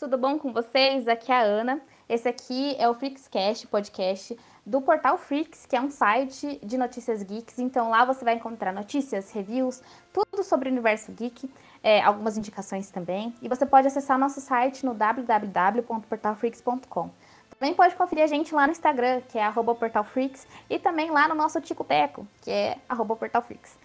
Tudo bom com vocês? Aqui é a Ana. Esse aqui é o Freakscast, podcast do Portal Freaks, que é um site de notícias geeks. Então lá você vai encontrar notícias, reviews, tudo sobre o universo geek, é, algumas indicações também. E você pode acessar nosso site no www.portalfreaks.com. Também pode conferir a gente lá no Instagram, que é portalfreaks, e também lá no nosso Tico Teco, que é portalfreaks.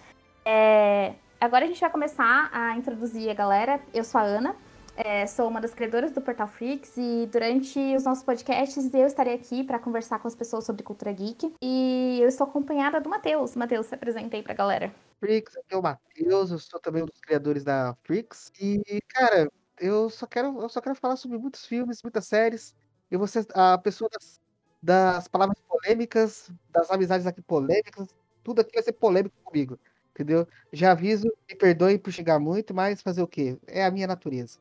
É, agora a gente vai começar a introduzir a galera. Eu sou a Ana, é, sou uma das criadoras do Portal Freaks e durante os nossos podcasts eu estarei aqui para conversar com as pessoas sobre cultura geek. E eu estou acompanhada do Matheus. Matheus, se apresenta aí pra galera. Freaks, aqui é o Matheus, eu sou também um dos criadores da Freaks. E, cara, eu só quero, eu só quero falar sobre muitos filmes, muitas séries. Eu vou ser a pessoa das, das palavras polêmicas, das amizades aqui polêmicas. Tudo aqui vai ser polêmico comigo, entendeu? Já aviso, me perdoe por chegar muito, mas fazer o quê? É a minha natureza.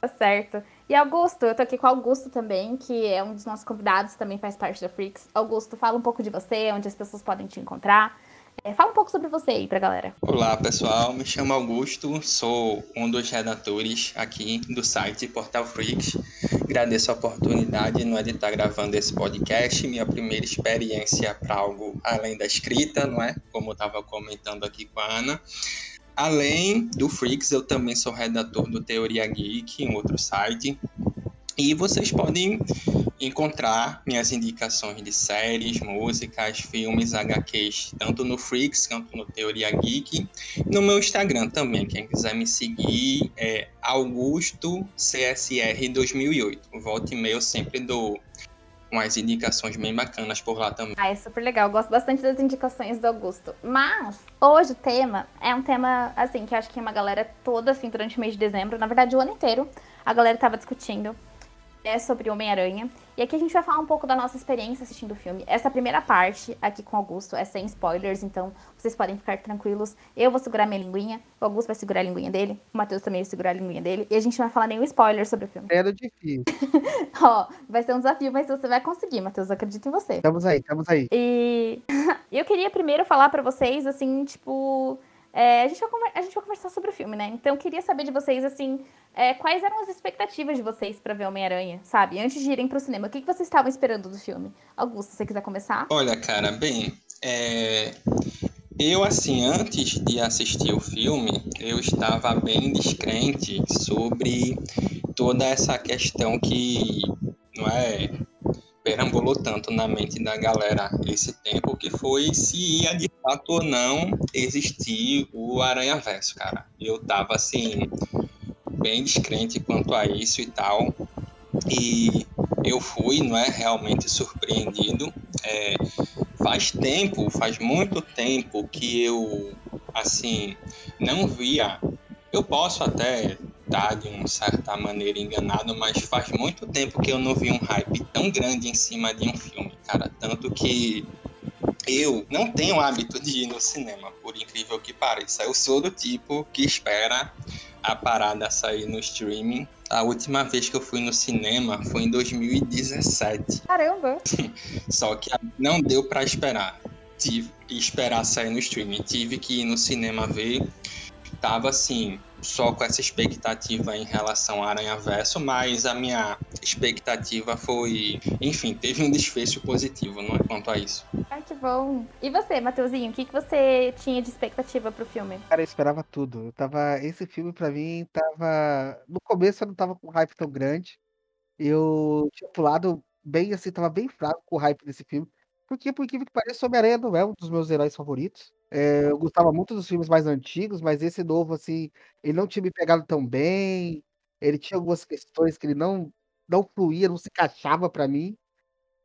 Tá certo. E Augusto, eu tô aqui com o Augusto também, que é um dos nossos convidados, também faz parte da Freaks. Augusto, fala um pouco de você, onde as pessoas podem te encontrar. É, fala um pouco sobre você aí pra galera. Olá, pessoal. Me chamo Augusto, sou um dos redatores aqui do site Portal Freaks. Agradeço a oportunidade não é, de estar gravando esse podcast, minha primeira experiência para algo além da escrita, não é? Como eu estava comentando aqui com a Ana. Além do Freaks, eu também sou redator do Teoria Geek, um outro site. E vocês podem encontrar minhas indicações de séries, músicas, filmes, HQs, tanto no Freaks quanto no Teoria Geek. No meu Instagram também, quem quiser me seguir é AugustoCSR2008. Volta e meia eu sempre dou umas indicações bem bacanas por lá também. Ah, é super legal. Eu gosto bastante das indicações do Augusto. Mas, hoje o tema é um tema, assim, que eu acho que uma galera toda, assim, durante o mês de dezembro, na verdade o ano inteiro, a galera tava discutindo é sobre Homem-Aranha. E aqui a gente vai falar um pouco da nossa experiência assistindo o filme. Essa primeira parte aqui com o Augusto é sem spoilers, então vocês podem ficar tranquilos. Eu vou segurar minha linguinha, o Augusto vai segurar a linguinha dele, o Matheus também vai segurar a linguinha dele, e a gente não vai falar nenhum spoiler sobre o filme. Era difícil. Ó, vai ser um desafio, mas você vai conseguir, Matheus, acredito em você. Estamos aí, estamos aí. E eu queria primeiro falar para vocês, assim, tipo é, a, gente vai a gente vai conversar sobre o filme, né? Então queria saber de vocês, assim, é, quais eram as expectativas de vocês para ver Homem-Aranha, sabe? Antes de irem pro cinema. O que, que vocês estavam esperando do filme? Augusto, se você quiser começar? Olha, cara, bem, é... eu, assim, antes de assistir o filme, eu estava bem descrente sobre toda essa questão que, não é, perambulou tanto na mente da galera esse tempo, que foi se ia de fato não existir o Aranha Verso, cara. Eu tava assim, bem descrente quanto a isso e tal. E eu fui, não é, realmente surpreendido. É, faz tempo, faz muito tempo que eu, assim, não via. Eu posso até tá de uma certa maneira enganado, mas faz muito tempo que eu não vi um hype tão grande em cima de um filme, cara. Tanto que eu não tenho hábito de ir no cinema, por incrível que pareça. Eu sou do tipo que espera a parada sair no streaming. A última vez que eu fui no cinema foi em 2017. Caramba! Só que não deu para esperar. Tive que esperar sair no streaming. Tive que ir no cinema ver. Tava assim, só com essa expectativa em relação a Aranha Verso, mas a minha expectativa foi, enfim, teve um desfecho positivo, não é quanto a isso. Ah, que bom. E você, Mateuzinho, o que, que você tinha de expectativa pro filme? Cara, eu esperava tudo. Eu tava. Esse filme, pra mim, tava. No começo eu não tava com hype tão grande. Eu tinha pulado bem assim, tava bem fraco com o hype desse filme. Porque, por que parece, Homem-Aranha não é um dos meus heróis favoritos. É, eu gostava muito dos filmes mais antigos, mas esse novo, assim, ele não tinha me pegado tão bem. Ele tinha algumas questões que ele não não fluía, não se encaixava para mim.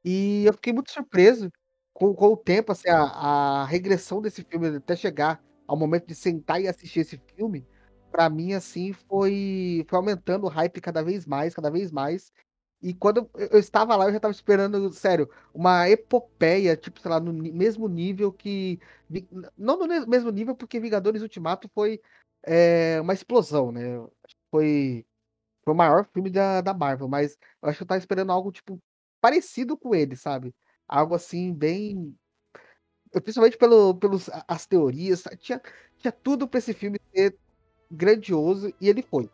E eu fiquei muito surpreso com com o tempo, assim, a a regressão desse filme até chegar ao momento de sentar e assistir esse filme, para mim, assim, foi foi aumentando o hype cada vez mais, cada vez mais. E quando eu estava lá, eu já estava esperando, sério, uma epopeia, tipo, sei lá, no mesmo nível que não no mesmo nível, porque Vingadores Ultimato foi, eh, uma explosão, né. Foi foi o maior filme da da Marvel, mas eu acho que eu estava esperando algo, tipo, parecido com ele, sabe. Algo assim bem principalmente pelo pelos as teorias, tinha tinha tudo para esse filme ser grandioso e ele foi.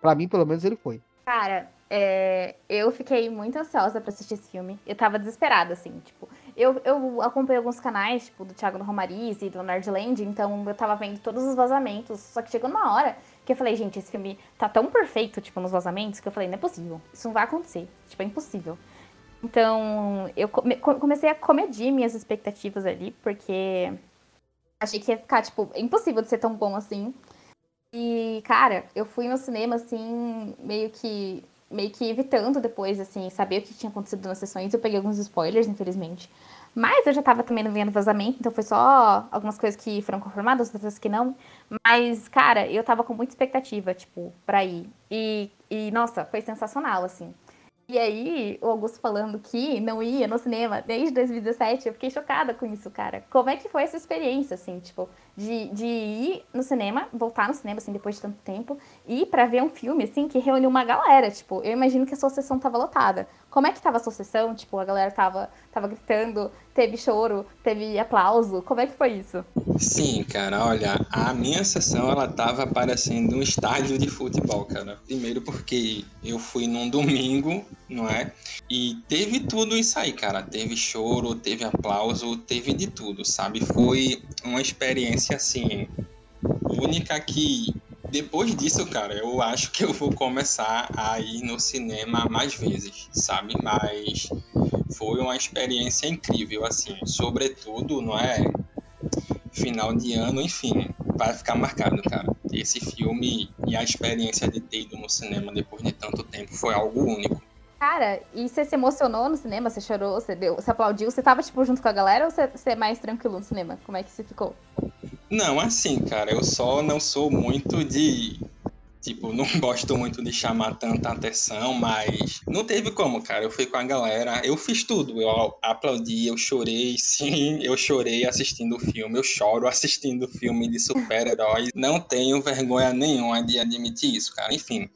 Pra mim, pelo menos, ele foi. Cara, é, eu fiquei muito ansiosa pra assistir esse filme. Eu tava desesperada, assim, tipo. Eu, eu acompanhei alguns canais, tipo, do Thiago Romariz e do Nerdland, então eu tava vendo todos os vazamentos. Só que chegou numa hora que eu falei, gente, esse filme tá tão perfeito, tipo, nos vazamentos, que eu falei, não é possível. Isso não vai acontecer. Tipo, é impossível. Então, eu come, comecei a comedir minhas expectativas ali, porque achei que ia ficar, tipo, impossível de ser tão bom assim. E, cara, eu fui no cinema, assim, meio que meio que evitando depois, assim, saber o que tinha acontecido nas sessões. Eu peguei alguns spoilers, infelizmente. Mas eu já tava também vendo vazamento, então foi só algumas coisas que foram confirmadas, outras que não. Mas, cara, eu tava com muita expectativa, tipo, pra ir. E, e nossa, foi sensacional, assim. E aí, o Augusto falando que não ia no cinema desde 2017, eu fiquei chocada com isso, cara. Como é que foi essa experiência, assim, tipo, de, de ir no cinema, voltar no cinema, assim, depois de tanto tempo, e para ver um filme, assim, que reuniu uma galera, tipo, eu imagino que a sua sessão tava lotada. Como é que tava a sua sessão? Tipo, a galera tava, tava gritando, teve choro, teve aplauso, como é que foi isso? Sim, cara, olha, a minha sessão, ela tava parecendo um estádio de futebol, cara. Primeiro porque eu fui num domingo, não é? E teve tudo isso aí, cara. Teve choro, teve aplauso, teve de tudo, sabe? Foi uma experiência assim única que depois disso, cara, eu acho que eu vou começar a ir no cinema mais vezes, sabe? Mas foi uma experiência incrível, assim, sobretudo, não é? Final de ano, enfim, vai ficar marcado, cara. Esse filme e a experiência de ter ido no cinema depois de tanto tempo foi algo único. Cara, e você se emocionou no cinema? Você chorou? Você, deu, você aplaudiu? Você tava, tipo, junto com a galera ou você, você é mais tranquilo no cinema? Como é que você ficou? Não, assim, cara, eu só não sou muito de Tipo, não gosto muito de chamar tanta atenção, mas não teve como, cara. Eu fui com a galera, eu fiz tudo. Eu aplaudi, eu chorei, sim, eu chorei assistindo o filme. Eu choro assistindo filme de super-heróis. Não tenho vergonha nenhuma de admitir isso, cara. Enfim,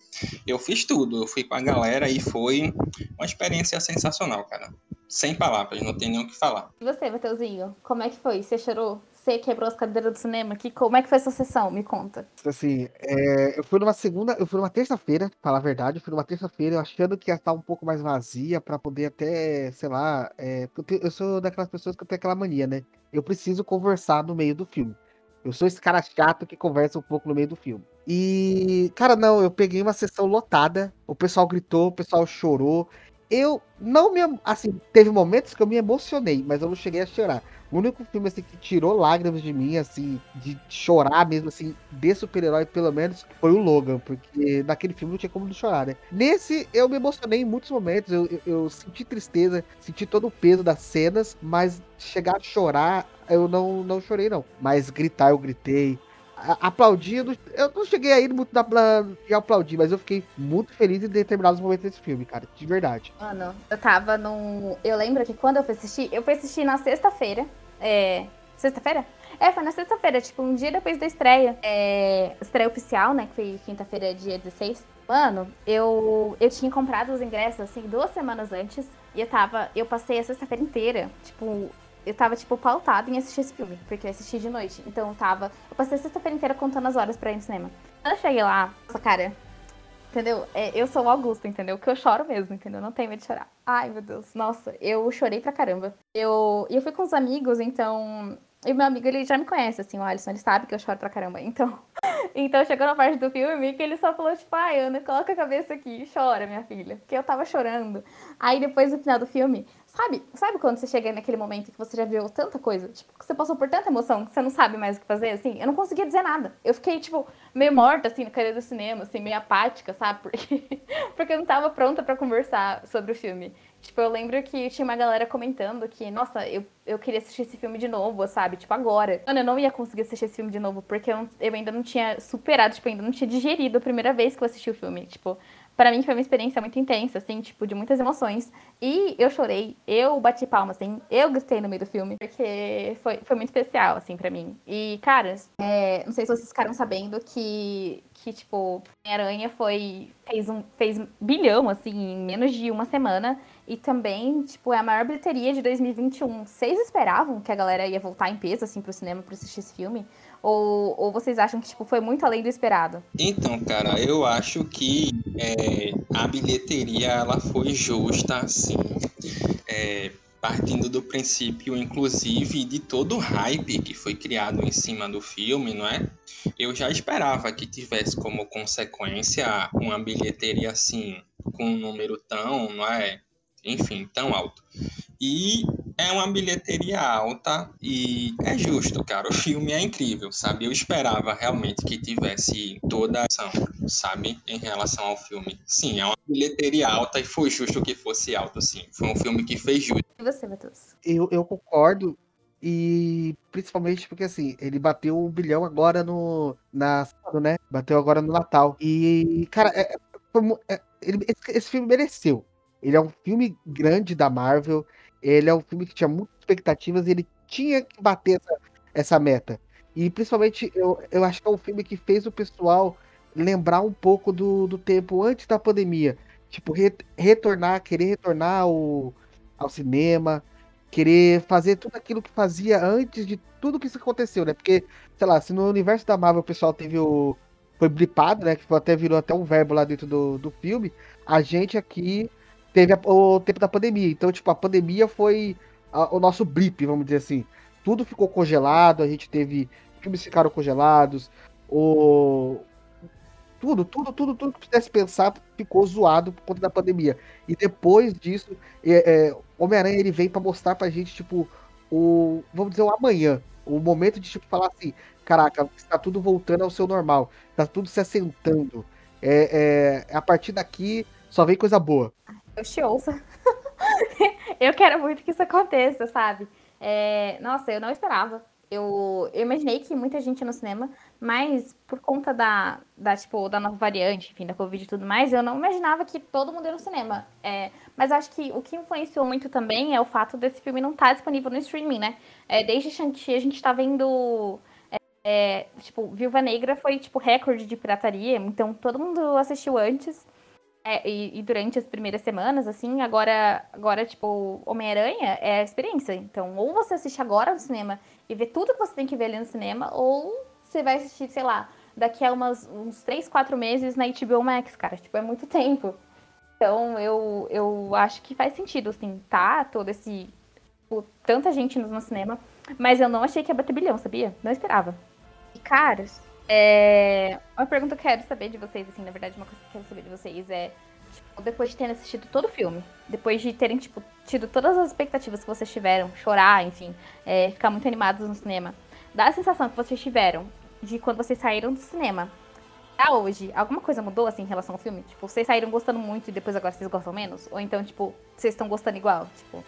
eu fiz tudo. Eu fui com a galera e foi uma experiência sensacional, cara. Sem palavras, não tem nem o que falar. E você, Mateuzinho, como é que foi? Você chorou? Você quebrou as cadeiras do cinema? Que, como é que foi essa sessão? Me conta. Assim, é, eu fui numa segunda, eu fui numa terça-feira, pra falar a verdade, eu fui numa terça-feira, achando que ia estar um pouco mais vazia, para poder até, sei lá, é, eu sou daquelas pessoas que eu tenho aquela mania, né? Eu preciso conversar no meio do filme. Eu sou esse cara chato que conversa um pouco no meio do filme. E, cara, não, eu peguei uma sessão lotada, o pessoal gritou, o pessoal chorou. Eu não me. Assim, teve momentos que eu me emocionei, mas eu não cheguei a chorar. O único filme assim, que tirou lágrimas de mim, assim, de chorar mesmo, assim, de super-herói, pelo menos, foi o Logan, porque naquele filme não tinha como não chorar, né? Nesse, eu me emocionei em muitos momentos, eu, eu, eu senti tristeza, senti todo o peso das cenas, mas chegar a chorar, eu não, não chorei, não. Mas gritar, eu gritei aplaudindo. Eu não cheguei a ir muito na, de aplaudir, mas eu fiquei muito feliz em determinados momentos desse filme, cara. De verdade. Mano, eu tava num. Eu lembro que quando eu fui assistir, eu fui assistir na sexta-feira. É. Sexta-feira? É, foi na sexta-feira, tipo, um dia depois da estreia. É... Estreia oficial, né? Que foi quinta-feira, dia 16. Mano, eu, eu tinha comprado os ingressos, assim, duas semanas antes. E eu tava. Eu passei a sexta-feira inteira, tipo, eu tava, tipo, pautada em assistir esse filme, porque eu assisti de noite. Então eu tava. Eu passei a sexta-feira inteira contando as horas pra ir no cinema. Quando eu cheguei lá, nossa, cara, entendeu? É, eu sou o Augusto, entendeu? Que eu choro mesmo, entendeu? Não tenho medo de chorar. Ai, meu Deus. Nossa, eu chorei pra caramba. Eu, eu fui com os amigos, então. E meu amigo, ele já me conhece, assim, o Alisson, ele sabe que eu choro pra caramba. Então, então chegou na parte do filme que ele só falou, tipo, ai, Ana, coloca a cabeça aqui chora, minha filha. Porque eu tava chorando. Aí depois, no final do filme, Sabe, sabe quando você chega naquele momento que você já viu tanta coisa? Tipo, que você passou por tanta emoção que você não sabe mais o que fazer, assim? Eu não conseguia dizer nada. Eu fiquei, tipo, meio morta, assim, no cadeira do cinema, assim, meio apática, sabe? Porque, porque eu não tava pronta para conversar sobre o filme. Tipo, eu lembro que tinha uma galera comentando que, nossa, eu, eu queria assistir esse filme de novo, sabe? Tipo, agora. Mano, eu não ia conseguir assistir esse filme de novo, porque eu, eu ainda não tinha superado, tipo, ainda não tinha digerido a primeira vez que eu assisti o filme. Tipo, para mim foi uma experiência muito intensa, assim, tipo, de muitas emoções. E eu chorei, eu bati palma, assim, eu gritei no meio do filme, porque foi, foi muito especial, assim, para mim. E, caras, é, não sei se vocês ficaram sabendo que, que tipo, Aranha foi, fez um, fez bilhão, assim, em menos de uma semana. E também, tipo, é a maior bilheteria de 2021. Vocês esperavam que a galera ia voltar em peso, assim, pro cinema pra assistir esse filme? Ou, ou vocês acham que, tipo, foi muito além do esperado? Então, cara, eu acho que é, a bilheteria, ela foi justa, assim. É, partindo do princípio, inclusive, de todo o hype que foi criado em cima do filme, não é? Eu já esperava que tivesse como consequência uma bilheteria assim, com um número tão, não é? Enfim, tão alto. E é uma bilheteria alta e é justo, cara. O filme é incrível, sabe? Eu esperava realmente que tivesse toda a ação, sabe? Em relação ao filme. Sim, é uma bilheteria alta e foi justo que fosse alto, sim. Foi um filme que fez justo. E você, Matheus? Eu, eu concordo. E principalmente porque assim, ele bateu um bilhão agora no. Na, né? Bateu agora no Natal. E, cara, é, é, ele, esse, esse filme mereceu. Ele é um filme grande da Marvel. Ele é um filme que tinha muitas expectativas e ele tinha que bater essa, essa meta. E principalmente eu, eu acho que é um filme que fez o pessoal lembrar um pouco do, do tempo antes da pandemia. Tipo, re, retornar, querer retornar ao, ao cinema, querer fazer tudo aquilo que fazia antes de tudo que isso aconteceu, né? Porque, sei lá, se no universo da Marvel o pessoal teve o. Foi blipado, né? Que até virou até um verbo lá dentro do, do filme. A gente aqui teve a, o tempo da pandemia. Então, tipo, a pandemia foi a, o nosso blip, vamos dizer assim. Tudo ficou congelado, a gente teve. Filmes ficaram congelados, o. Tudo, tudo, tudo, tudo que pudesse pensar ficou zoado por conta da pandemia. E depois disso, é, é, Homem-Aranha ele vem para mostrar pra gente, tipo, o. Vamos dizer, o amanhã. O momento de, tipo, falar assim: caraca, está tudo voltando ao seu normal. Está tudo se assentando. É, é, a partir daqui só vem coisa boa. Eu te ouço. eu quero muito que isso aconteça, sabe? É, nossa, eu não esperava. Eu, eu imaginei que muita gente ia no cinema, mas por conta da, da, tipo, da nova variante, enfim, da Covid e tudo mais, eu não imaginava que todo mundo ia no cinema. É, mas acho que o que influenciou muito também é o fato desse filme não estar tá disponível no streaming, né? É, desde Shang-Chi a gente tá vendo. É, é, tipo, Viúva Negra foi, tipo, recorde de pirataria, então todo mundo assistiu antes. É, e, e, durante as primeiras semanas, assim, agora, agora tipo, Homem-Aranha é a experiência. Então, ou você assiste agora no cinema e vê tudo que você tem que ver ali no cinema, ou você vai assistir, sei lá, daqui a umas, uns 3, 4 meses na HBO Max, cara. Tipo, é muito tempo. Então, eu, eu acho que faz sentido, assim, tá? Todo esse. Tipo, tanta gente no cinema. Mas eu não achei que ia bater bilhão, sabia? Não esperava. E, caras, é... Uma pergunta que eu quero saber de vocês, assim, na verdade, uma coisa que eu quero saber de vocês é, tipo, depois de terem assistido todo o filme, depois de terem, tipo, tido todas as expectativas que vocês tiveram, chorar, enfim, é, ficar muito animados no cinema, dá a sensação que vocês tiveram de quando vocês saíram do cinema a hoje, alguma coisa mudou, assim, em relação ao filme? Tipo, vocês saíram gostando muito e depois agora vocês gostam menos? Ou então, tipo, vocês estão gostando igual? Tipo,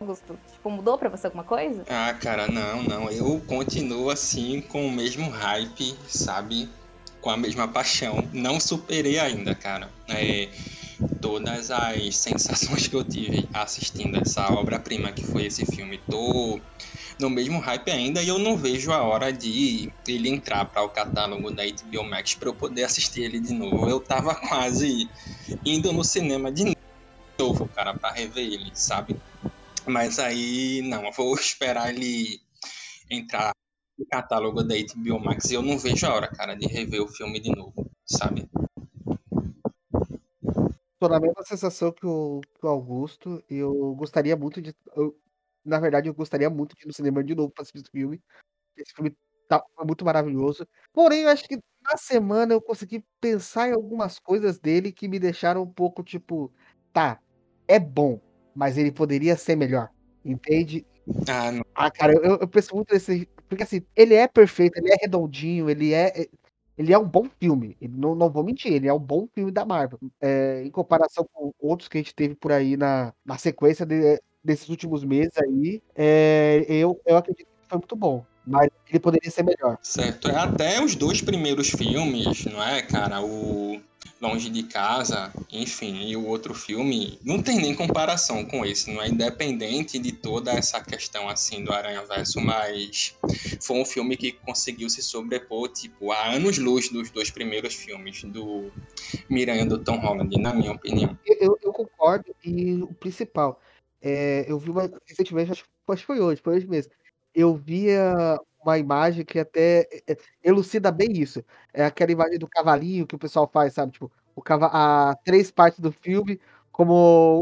Augusto? Tipo, mudou pra você alguma coisa? Ah, cara, não, não. Eu continuo assim com o mesmo hype, sabe? Com a mesma paixão. Não superei ainda, cara. É, todas as sensações que eu tive assistindo essa obra-prima que foi esse filme. Tô no mesmo hype ainda e eu não vejo a hora de ele entrar para o catálogo da HBO Max para eu poder assistir ele de novo. Eu tava quase indo no cinema de novo, cara, para rever ele, sabe? Mas aí, não, eu vou esperar ele entrar no catálogo da HBO Max e eu não vejo a hora, cara, de rever o filme de novo, sabe? Tô na mesma sensação que o, que o Augusto. Eu gostaria muito de. Eu, na verdade, eu gostaria muito de ir no cinema de novo pra assistir esse filme. Esse filme tá muito maravilhoso. Porém, eu acho que na semana eu consegui pensar em algumas coisas dele que me deixaram um pouco tipo, tá, é bom, mas ele poderia ser melhor. Entende? Ah, não. Ah, cara, eu, eu penso muito nesse. Porque assim, ele é perfeito, ele é redondinho, ele é. Ele é um bom filme. Não, não vou mentir, ele é um bom filme da Marvel. É, em comparação com outros que a gente teve por aí na, na sequência de, desses últimos meses aí, é, eu, eu acredito que foi muito bom. Mas ele poderia ser melhor. Certo. Até os dois primeiros filmes, não é, cara? O Longe de Casa, enfim, e o outro filme não tem nem comparação com esse, não é independente de toda essa questão assim do Aranha Verso, mas foi um filme que conseguiu se sobrepor, tipo, a anos-luz dos dois primeiros filmes do Miranha do Tom Holland, na minha opinião. Eu, eu concordo, e o principal, é, eu vi uma recentemente, acho, acho que foi hoje, foi hoje mesmo. Eu via uma imagem que até elucida bem isso. É aquela imagem do cavalinho que o pessoal faz, sabe? Tipo, o a três partes do filme como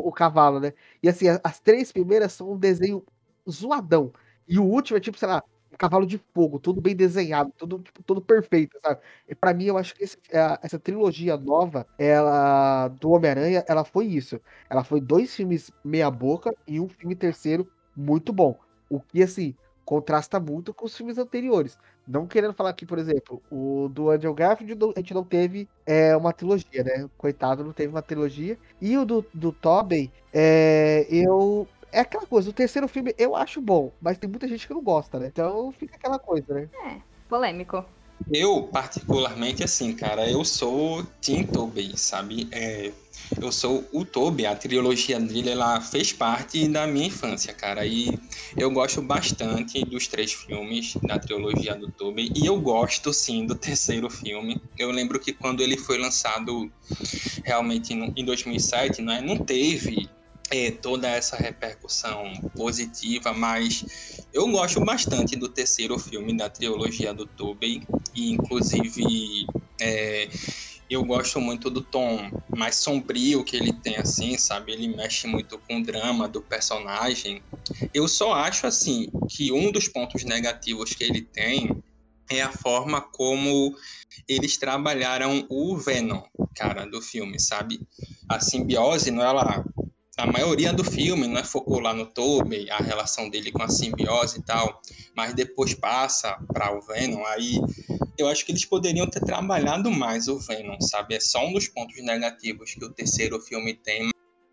o cavalo, né? E assim, as três primeiras são um desenho zoadão. E o último é tipo, sei lá, um cavalo de fogo, tudo bem desenhado, tudo, tipo, tudo perfeito, sabe? E pra mim, eu acho que esse, é, essa trilogia nova, ela do Homem-Aranha, ela foi isso. Ela foi dois filmes meia boca e um filme terceiro muito bom. O que, assim, contrasta muito com os filmes anteriores. Não querendo falar aqui, por exemplo, o do Andrew Garfield a gente não teve é, uma trilogia, né? Coitado, não teve uma trilogia. E o do, do Tobey, é, eu. É aquela coisa, o terceiro filme eu acho bom, mas tem muita gente que não gosta, né? Então fica aquela coisa, né? É, polêmico. Eu, particularmente, assim, cara, eu sou Tim Tobey, sabe? É, eu sou o Toby, a trilogia dele, ela fez parte da minha infância, cara. E eu gosto bastante dos três filmes da trilogia do Toby. E eu gosto, sim, do terceiro filme. Eu lembro que quando ele foi lançado realmente em 2007, né, não teve é, toda essa repercussão positiva, mas eu gosto bastante do terceiro filme da trilogia do Tobey, e inclusive é, eu gosto muito do tom mais sombrio que ele tem, assim, sabe? Ele mexe muito com o drama do personagem. Eu só acho, assim, que um dos pontos negativos que ele tem é a forma como eles trabalharam o Venom, cara, do filme, sabe? A simbiose, não é lá a maioria do filme não é focou lá no Tobey, a relação dele com a simbiose e tal, mas depois passa para o Venom, aí eu acho que eles poderiam ter trabalhado mais o Venom, sabe? É só um dos pontos negativos que o terceiro filme tem,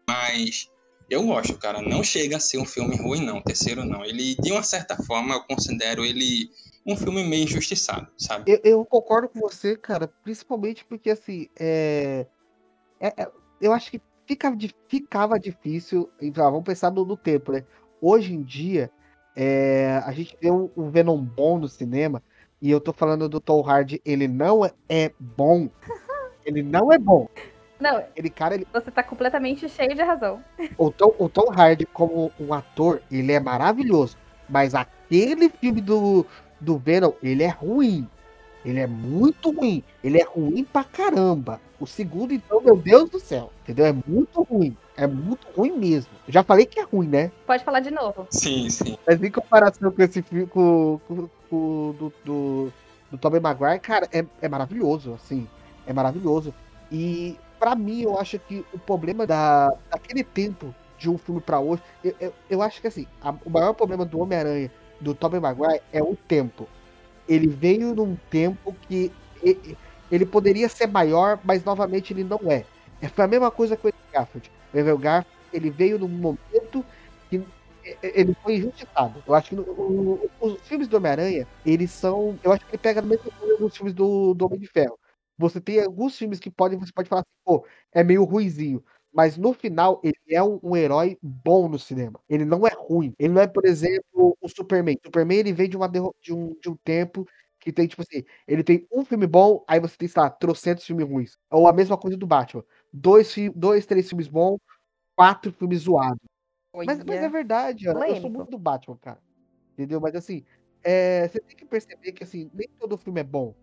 mas eu gosto, cara. Não chega a ser um filme ruim, não. O terceiro não. Ele, de uma certa forma, eu considero ele um filme meio injustiçado, sabe? Eu, eu concordo com você, cara, principalmente porque, assim, é... É, é eu acho que fica, ficava difícil. Ah, vamos pensar no, no, tempo, né? Hoje em dia, é, a gente vê um, um, Venom bom no cinema. E eu tô falando do Tom Hardy, ele não é, é bom. Ele não é bom. Não, ele, cara, ele... você tá completamente cheio de razão. O Tom, o Tom Hardy, como um ator, ele é maravilhoso. Mas aquele filme do, do Venom, ele é ruim. Ele é muito ruim. Ele é ruim pra caramba. O segundo, então, meu Deus do céu. Entendeu? É muito ruim. É muito ruim mesmo. Eu já falei que é ruim, né? Pode falar de novo. Sim, sim. Mas em comparação com esse filme, com, com, com do, do, do Tobey Maguire, cara, é, é maravilhoso, assim. É maravilhoso. E para mim, eu acho que o problema da, daquele tempo de um filme para hoje, eu, eu, eu, acho que assim, a, o maior problema do Homem-Aranha, do Tobey Maguire, é o tempo ele veio num tempo que ele poderia ser maior, mas novamente ele não é. é foi a mesma coisa com o Garfield. O Evel Garfield, ele veio num momento que ele foi injustiçado. Eu acho que no, os filmes do Homem-Aranha, eles são. Eu acho que ele pega no mesmo dos filmes do, do Homem de Ferro. Você tem alguns filmes que podem, você pode falar assim, pô, é meio ruizinho. Mas no final, ele é um, um, herói bom no cinema. Ele não é ruim. Ele não é, por exemplo, o Superman. O Superman ele vem de, uma, de, um, de um tempo que tem, tipo assim, ele tem um filme bom, aí você tem, sei lá, trocentos filmes ruins. Ou a mesma coisa do Batman. Dois, dois três filmes bons, quatro filmes zoados. Mas, mas, é verdade, Ana. Eu sou muito do Batman, cara. Entendeu? Mas assim, é, você tem que perceber que assim, nem todo filme é bom,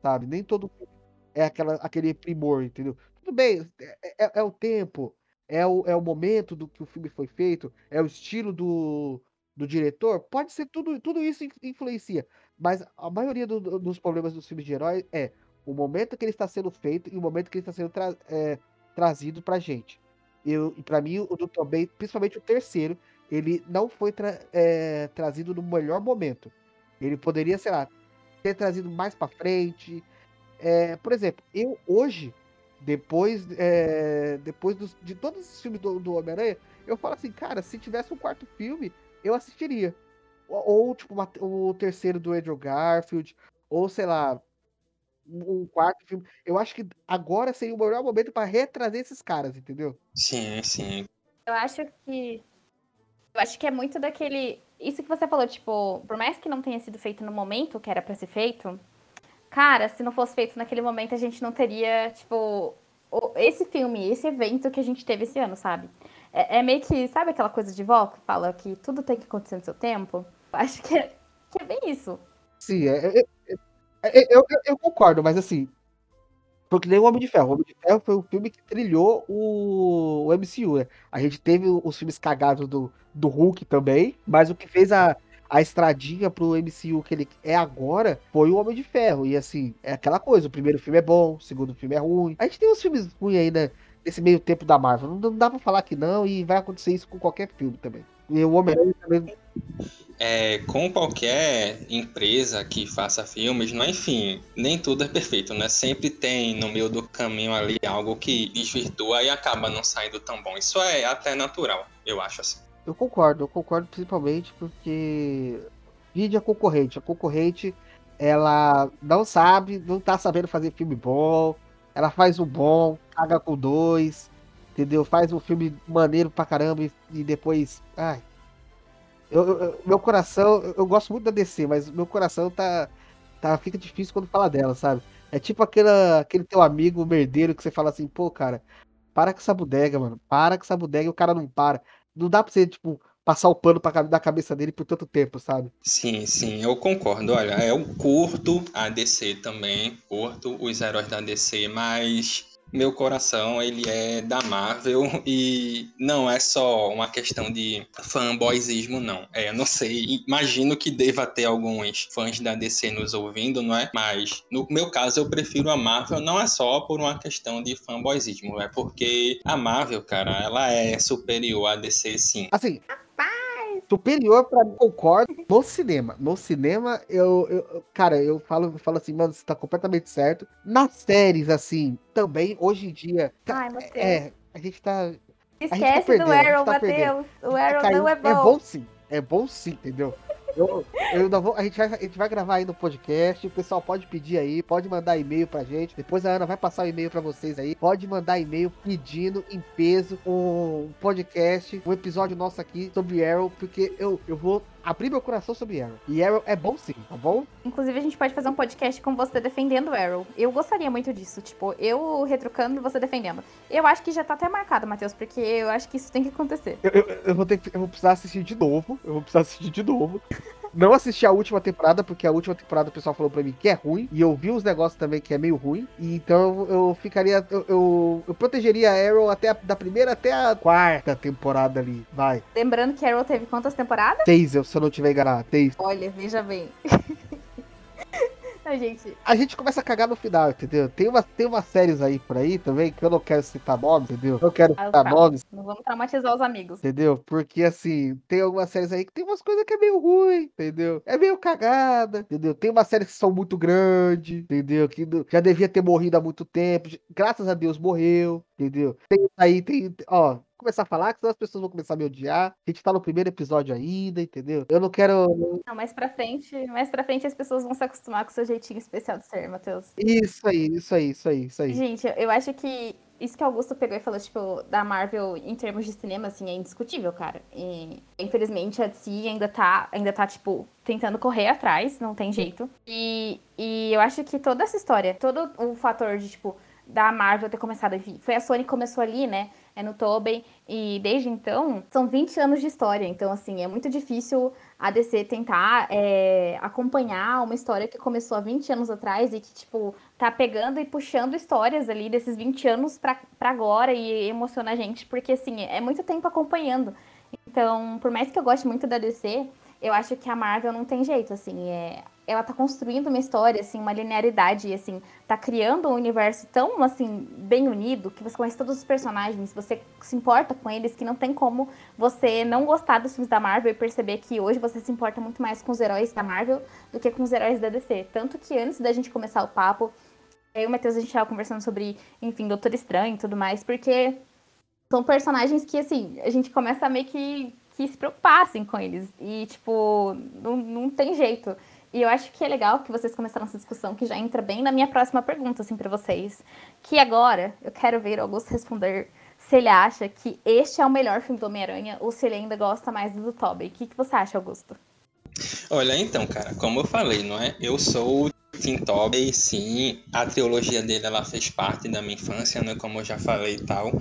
sabe? Nem todo filme é aquela, aquele primor, entendeu? Tudo bem, é, é, é, o tempo, é o, é o momento do que o filme foi feito, é o estilo do, do diretor, pode ser tudo, tudo isso influencia. Mas a maioria do, dos problemas dos filmes de herói é o momento que ele está sendo feito e o momento que ele está sendo tra é, trazido pra gente. Eu, e para mim, o do também, principalmente o terceiro, ele não foi tra é, trazido no melhor momento. Ele poderia, sei lá, ter trazido mais para frente. É, por exemplo, eu hoje depois, é, depois dos, de todos os filmes do, do Homem-Aranha, eu falo assim, cara, se tivesse um quarto filme, eu assistiria. ou tipo, uma, o terceiro do Andrew Garfield, ou sei lá, um quarto filme. Eu acho que agora seria o melhor momento para retrazer esses caras, entendeu? Sim, sim. Eu acho que. Eu acho que é muito daquele. Isso que você falou, tipo, por mais que não tenha sido feito no momento que era para ser feito, cara, se não fosse feito naquele momento, a gente não teria, tipo, esse filme, esse evento que a gente teve esse ano, sabe? É, é meio que, sabe aquela coisa de vó que fala que tudo tem que acontecer no seu tempo? Acho que é, que é bem isso. Sim, é, é, é eu, eu, concordo, mas assim, porque nem o Homem de Ferro. O Homem de Ferro foi o filme que trilhou o, o MCU, né? A gente teve os filmes cagados do, do Hulk também, mas o que fez a, a estradinha pro MCU que ele é agora foi o Homem de Ferro. E assim, é aquela coisa: o primeiro filme é bom, o segundo filme é ruim. A gente tem uns filmes ruins ainda nesse meio tempo da Marvel. Não, não dá pra falar que não, e vai acontecer isso com qualquer filme também. E o Homem-Aranha também. É, com qualquer empresa que faça filmes, não, é, enfim, nem tudo é perfeito, né? Sempre tem no meio do caminho ali algo que desvirtua e acaba não saindo tão bom. Isso é até natural, eu acho assim. Eu concordo, eu concordo principalmente porque vídeo a concorrente. A concorrente, ela não sabe, não tá sabendo fazer filme bom. Ela faz um bom, caga com dois, entendeu? Faz um filme maneiro pra caramba e, e depois. Ai. Eu, eu, meu coração, eu gosto muito da DC, mas meu coração tá, tá. Fica difícil quando fala dela, sabe? É tipo aquela, aquele teu amigo merdeiro que você fala assim, pô, cara, para com essa bodega, mano. Para com essa bodega e o cara não para. Não dá pra você, tipo, passar o pano pra, da cabeça dele por tanto tempo, sabe? Sim, sim, eu concordo. Olha, eu curto a DC também, curto os heróis da DC, mas meu coração ele é da Marvel e não é só uma questão de fanboyismo não. É, não sei, imagino que deva ter alguns fãs da DC nos ouvindo, não é? Mas no meu caso eu prefiro a Marvel não é só por uma questão de fanboyismo, é porque a Marvel, cara, ela é superior à DC sim. Assim, superior para mim, concordo, no cinema. No cinema, eu, eu, cara, eu falo, eu falo assim, mano, você tá completamente certo. Nas séries, assim, também, hoje em dia. Tá, Ai, é, a gente tá. Esquece gente tá perdendo, do Arrow, tá Matheus. O Arrow não é bom. É bom sim, é bom sim, entendeu? Eu, eu vou, a, gente vai, a gente vai gravar aí no podcast. O pessoal pode pedir aí, pode mandar e-mail pra gente. Depois a Ana vai passar o e-mail pra vocês aí. Pode mandar e-mail pedindo em peso um podcast, um episódio nosso aqui sobre Arrow, porque eu, eu vou abrir meu coração sobre Arrow. E Arrow é bom sim, tá bom? Inclusive, a gente pode fazer um podcast com você defendendo Arrow. Eu gostaria muito disso. Tipo, eu retrucando e você defendendo. Eu acho que já tá até marcado, Matheus, porque eu acho que isso tem que acontecer. Eu, eu, eu vou ter que, eu vou precisar assistir de novo. Eu vou precisar assistir de novo. Não assisti a última temporada, porque a última temporada o pessoal falou pra mim que é ruim. E eu vi os negócios também que é meio ruim. E então eu ficaria. Eu, eu, eu protegeria a Arrow até a, da primeira até a quarta temporada ali. Vai. Lembrando que Arrow teve quantas temporadas? Seis, eu, se eu não tiver enganado. Seis. Olha, veja bem. A gente... a gente começa a cagar no final, entendeu? Tem, uma, tem umas séries aí por aí também que eu não quero citar nomes, entendeu? Não quero ah, citar nomes. Não vamos traumatizar os amigos. Entendeu? Porque assim, tem algumas séries aí que tem umas coisas que é meio ruim, entendeu? É meio cagada, entendeu? Tem umas séries que são muito grandes, entendeu? Que já devia ter morrido há muito tempo. Graças a Deus morreu, entendeu? Tem aí, tem. Ó, começar a falar, que senão as pessoas vão começar a me odiar. A gente tá no primeiro episódio ainda, entendeu? Eu não quero. Não, mais pra frente, mais pra frente as pessoas vão se acostumar com o seu jeitinho especial de ser, Matheus. Isso aí, isso aí, isso aí, isso aí. Gente, eu acho que isso que Augusto pegou e falou, tipo, da Marvel em termos de cinema, assim, é indiscutível, cara. E, infelizmente, a DC ainda tá, ainda tá, tipo, tentando correr atrás, não tem jeito. E, e eu acho que toda essa história, todo o fator de, tipo, da Marvel ter começado a vir, foi a Sony que começou ali, né? É no Tobey, e desde então são 20 anos de história, então assim, é muito difícil a DC tentar é, acompanhar uma história que começou há 20 anos atrás e que, tipo, tá pegando e puxando histórias ali desses 20 anos pra agora e emociona a gente, porque assim, é muito tempo acompanhando. Então, por mais que eu goste muito da DC, eu acho que a Marvel não tem jeito, assim, é, ela tá construindo uma história, assim, uma linearidade, assim, tá criando um universo tão, assim, bem unido, que você conhece todos os personagens, você se importa com eles, que não tem como você não gostar dos filmes da Marvel e perceber que hoje você se importa muito mais com os heróis da Marvel do que com os heróis da DC. Tanto que antes da gente começar o papo, eu e o Matheus, a gente tava conversando sobre, enfim, Doutor Estranho e tudo mais, porque são personagens que, assim, a gente começa a meio que que se preocupassem com eles. E, tipo, não, não tem jeito. E eu acho que é legal que vocês começaram essa discussão, que já entra bem na minha próxima pergunta, assim, para vocês. Que agora eu quero ver o Augusto responder se ele acha que este é o melhor filme do Homem-Aranha ou se ele ainda gosta mais do, Tobey. O que, que você acha, Augusto? Olha, então, cara, como eu falei, não é? Eu sou Tim Tobey, sim, a trilogia dele ela fez parte da minha infância, né, como eu já falei e tal.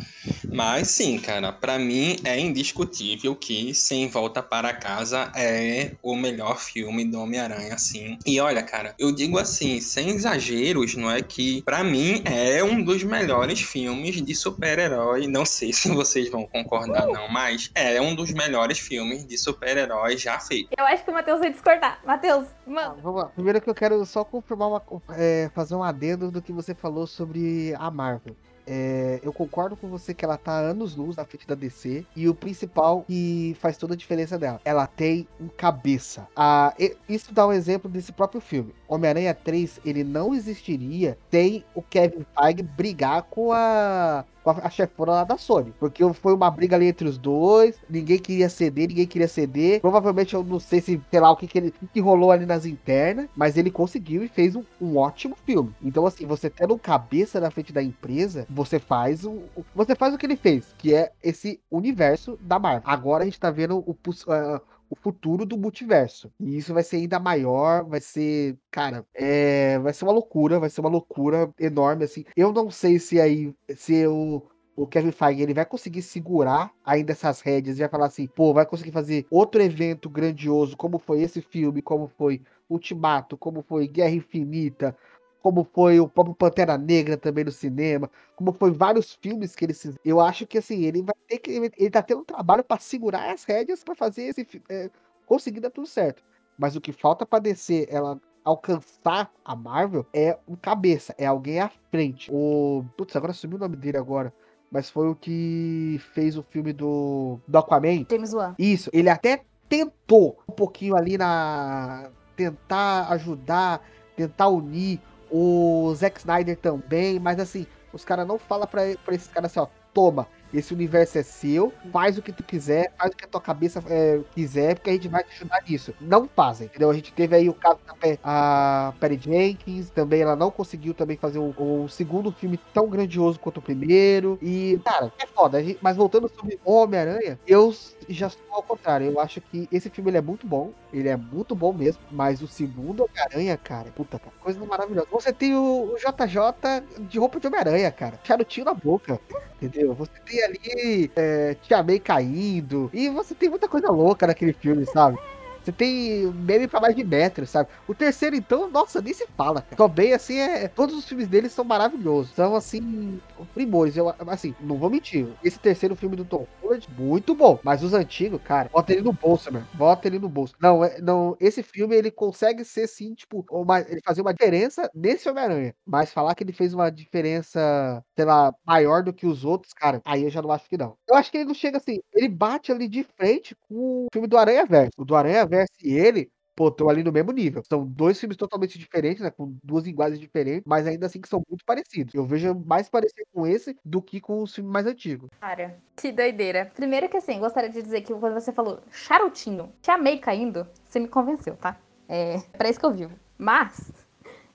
Mas sim, cara, para mim é indiscutível que Sem Volta para Casa é o melhor filme do Homem-Aranha, assim. E olha, cara, eu digo assim, sem exageros, não é que para mim é um dos melhores filmes de super-herói. Não sei se vocês vão concordar não, mas é um dos melhores filmes de super-herói já feito. Eu acho que o Matheus vai discordar. Matheus, mano. Ah, vamos lá. Primeiro que eu quero só confirmar uma, é, fazer um adendo do que você falou sobre a Marvel. É, eu concordo com você que ela tá anos luz na frente da DC. E o principal que faz toda a diferença dela, ela tem um cabeça. Ah, isso dá um exemplo desse próprio filme. Homem-Aranha 3, ele não existiria sem o Kevin Feige brigar com a com a chefona lá da Sony. Porque foi uma briga ali entre os dois, ninguém queria ceder, ninguém queria ceder. Provavelmente eu não sei se, sei lá, o que, que, ele, que rolou ali nas internas, mas ele conseguiu e fez um, um ótimo filme. Então, assim, você tendo cabeça na frente da empresa, você faz o. Você faz o que ele fez, que é esse universo da Marvel. Agora a gente tá vendo o. Uh, o futuro do multiverso. E isso vai ser ainda maior, vai ser, cara, é, vai ser uma loucura, vai ser uma loucura enorme assim. Eu não sei se aí se o o Kevin Feige ele vai conseguir segurar ainda essas rédeas e vai falar assim, pô, vai conseguir fazer outro evento grandioso, como foi esse filme, como foi Ultimato, como foi Guerra Infinita, como foi o próprio Pantera Negra também no cinema, como foi vários filmes que ele eu acho que assim, ele vai ter que ele tá tendo um trabalho para segurar as rédeas para fazer esse é, conseguir dar tudo certo. Mas o que falta para descer ela alcançar a Marvel é um cabeça, é alguém à frente. O putz, agora sumiu o nome dele agora mas foi o que fez o filme do, do Aquaman. James Wan. Isso, ele até tentou um pouquinho ali na. tentar ajudar, tentar unir o Zack Snyder também, mas assim, os caras não falam pra, pra esses caras assim, ó, toma, esse universo é seu, faz o que tu quiser, faz o que a tua cabeça é, quiser, porque a gente vai te ajudar nisso. Não fazem, entendeu? A gente teve aí o caso da a Perry Jenkins, também ela não conseguiu também fazer o, o segundo filme tão grandioso quanto o primeiro. E, cara, é foda. Gente, mas voltando sobre Homem-Aranha, eu já estou ao contrário. Eu acho que esse filme ele é muito bom. Ele é muito bom mesmo. Mas o segundo Homem-Aranha, cara, puta, cara, coisa maravilhosa. Você tem o, o JJ de roupa de Homem-Aranha, cara. Charutinho na boca. Entendeu? Você tem ali é, Tia May caindo. E você tem muita coisa louca naquele filme, sabe? Você tem meme pra mais de metro, sabe? O terceiro, então, nossa, nem se fala, cara. Também, assim, é, todos os filmes dele são maravilhosos. São, assim, primores. Eu, assim, não vou mentir. Esse terceiro filme do Tom Holland, muito bom. Mas os antigos, cara, bota ele no bolso, mano. Bota ele no bolso. Não, é, não, esse filme, ele consegue ser, sim, tipo, uma, ele fazer uma diferença nesse Homem-Aranha. Mas falar que ele fez uma diferença, sei lá, maior do que os outros, cara, aí eu já não acho que não. Eu acho que ele não chega assim, ele bate ali de frente com o filme do Aranha Verso. O do Aranha Verso e ele, pô, estão ali no mesmo nível. São dois filmes totalmente diferentes, né? Com duas linguagens diferentes, mas ainda assim que são muito parecidos. Eu vejo mais parecido com esse do que com os filmes mais antigos. Cara, que doideira. Primeiro que assim, gostaria de dizer que quando você falou charutinho, te amei caindo, você me convenceu, tá? É pra isso que eu vivo. Mas,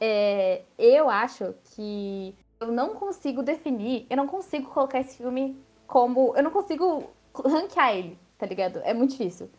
é, eu acho que eu não consigo definir, eu não consigo colocar esse filme como. Eu não consigo ranquear ele, tá ligado? É muito difícil.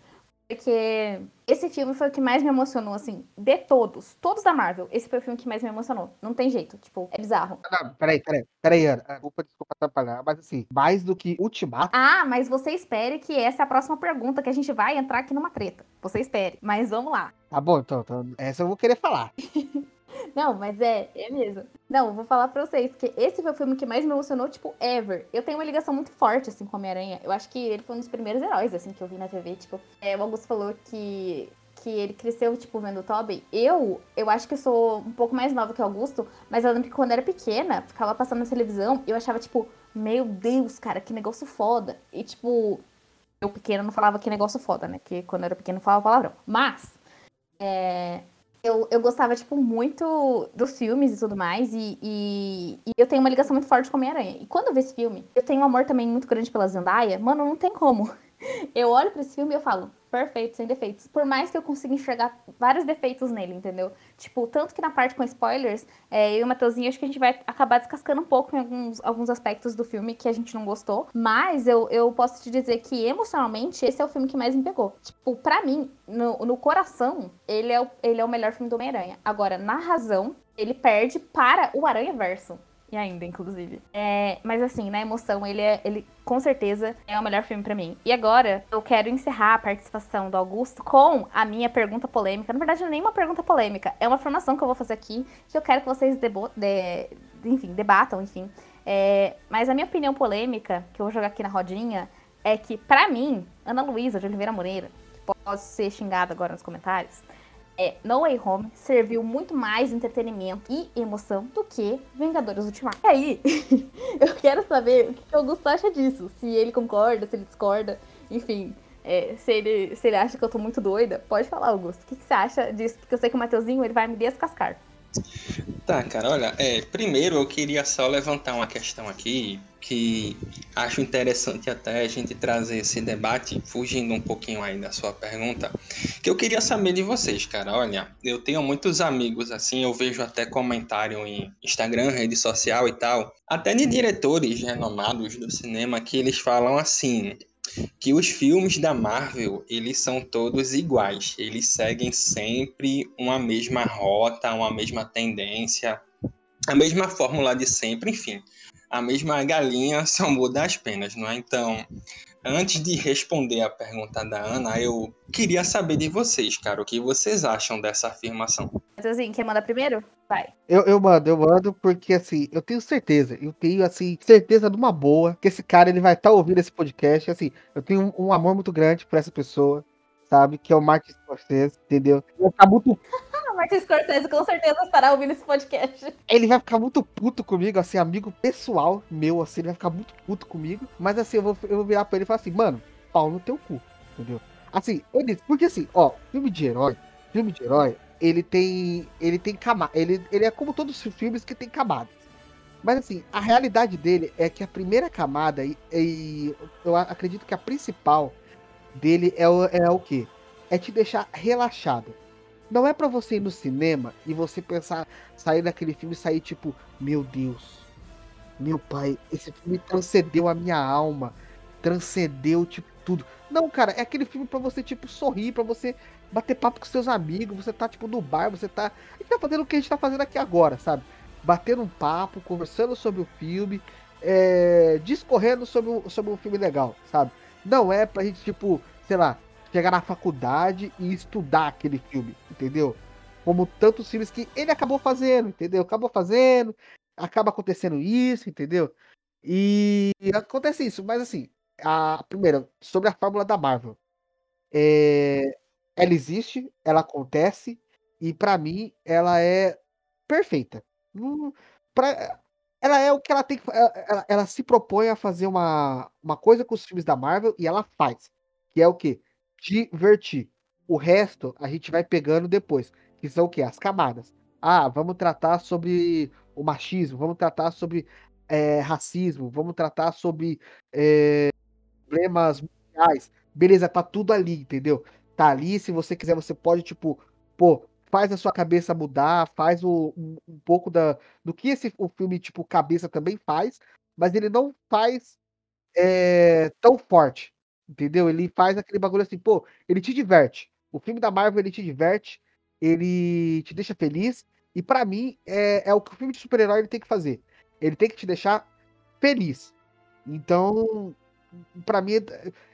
Porque esse filme foi o que mais me emocionou, assim, de todos. Todos da Marvel. Esse foi o filme que mais me emocionou. Não tem jeito. Tipo, é bizarro. Não, peraí, peraí. Peraí, Ana. Desculpa, desculpa atrapalhar. Mas assim, mais do que Ultimato. Ah, mas você espere que essa é a próxima pergunta que a gente vai entrar aqui numa treta. Você espere. Mas vamos lá. Tá bom, então. então essa eu vou querer falar. Não, mas é, é mesmo. Não, vou falar pra vocês que esse foi o filme que mais me emocionou, tipo, ever. Eu tenho uma ligação muito forte, assim, com Homem-Aranha. Eu acho que ele foi um dos primeiros heróis, assim, que eu vi na TV. Tipo, é, o Augusto falou que, que ele cresceu, tipo, vendo o Tobey. Eu, eu acho que eu sou um pouco mais nova que o Augusto, mas eu lembro que quando eu era pequena, ficava passando na televisão, eu achava, tipo, meu Deus, cara, que negócio foda. E, tipo, eu pequena não falava que negócio foda, né? Que quando eu era pequena eu falava palavrão. Mas, é, eu, eu gostava, tipo, muito dos filmes e tudo mais. E, e, e eu tenho uma ligação muito forte com Homem-Aranha. E quando eu vi esse filme, eu tenho um amor também muito grande pela Zendaya. Mano, não tem como. Eu olho pra esse filme e eu falo, perfeito, sem defeitos. Por mais que eu consiga enxergar vários defeitos nele, entendeu? Tipo, tanto que na parte com spoilers, é, eu e o Matheusinho, acho que a gente vai acabar descascando um pouco em alguns, alguns aspectos do filme que a gente não gostou. Mas eu, eu posso te dizer que, emocionalmente, esse é o filme que mais me pegou. Tipo, pra mim, no, no coração, ele é, o, ele é o melhor filme do Homem-Aranha. Agora, na razão, ele perde para o Aranha Verso. E ainda, inclusive. É, mas assim, na emoção, ele é. Ele com certeza é o melhor filme para mim. E agora, eu quero encerrar a participação do Augusto com a minha pergunta polêmica. Na verdade, não é nem uma pergunta polêmica, é uma afirmação que eu vou fazer aqui, que eu quero que vocês debo de, enfim, debatam, enfim. É, mas a minha opinião polêmica, que eu vou jogar aqui na rodinha, é que, para mim, Ana Luísa de Oliveira Moreira, que pode ser xingada agora nos comentários, é, No Way Home serviu muito mais entretenimento e emoção do que Vingadores Ultimato. E aí, eu quero saber o que o Augusto acha disso. Se ele concorda, se ele discorda, enfim. É, se, ele, se ele acha que eu tô muito doida, pode falar, Augusto. O que, que você acha disso? Porque eu sei que o Mateuzinho ele vai me descascar. Tá, cara, olha, é, primeiro eu queria só levantar uma questão aqui que acho interessante até a gente trazer esse debate, fugindo um pouquinho aí da sua pergunta, que eu queria saber de vocês, cara. Olha, eu tenho muitos amigos assim, eu vejo até comentário em Instagram, rede social e tal, até de diretores renomados do cinema que eles falam assim: que os filmes da Marvel, eles são todos iguais. Eles seguem sempre uma mesma rota, uma mesma tendência, a mesma fórmula de sempre, enfim. A mesma galinha só muda as penas, não é? Então, antes de responder a pergunta da Ana, eu queria saber de vocês, cara, o que vocês acham dessa afirmação. Matheusinho, quer mandar primeiro? Vai. Eu, eu mando, eu mando, porque assim, eu tenho certeza, eu tenho assim, certeza numa boa, que esse cara ele vai estar tá ouvindo esse podcast. Assim, eu tenho um, um, amor muito grande por essa pessoa, sabe? Que é o Martin Scorsese, entendeu? Ele tá muito. Martin Scorsese com certeza estará ouvindo esse podcast. Ele vai ficar muito puto comigo, assim, amigo pessoal meu, assim, ele vai ficar muito puto comigo. Mas assim, eu vou, eu vou virar pra ele e falar assim, mano, pau no teu cu, entendeu? Assim, ele, porque assim, ó, filme de herói, filme de herói, ele tem. Ele tem camada. Ele, ele é como todos os filmes que tem camadas. Mas assim, a realidade dele é que a primeira camada, e, e eu acredito que a principal dele é o, é o quê? É te deixar relaxado. Não é para você ir no cinema e você pensar, sair daquele filme e sair tipo, meu Deus, meu pai, esse filme transcendeu a minha alma, transcendeu tipo tudo. Não, cara, é aquele filme para você tipo sorrir, para você bater papo com seus amigos, você tá, tipo, no bar, você tá. A gente tá fazendo o que a gente tá fazendo aqui agora, sabe? Batendo um papo, conversando sobre o filme, é, discorrendo sobre, sobre um filme legal, sabe? Não é pra gente, tipo, sei lá, chegar na faculdade e estudar aquele filme, entendeu? Como tantos filmes que ele acabou fazendo, entendeu? Acabou fazendo, acaba acontecendo isso, entendeu? E acontece isso, mas assim, a primeira, sobre a fórmula da Marvel. É, ela existe, ela acontece, e para mim ela é perfeita. pra, ela é o que ela tem que. Ela, ela, se propõe a fazer uma, uma coisa com os filmes da Marvel e ela faz. Que é o que? Divertir. O resto a gente vai pegando depois. Que são o que? As camadas. Ah, vamos tratar sobre o machismo, vamos tratar sobre é, racismo, vamos tratar sobre é, problemas mundiais. Beleza, tá tudo ali, entendeu? tá ali. Se você quiser, você pode, tipo, pô, faz a sua cabeça mudar, faz o, um, um, pouco da, do que esse o filme, tipo, cabeça também faz, mas ele não faz é, tão forte, entendeu? Ele faz aquele bagulho assim, pô, ele te diverte. O filme da Marvel, ele te diverte, ele te deixa feliz, e para mim, é, é o que o filme de super-herói tem que fazer. Ele tem que te deixar feliz. Então, para mim,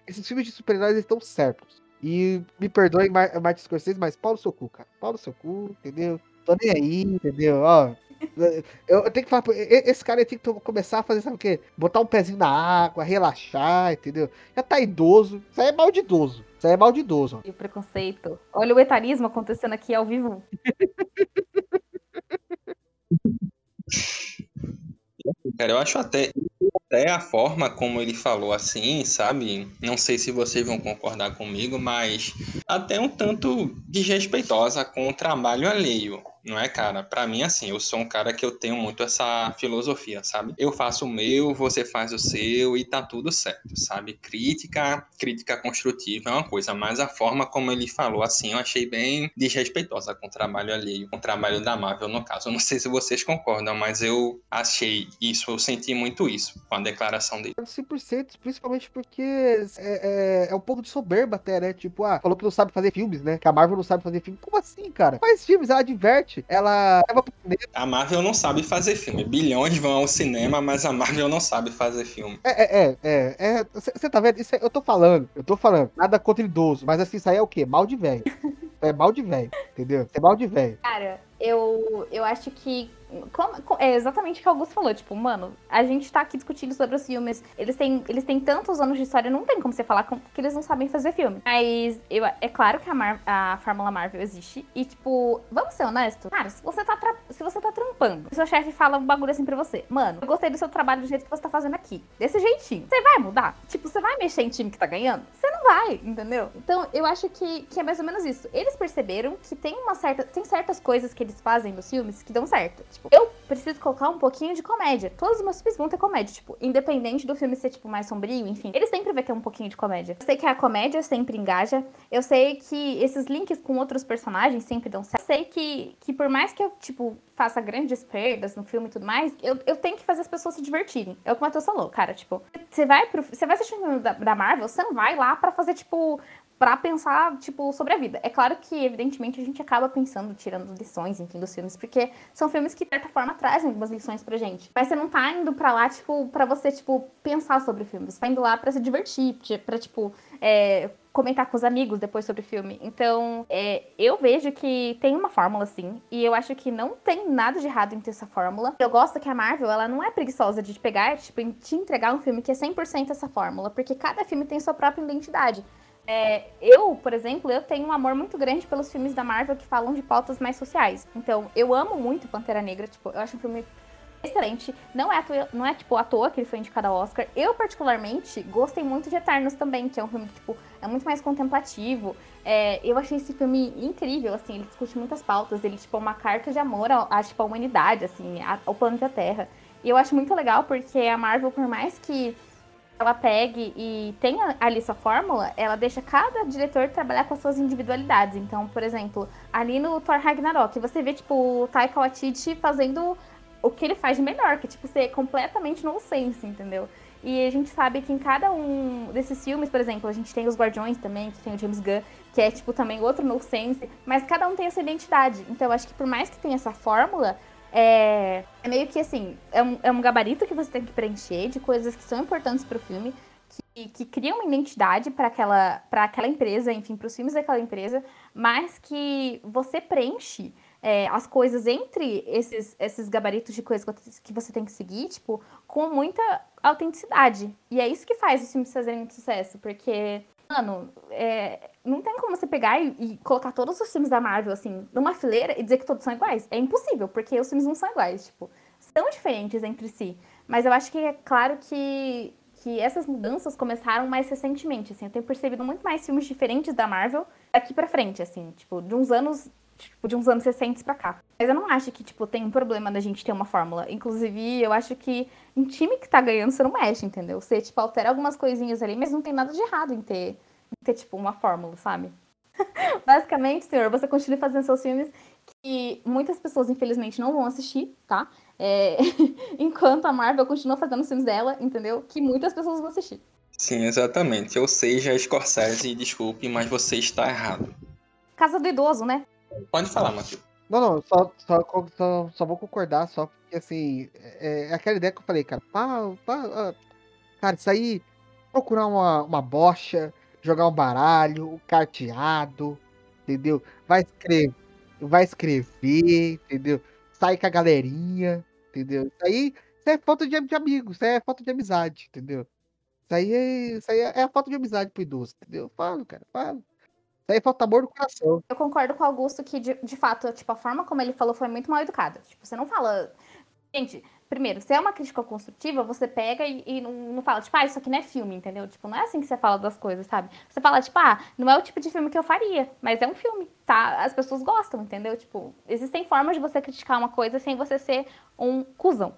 esses filmes de super-heróis estão certos. E me perdoe, Martin Scorsese, mas Paulo seu cu, cara. Paulo seu cu, entendeu? Tô nem aí, entendeu? Ó, eu, tenho que falar. Esse cara tem que começar a fazer, sabe o quê? Botar um pezinho na água, relaxar, entendeu? Já tá idoso. Isso aí é mal de idoso. Isso aí é mal de idoso. E o preconceito. Olha o etarismo acontecendo aqui ao vivo. Cara, eu acho até até a forma como ele falou assim, sabe? Não sei se vocês vão concordar comigo, mas até um tanto desrespeitosa com o trabalho alheio. Não é, cara? Para mim, assim, eu sou um cara que eu tenho muito essa filosofia, sabe? Eu faço o meu, você faz o seu e tá tudo certo, sabe? Crítica, crítica construtiva é uma coisa, mas a forma como ele falou, assim, eu achei bem desrespeitosa com o trabalho alheio, com o trabalho da Marvel, no caso. Eu não sei se vocês concordam, mas eu achei isso, eu senti muito isso com a declaração dele. 100%, principalmente porque é, é, é um pouco de soberba até, né? Tipo, ah, falou que não sabe fazer filmes, né? Que a Marvel não sabe fazer filme. Como assim, cara? Faz filmes, ela diverte, ela leva pro cinema. A Marvel não sabe fazer filme. Bilhões vão ao cinema, mas a Marvel não sabe fazer filme. É, é, é. é Você é, tá vendo? Isso é, eu tô falando, eu tô falando. Nada contra idoso, mas assim, isso aí é o quê? Mal de velho. É mal de velho, entendeu? É mal de velho. Cara, eu, eu acho que como, é exatamente o que o Augusto falou, tipo, mano, a gente tá aqui discutindo sobre os filmes, eles têm, eles têm tantos anos de história, não tem como você falar que eles não sabem fazer filme. Mas eu, é claro que a, Mar, a Fórmula Marvel existe, e tipo, vamos ser honestos, cara, se você tá, se você tá trampando, seu chefe fala um bagulho assim pra você, mano, eu gostei do seu trabalho do jeito que você tá fazendo aqui, desse jeitinho, você vai mudar? Tipo, você vai mexer em time que tá ganhando? Você não vai, entendeu? Então, eu acho que, que é mais ou menos isso. Eles perceberam que tem uma certa, tem certas coisas que eles fazem nos filmes que dão certo. Tipo, eu preciso colocar um pouquinho de comédia. Todos os meus filmes vão ter comédia, tipo, independente do filme ser, tipo, mais sombrio, enfim. Ele sempre vai ter um pouquinho de comédia. Eu sei que a comédia sempre engaja. Eu sei que esses links com outros personagens sempre dão certo. Eu sei que, que por mais que eu, tipo, faça grandes perdas no filme e tudo mais, eu, eu tenho que fazer as pessoas se divertirem. É o que o Matheus falou, cara. Tipo, você vai pro. Você vai assistir um filme da, da Marvel, você não vai lá para fazer, tipo, para pensar, tipo, sobre a vida. É claro que, evidentemente, a gente acaba pensando, tirando lições, enfim, dos filmes, porque são filmes que, de certa forma, trazem algumas lições pra gente. Mas você não tá indo pra lá, tipo, pra você, tipo, pensar sobre o filme. Você tá indo lá pra se divertir, pra, tipo, é, comentar com os amigos depois sobre o filme. Então, é, eu vejo que tem uma fórmula, sim, e eu acho que não tem nada de errado em ter essa fórmula. Eu gosto que a Marvel, ela não é preguiçosa de pegar, tipo, te entregar um filme que é 100% essa fórmula, porque cada filme tem sua própria identidade. É, eu, por exemplo, eu tenho um amor muito grande pelos filmes da Marvel que falam de pautas mais sociais. Então, eu amo muito Pantera Negra, tipo, eu acho um filme excelente. Não é, não é tipo à toa que ele foi indicado ao Oscar. Eu, particularmente, gostei muito de Eternos também, que é um filme que, tipo, é muito mais contemplativo. É, eu achei esse filme incrível, assim, ele discute muitas pautas, ele, tipo, é uma carta de amor à, tipo, à humanidade, assim, ao planeta Terra. E eu acho muito legal porque a Marvel, por mais que ela pegue e tenha ali sua fórmula, ela deixa cada diretor trabalhar com as suas individualidades. Então, por exemplo, ali no Thor Ragnarok, você vê, tipo, o Taika Waititi fazendo o que ele faz de melhor, que tipo, ser completamente nonsense, entendeu? E a gente sabe que em cada um desses filmes, por exemplo, a gente tem os Guardiões também, que tem o James Gunn, que é, tipo, também outro nonsense, mas cada um tem essa identidade. Então, eu acho que por mais que tenha essa fórmula, é, é meio que assim, é um, é um gabarito que você tem que preencher de coisas que são importantes para o filme, que, que criam uma identidade para aquela, aquela empresa, enfim, para os filmes daquela empresa, mas que você preenche é, as coisas entre esses, esses gabaritos de coisas que você tem que seguir, tipo, com muita autenticidade. E é isso que faz os filmes fazerem muito sucesso, porque Mano, é, não tem como você pegar e, e, colocar todos os filmes da Marvel, assim, numa fileira e dizer que todos são iguais. É impossível, porque os filmes não são iguais, tipo, são diferentes entre si. Mas eu acho que é claro que, que essas mudanças começaram mais recentemente, assim. Eu tenho percebido muito mais filmes diferentes da Marvel daqui pra frente, assim, tipo, de uns anos tipo, de uns anos recentes pra cá. Mas eu não acho que, tipo, tem um problema da gente ter uma fórmula. Inclusive, eu acho que em time que tá ganhando, você não mexe, entendeu? Você, tipo, altera algumas coisinhas ali, mas não tem nada de errado em ter, ter tipo, uma fórmula, sabe? Basicamente, senhor, você continua fazendo seus filmes que muitas pessoas, infelizmente, não vão assistir, tá? É... Enquanto a Marvel continua fazendo os filmes dela, entendeu? Que muitas pessoas vão assistir. Sim, exatamente. Ou seja, Scorsese, desculpe, mas você está errado. Casa do idoso, né? Pode falar, Matheus. Não, não, só, só, só, só, vou concordar, só porque assim, é, é, aquela ideia que eu falei, cara, pá, pá, cara, isso aí, procurar uma, uma bocha, jogar um baralho, um carteado, entendeu? Vai escrever, vai escrever, entendeu? Sai com a galerinha, entendeu? Isso aí, isso é falta de, de amigos, isso é falta de amizade, entendeu? Isso aí é, isso aí é a falta de amizade pro idoso, entendeu? Falo, cara, falo. Aí falta amor no coração. Eu concordo com o Augusto que, de, de fato, tipo, a forma como ele falou foi muito mal educada. Tipo, você não fala. Gente, primeiro, se é uma crítica construtiva, você pega e, e não, não, fala, tipo, ah, isso aqui não é filme, entendeu? Tipo, não é assim que você fala das coisas, sabe? Você fala, tipo, ah, não é o tipo de filme que eu faria, mas é um filme, tá? As pessoas gostam, entendeu? Tipo, existem formas de você criticar uma coisa sem você ser um cuzão.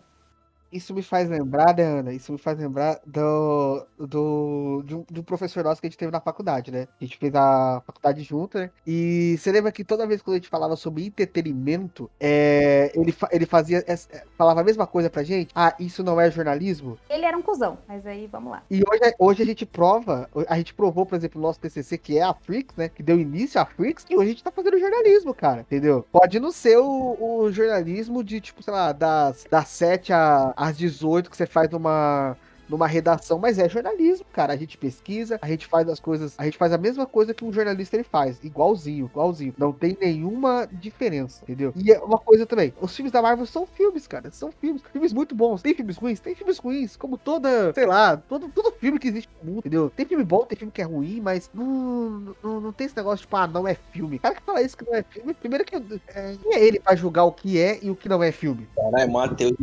Isso me faz lembrar, né, Ana? Isso me faz lembrar do, do, de, um, de um professor nosso que a gente teve na faculdade, né? A gente fez a faculdade junto, né? E você lembra que toda vez que a gente falava sobre entretenimento, é, ele, ele fazia, é, falava a mesma coisa pra gente? Ah, isso não é jornalismo? Ele era um cuzão, mas aí vamos lá. E hoje, hoje a gente prova, a gente provou, por exemplo, o nosso TCC, que é a Freaks, né? Que deu início à Freaks, e hoje a gente tá fazendo jornalismo, cara, entendeu? Pode não ser o, o jornalismo de, tipo, sei lá, das, das 7 a às 18 que você faz uma numa redação, mas é jornalismo, cara. A gente pesquisa, a gente faz as coisas, a gente faz a mesma coisa que um jornalista ele faz, igualzinho, igualzinho. Não tem nenhuma diferença, entendeu? E é uma coisa também, os filmes da Marvel são filmes, cara, são filmes, filmes muito bons. Tem filmes ruins, tem filmes ruins, como toda, sei lá, todo, todo filme que existe no mundo, entendeu? Tem filme bom, tem filme que é ruim, mas não, não, não tem esse negócio tipo, ah, não é filme. O cara que fala isso que não é filme, primeiro que é, quem é ele pra julgar o que é e o que não é filme? Cara, é Matheus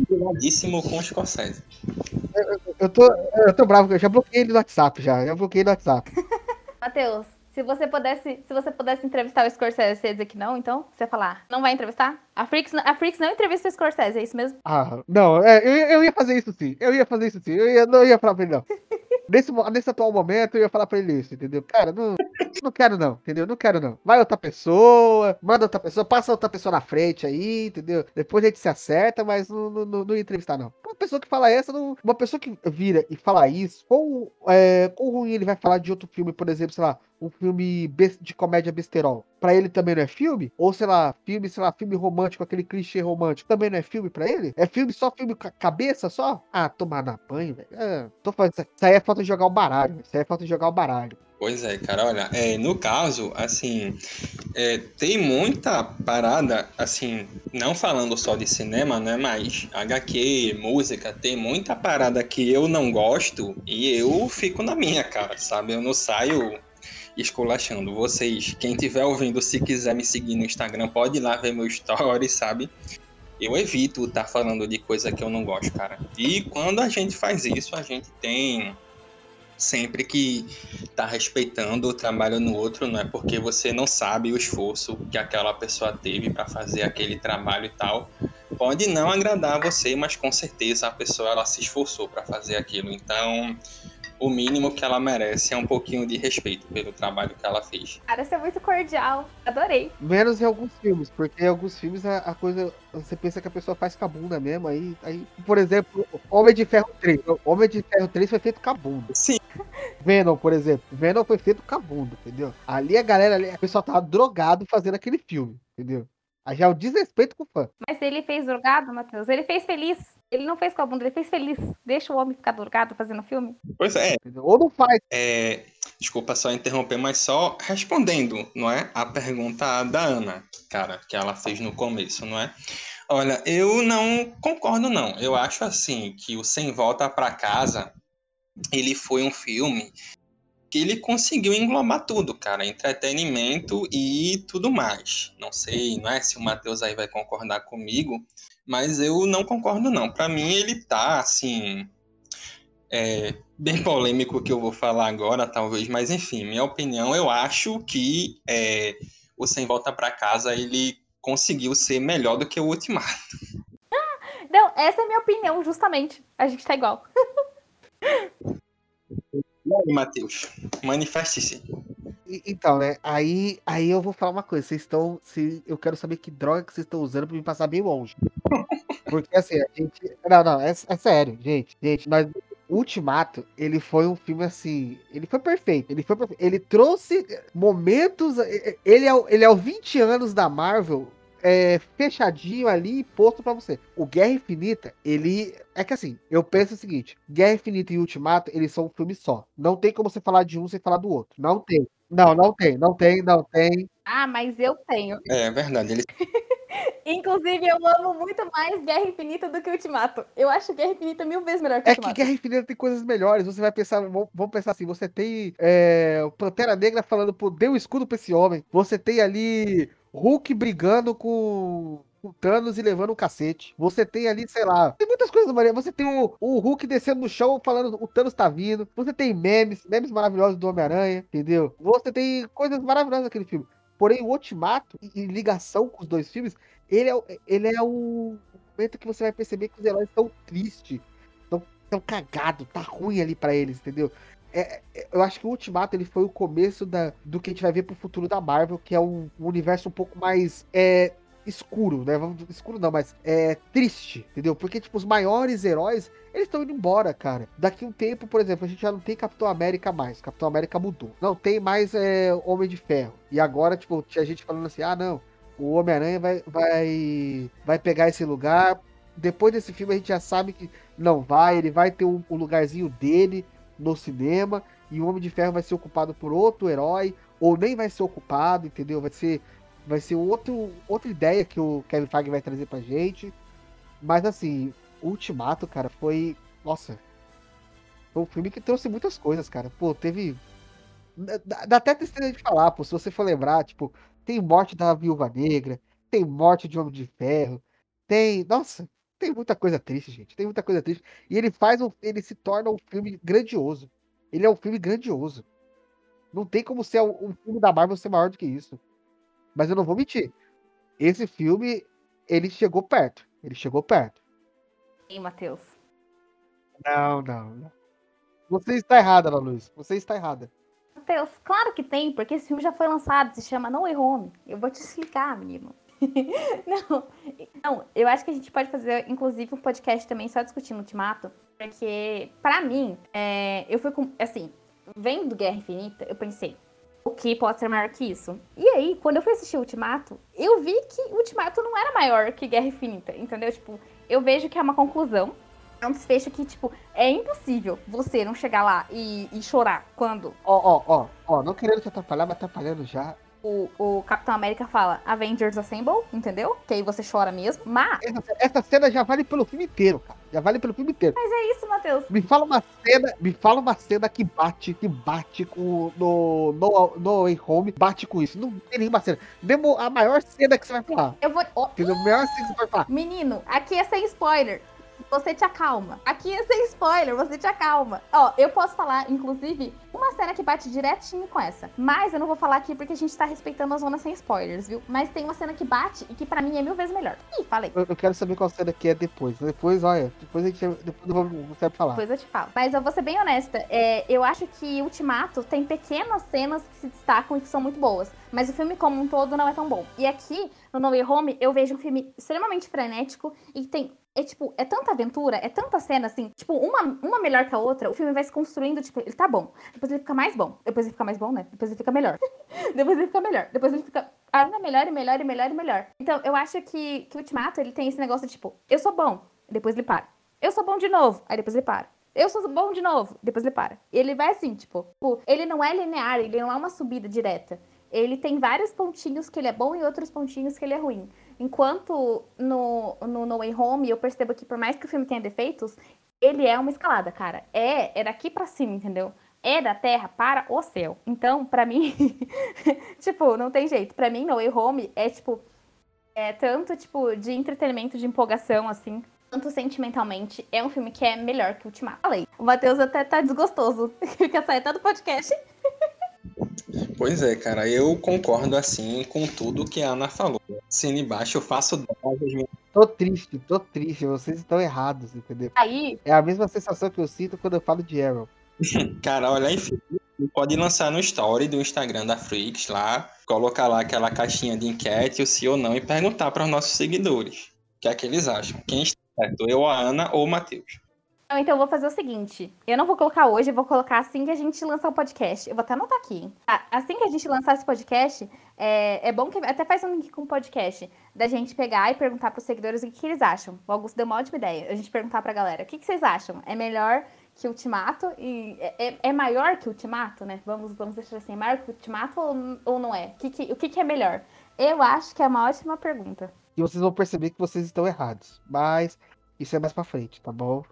com os Scorsese. Eu, eu, tô, eu tô bravo, eu já bloqueei ele no WhatsApp, já. Já bloqueei no WhatsApp. Matheus, se você pudesse, se você pudesse entrevistar o Scorsese, você ia dizer que não, então? Você ia falar, não vai entrevistar? A Freaks, a Freaks não entrevista o Scorsese, é isso mesmo? Ah, não, é, eu, eu ia fazer isso sim. Eu ia fazer isso sim. Eu ia, não ia falar pra ele, não. nesse, nesse atual momento, eu ia falar pra ele isso, entendeu? Cara, não, não quero não, entendeu? Não quero não. Vai outra pessoa, manda outra pessoa, passa outra pessoa na frente aí, entendeu? Depois a gente se acerta, mas não, não, não, não entrevistar, não. Uma pessoa que fala essa, não, uma pessoa que vira e fala isso, quão, é, quão ruim ele vai falar de outro filme, por exemplo, sei lá, um filme de comédia besterol. Pra ele também não é filme? Ou, sei lá, filme, sei lá, filme romântico, aquele clichê romântico, também não é filme pra ele? É filme só filme cabeça só? Ah, tomar na banho, velho. Ah, tô fazendo. Isso aí é falta de jogar o baralho. Isso aí é falta de jogar o baralho. Pois é, cara, olha, é, no caso, assim, é, tem muita parada, assim, não falando só de cinema, né, mas HQ, música, tem muita parada que eu não gosto e eu fico na minha, cara, sabe? Eu não saio esculachando. Vocês, quem estiver ouvindo, se quiser me seguir no Instagram, pode ir lá ver meu story, sabe? Eu evito estar tá falando de coisa que eu não gosto, cara. E quando a gente faz isso, a gente tem sempre que tá respeitando o trabalho no outro, não é porque você não sabe o esforço que aquela pessoa teve para fazer aquele trabalho e tal. Pode não agradar você, mas com certeza a pessoa ela se esforçou para fazer aquilo. Então, o mínimo que ela merece é um pouquinho de respeito pelo trabalho que ela fez. Cara, isso é muito cordial. Adorei. Menos em alguns filmes, porque em alguns filmes a, a coisa. Você pensa que a pessoa faz com a bunda mesmo. Aí, aí, por exemplo, Homem de Ferro 3. Homem de Ferro 3 foi feito com a bunda. Sim. Venom, por exemplo. Venom foi feito com a bunda, entendeu? Ali a galera, ali, a pessoa tava drogado fazendo aquele filme, entendeu? Aí já é o desrespeito com o fã. Mas ele fez drogado, Matheus. Ele fez feliz. Ele não fez com a bunda, ele fez feliz. Deixa o homem ficar drogado fazendo filme. Pois é. Ou não faz. É, desculpa só interromper, mas só respondendo, não é? A pergunta da Ana, cara, que ela fez no começo, não é? Olha, eu não concordo, não. Eu acho assim que o Sem Volta para Casa ele foi um filme que ele conseguiu englobar tudo, cara, entretenimento e tudo mais. Não sei, não é se o Matheus aí vai concordar comigo, mas eu não concordo não. Para mim ele tá assim é, bem polêmico que eu vou falar agora, talvez, mas enfim, minha opinião, eu acho que é, o Sem Volta para Casa ele conseguiu ser melhor do que o Ultimato. Não, essa é a minha opinião, justamente. A gente tá igual. E aí, Matheus? Manifeste-se. Então, né? Aí, aí eu vou falar uma coisa. Vocês estão. Se, eu quero saber que droga que vocês estão usando pra me passar bem longe. Porque assim, a gente. Não, não, é, é sério, gente. Gente, nós. Ultimato, ele foi um filme assim. Ele foi perfeito. Ele foi perfeito. Ele trouxe momentos. Ele é, ele é o 20 anos da Marvel é, fechadinho ali posto para você. O Guerra Infinita, ele. É que assim, eu penso o seguinte: Guerra Infinita e Ultimato, eles são um filme só. Não tem como você falar de um sem falar do outro. Não tem. Não, não tem, não tem, não tem. Ah, mas eu tenho. É verdade. Ele... Inclusive, eu amo muito mais Guerra Infinita do que Ultimato. Eu acho Guerra Infinita mil vezes melhor que é Ultimato. É que Guerra Infinita tem coisas melhores. Você vai pensar, vamos pensar assim, você tem é, o Pantera Negra falando, pô, deu escudo pra esse homem. Você tem ali Hulk brigando com o Thanos e levando um cacete. Você tem ali, sei lá, tem muitas coisas Maria. Você tem o, o Hulk descendo no chão falando o Thanos tá vindo. Você tem memes, memes maravilhosos do Homem-Aranha, entendeu? Você tem coisas maravilhosas naquele filme. Porém, o Ultimato, em ligação com os dois filmes, ele é, ele é o momento que você vai perceber que os heróis estão tristes, estão cagados, tá ruim ali para eles, entendeu? É, é, eu acho que o Ultimato ele foi o começo da, do que a gente vai ver pro futuro da Marvel, que é um, um universo um pouco mais é, escuro, né? Escuro não, mas é triste, entendeu? Porque, tipo, os maiores heróis, eles estão indo embora, cara. Daqui um tempo, por exemplo, a gente já não tem Capitão América mais. Capitão América mudou. Não tem mais é, Homem de Ferro. E agora, tipo, tinha gente falando assim, ah, não, o Homem-Aranha vai, vai, vai pegar esse lugar. Depois desse filme a gente já sabe que não vai, ele vai ter um, um lugarzinho dele no cinema e o Homem de Ferro vai ser ocupado por outro herói ou nem vai ser ocupado, entendeu? Vai ser vai ser outro, outra ideia que o Kevin Feige vai trazer pra gente. Mas assim, Ultimato, cara, foi. Nossa. Foi um filme que trouxe muitas coisas, cara. Pô, teve. Dá até tristeza de falar, pô, se você for lembrar, tipo, tem morte da Viúva Negra, tem morte de Homem de Ferro, tem. Nossa, tem muita coisa triste, gente. Tem muita coisa triste. E ele faz um. Ele se torna um filme grandioso. Ele é um filme grandioso. Não tem como ser um filme da Marvel ser maior do que isso. Mas eu não vou mentir. Esse filme, ele chegou perto. Ele chegou perto. Sim, Matheus. Não, não, não. Você está errada, Ana Luiz. Você está errada. Matheus, claro que tem, porque esse filme já foi lançado, se chama No Way Home. Eu vou te explicar, menino. não, não, eu acho que a gente pode fazer, inclusive, um podcast também só discutindo Ultimato, porque, para mim, é, eu fui com, assim, vendo Guerra Infinita, eu pensei, o que pode ser maior que isso. E aí, quando eu fui assistir Ultimato, eu vi que Ultimato não era maior que Guerra Infinita, entendeu? Tipo, eu vejo que é uma conclusão, é um desfecho que, tipo, é impossível você não chegar lá e, e chorar quando. Ó, ó, ó, ó, não querendo te atrapalhar, mas atrapalhando já o, o Capitão América fala Avengers Assemble, entendeu? Que aí você chora mesmo. Mas. Essa, essa, cena já vale pelo filme inteiro, cara. Já vale pelo filme inteiro. Mas é isso, Matheus. Me fala uma cena, me fala uma cena que bate, que bate com no, no, no Way Home, bate com isso. Não tem nenhuma cena. Mesmo a maior cena que você vai falar. Eu vou. Oh. A maior cena que você vai falar. Menino, aqui é sem spoiler você te acalma. Aqui é sem spoiler, você te acalma. Ó, eu posso falar, inclusive, uma cena que bate direitinho com essa. Mas eu não vou falar aqui porque a gente tá respeitando a zona sem spoilers, viu? Mas tem uma cena que bate e que para mim é mil vezes melhor. Ih, falei. Eu, eu, quero saber qual cena que é depois. Depois, olha, depois a gente depois eu vou, você falar. Depois eu te falo. Mas eu vou ser bem honesta. É, eu acho que Ultimato tem pequenas cenas que se destacam e que são muito boas. Mas o filme como um todo não é tão bom. E aqui, no No Way Home, eu vejo um filme extremamente frenético e que tem é tipo, é tanta aventura, é tanta cena assim, tipo, uma, uma melhor que a outra, o filme vai se construindo, tipo, ele tá bom, depois ele fica mais bom, depois ele fica mais bom, né? Depois ele fica melhor. depois ele fica melhor, depois ele fica ainda melhor e melhor e melhor e melhor. Então, eu acho que, que o Ultimato, ele tem esse negócio de, tipo, eu sou bom, depois ele para. Eu sou bom de novo, aí depois ele para. Eu sou bom de novo, depois ele para. Ele vai assim, tipo, ele não é linear, ele não é uma subida direta. Ele tem vários pontinhos que ele é bom e outros pontinhos que ele é ruim. Enquanto no, no No Way Home eu percebo que por mais que o filme tenha defeitos, ele é uma escalada, cara. É, é daqui para cima, entendeu? É da terra para o céu. Então, para mim, tipo, não tem jeito. Para mim, No Way Home é tipo é tanto tipo de entretenimento, de empolgação assim, tanto sentimentalmente, é um filme que é melhor que Ultimato. Falei. O Matheus até tá desgostoso. Quer sair até do podcast. Pois é, cara, eu concordo assim com tudo que a Ana falou. Cine embaixo, eu faço doses. Tô triste, tô triste, vocês estão errados, entendeu? Aí. É a mesma sensação que eu sinto quando eu falo de Arrow. cara, olha aí, pode lançar no story do Instagram da Freaks lá, colocar lá aquela caixinha de enquete, o sim ou não, e perguntar para os nossos seguidores o que é que eles acham. Quem está certo, eu, a Ana ou o Matheus? Então eu vou fazer o seguinte: eu não vou colocar hoje, eu vou colocar assim que a gente lançar o podcast. Eu vou até anotar aqui. Assim que a gente lançar esse podcast, é, é bom que até faz um link com o podcast da gente pegar e perguntar para os seguidores o que, que, eles acham. O Augusto deu uma ótima ideia. A gente perguntar para a galera: o que, que, vocês acham? É melhor que Ultimato? E é, é, é maior que Ultimato, né? Vamos, vamos deixar assim: é maior que Ultimato ou, ou não é? O que, que, o que, que é melhor? Eu acho que é uma ótima pergunta. E vocês vão perceber que vocês estão errados. Mas isso é mais pra frente, tá bom?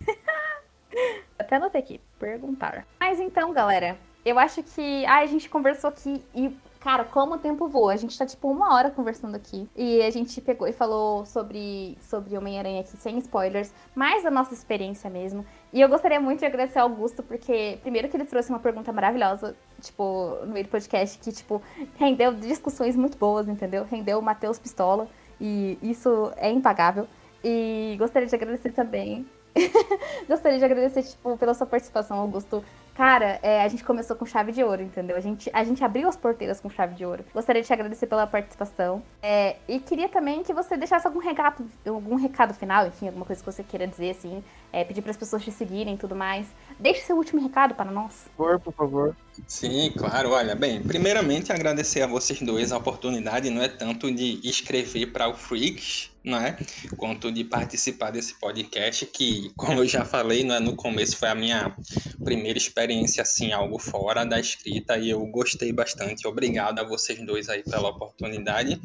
Até anotei aqui, perguntar. Mas então, galera, eu acho que ah, a gente conversou aqui e Cara, como o tempo voa. A gente tá tipo uma hora conversando aqui. E a gente pegou e falou sobre, sobre Homem-Aranha aqui, sem spoilers, mais da nossa experiência mesmo. E eu gostaria muito de agradecer ao Augusto, porque, primeiro, que ele trouxe uma pergunta maravilhosa, tipo, no meio do podcast, que, tipo, rendeu discussões muito boas, entendeu? Rendeu o Matheus Pistola. E isso é impagável. E gostaria de agradecer também. gostaria de agradecer, tipo, pela sua participação, Augusto. Cara, é, a gente começou com chave de ouro, entendeu? A gente, a gente abriu as porteiras com chave de ouro. Gostaria de te agradecer pela participação. É, e queria também que você deixasse algum recado, algum recado final, enfim, alguma coisa que você queira dizer, assim. É, pedir para as pessoas te seguirem e tudo mais. Deixe seu último recado para nós. Por favor, por favor. Sim, claro. Olha, bem, primeiramente agradecer a vocês dois a oportunidade, não é tanto de escrever para o Freaks, não é? Quanto de participar desse podcast, que, como eu já falei, não é, no começo foi a minha primeira experiência, assim, algo fora da escrita, e eu gostei bastante. Obrigado a vocês dois aí pela oportunidade.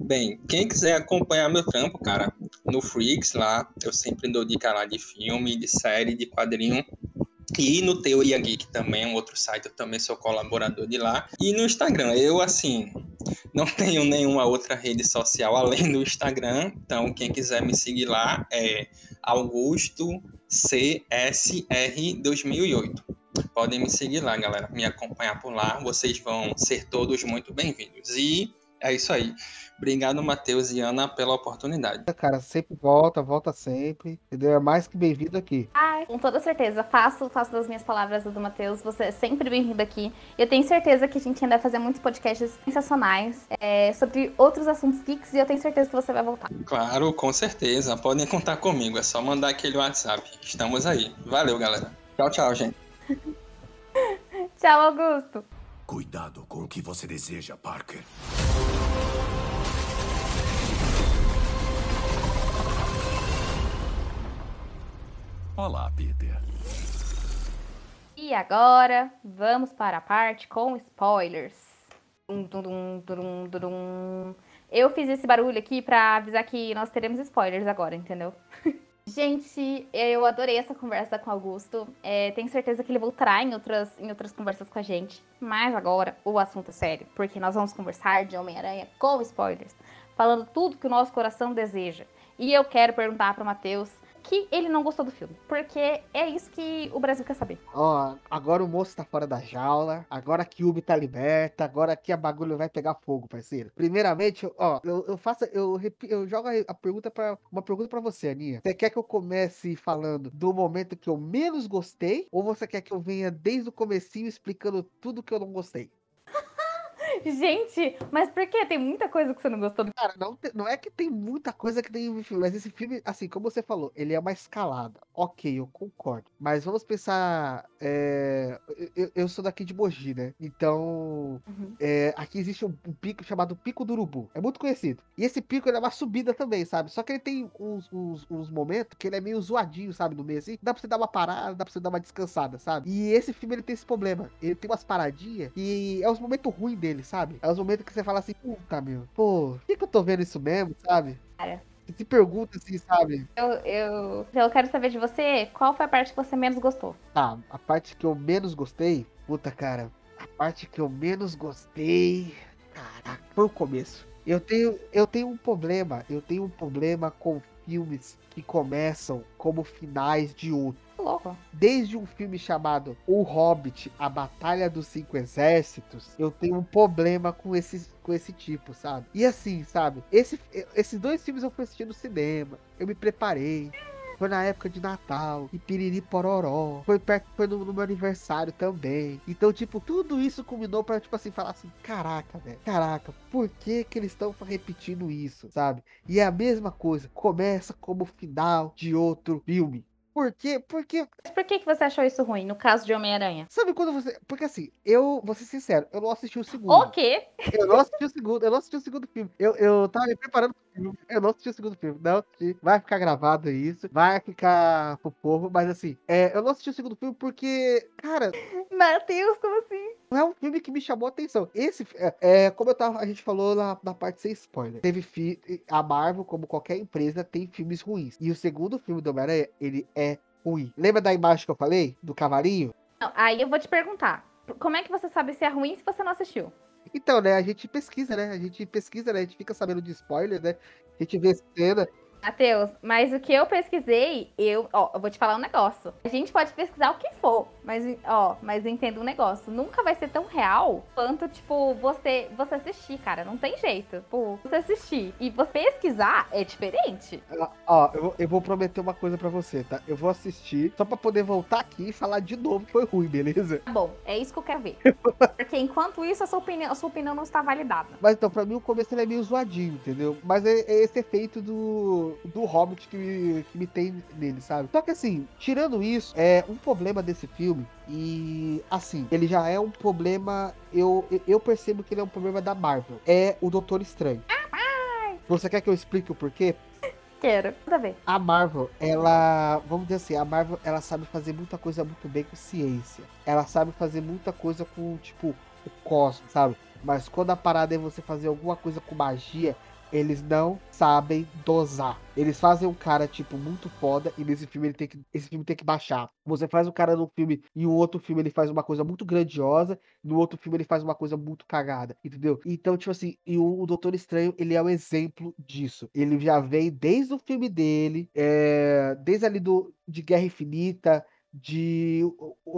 Bem, quem quiser acompanhar meu trampo, cara, no Freaks lá, eu sempre dou dica lá de filme, de série, de quadrinho. E no Teoria Geek também, um outro site, eu também sou colaborador de lá. E no Instagram, eu assim, não tenho nenhuma outra rede social além do Instagram. Então, quem quiser me seguir lá é Augusto CSR 2008. Podem me seguir lá, galera, me acompanhar por lá. Vocês vão ser todos muito bem-vindos. E é isso aí. Obrigado, Matheus e Ana, pela oportunidade. Cara, sempre volta, volta sempre. Entendeu? É mais que bem-vindo aqui. Ai, com toda certeza. Faço, faço das minhas palavras do Matheus. Você é sempre bem-vindo aqui. Eu tenho certeza que a gente ainda vai fazer muitos podcasts sensacionais é, sobre outros assuntos geeks e eu tenho certeza que você vai voltar. Claro, com certeza. Podem contar comigo. É só mandar aquele WhatsApp. Estamos aí. Valeu, galera. Tchau, tchau, gente. tchau, Augusto. Cuidado com o que você deseja, Parker. Olá, Peter. E agora, vamos para a parte com spoilers. Dum, dum, dum, eu fiz esse barulho aqui para avisar que nós teremos spoilers agora, entendeu? Gente, eu adorei essa conversa com o Augusto. É, tenho certeza que ele voltará em outras, em outras conversas com a gente. Mas agora o assunto é sério, porque nós vamos conversar de Homem-Aranha com spoilers, falando tudo que o nosso coração deseja. E eu quero perguntar para o Matheus que ele não gostou do filme. Porque é isso que o Brasil quer saber. Ó, agora o moço tá fora da jaula, agora a Cube tá liberta, agora aqui a bagulho vai pegar fogo, parceiro. Primeiramente, ó, eu, eu faço, eu, eu jogo a pergunta para uma pergunta para você, Aninha. Você quer que eu comece falando do momento que eu menos gostei ou você quer que eu venha desde o comecinho explicando tudo que eu não gostei? Gente, mas por que? Tem muita coisa que você não gostou do Cara, não, não é que tem muita coisa que tem no filme, mas esse filme, assim, como você falou, ele é uma escalada. Ok, eu concordo. Mas vamos pensar. É, eu, eu, sou daqui de Mogi, né? Então, uhum. é, aqui existe um, um, pico chamado Pico do Urubu. É muito conhecido. E esse pico ele é uma subida também, sabe? Só que ele tem uns, uns, uns momentos que ele é meio zoadinho, sabe? No meio assim. Dá pra você dar uma parada, dá pra você dar uma descansada, sabe? E esse filme ele tem esse problema. Ele tem umas paradinhas e é os momentos ruins dele, sabe? É os momentos que você fala assim, puta, meu, pô, por que, que eu tô vendo isso mesmo, sabe? Cara. Você se pergunta assim, sabe? Eu, eu, eu quero saber de você, qual foi a parte que você menos gostou? Tá, a parte que eu menos gostei, puta, cara, a parte que eu menos gostei, caraca, foi o começo. Eu tenho, eu tenho um problema, eu tenho um problema com filmes que começam como finais de outro. Desde um filme chamado O Hobbit, A Batalha dos Cinco Exércitos, eu tenho um problema com esse, com esse tipo, sabe? E assim, sabe? Esse, esses dois filmes eu fui assistir no cinema, eu me preparei. Foi na época de Natal. E piriri pororó. Foi perto, foi no, no, meu aniversário também. Então, tipo, tudo isso culminou pra, tipo assim, falar assim: caraca, velho. Caraca, por que que eles estão repetindo isso, sabe? E é a mesma coisa. Começa como final de outro filme. Por quê? Porque. Mas por que, que você achou isso ruim, no caso de Homem-Aranha? Sabe quando você. Porque assim, eu vou ser sincero, eu não assisti o segundo. O quê? Eu não assisti o segundo, eu não assisti o segundo filme. Eu, eu tava me preparando pro filme. Eu não assisti o segundo filme. Não assisti. Vai ficar gravado isso. Vai ficar pro povo, mas assim, é, eu não assisti o segundo filme porque, cara. Matheus, como assim? Não é um filme que me chamou a atenção. Esse, é, é como eu tava, a gente falou na, na parte sem spoiler. Teve fi, a Marvel, como qualquer empresa, tem filmes ruins. E o segundo filme do Homem-Aranha, ele é ruim. Lembra da imagem que eu falei? Do cavalinho? Não, aí eu vou te perguntar. Como é que você sabe se é ruim se você não assistiu? Então, né, a gente pesquisa, né? A gente pesquisa, né? A gente fica sabendo de spoiler, né? A gente vê cena. Matheus, mas o que eu pesquisei, eu, ó, eu vou te falar um negócio. A gente pode pesquisar o que for, mas, ó, mas entenda um negócio. Nunca vai ser tão real quanto, tipo, você, você assistir, cara. Não tem jeito. Tipo, você assistir e você pesquisar é diferente. Ó, ó, eu, vou- eu vou prometer uma coisa pra você, tá? Eu vou assistir só pra poder voltar aqui e falar de novo que foi ruim, beleza? Tá bom, é isso que eu quero ver. Porque enquanto isso, a sua opinião, a sua opinião não está validada. Mas então, pra mim o começo ele é meio zoadinho, entendeu? Mas é, é esse efeito do, do Hobbit que me, que me tem nele, sabe? Só que assim, tirando isso, é um problema desse filme. E assim, ele já é um problema. Eu, eu percebo que ele é um problema da Marvel. É o Doutor Estranho. Você quer que eu explique o porquê? Quero. A ver. A Marvel, ela. Vamos dizer assim, a Marvel, ela sabe fazer muita coisa muito bem com ciência. Ela sabe fazer muita coisa com, tipo, o cosmos, sabe? Mas quando a parada é você fazer alguma coisa com magia, eles não sabem dosar. Eles fazem um cara, tipo, muito foda, e nesse filme ele tem que. Esse filme tem que baixar. Você faz um cara num filme e o outro filme ele faz uma coisa muito grandiosa, no outro filme ele faz uma coisa muito cagada, entendeu? Então, tipo assim, e o, o Doutor Estranho, ele é um exemplo disso. Ele já vem desde o filme dele, é, desde ali do, de Guerra Infinita, de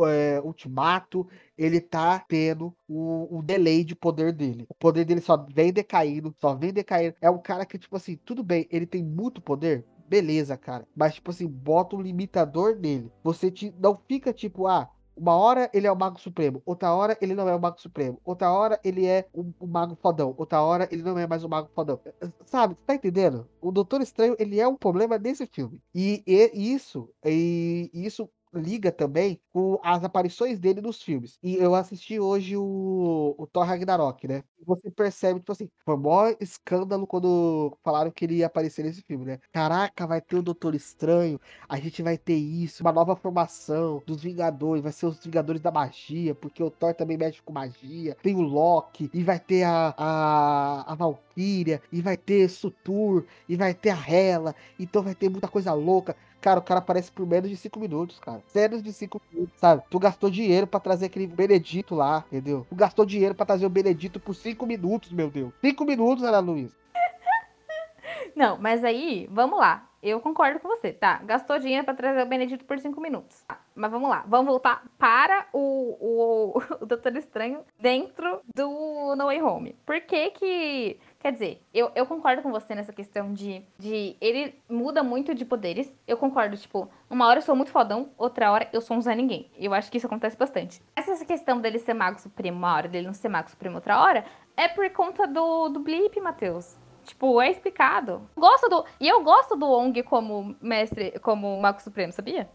é, Ultimato, ele tá tendo o, o delay de poder dele. O poder dele só vem decaindo, só vem decaindo. É um cara que, tipo assim, tudo bem, ele tem muito poder, beleza, cara. Mas, tipo assim, bota um limitador nele. Você te, não fica tipo, ah, uma hora ele é o Mago Supremo, outra hora ele não é o Mago Supremo, outra hora ele é o, o Mago Fodão, outra hora ele não é mais o Mago Fodão. Sabe, tá entendendo? O Doutor Estranho, ele é um problema desse filme. E, e isso, e isso liga também com as aparições dele nos filmes. E eu assisti hoje o, o Thor Ragnarok, né? Você percebe, tipo assim, foi maior escândalo quando falaram que ele ia aparecer nesse filme, né? Caraca, vai ter o Doutor Estranho, a gente vai ter isso, uma nova formação dos Vingadores, vai ser os Vingadores da Magia, porque o Thor também mexe com magia, tem o Loki, e vai ter a, a, a Valkyria, e vai ter Sutur, e vai ter a Hela, então vai ter muita coisa louca. Cara, o cara aparece por menos de 5 minutos, cara. Menos de 5 minutos, sabe? Tu gastou dinheiro pra trazer aquele Benedito lá, entendeu? Tu gastou dinheiro pra trazer o Benedito por 5 minutos, meu Deus. 5 minutos, Ana Luiz. Não, mas aí, vamos lá. Eu concordo com você, tá? Gastou dinheiro pra trazer o Benedito por cinco minutos. Tá, mas vamos lá. Vamos voltar para o, o, o Doutor Estranho dentro do No Way Home. Por que que... Quer dizer, eu, eu concordo com você nessa questão de, de... Ele muda muito de poderes. Eu concordo, tipo... Uma hora eu sou muito fodão, outra hora eu sou um Zé Ninguém. Eu acho que isso acontece bastante. Essa questão dele ser Mago Supremo uma hora, dele não ser Mago Supremo outra hora... É por conta do, do blip, Matheus. Tipo, é explicado. Gosto do. E eu gosto do Ong como mestre, como Mago Supremo, sabia?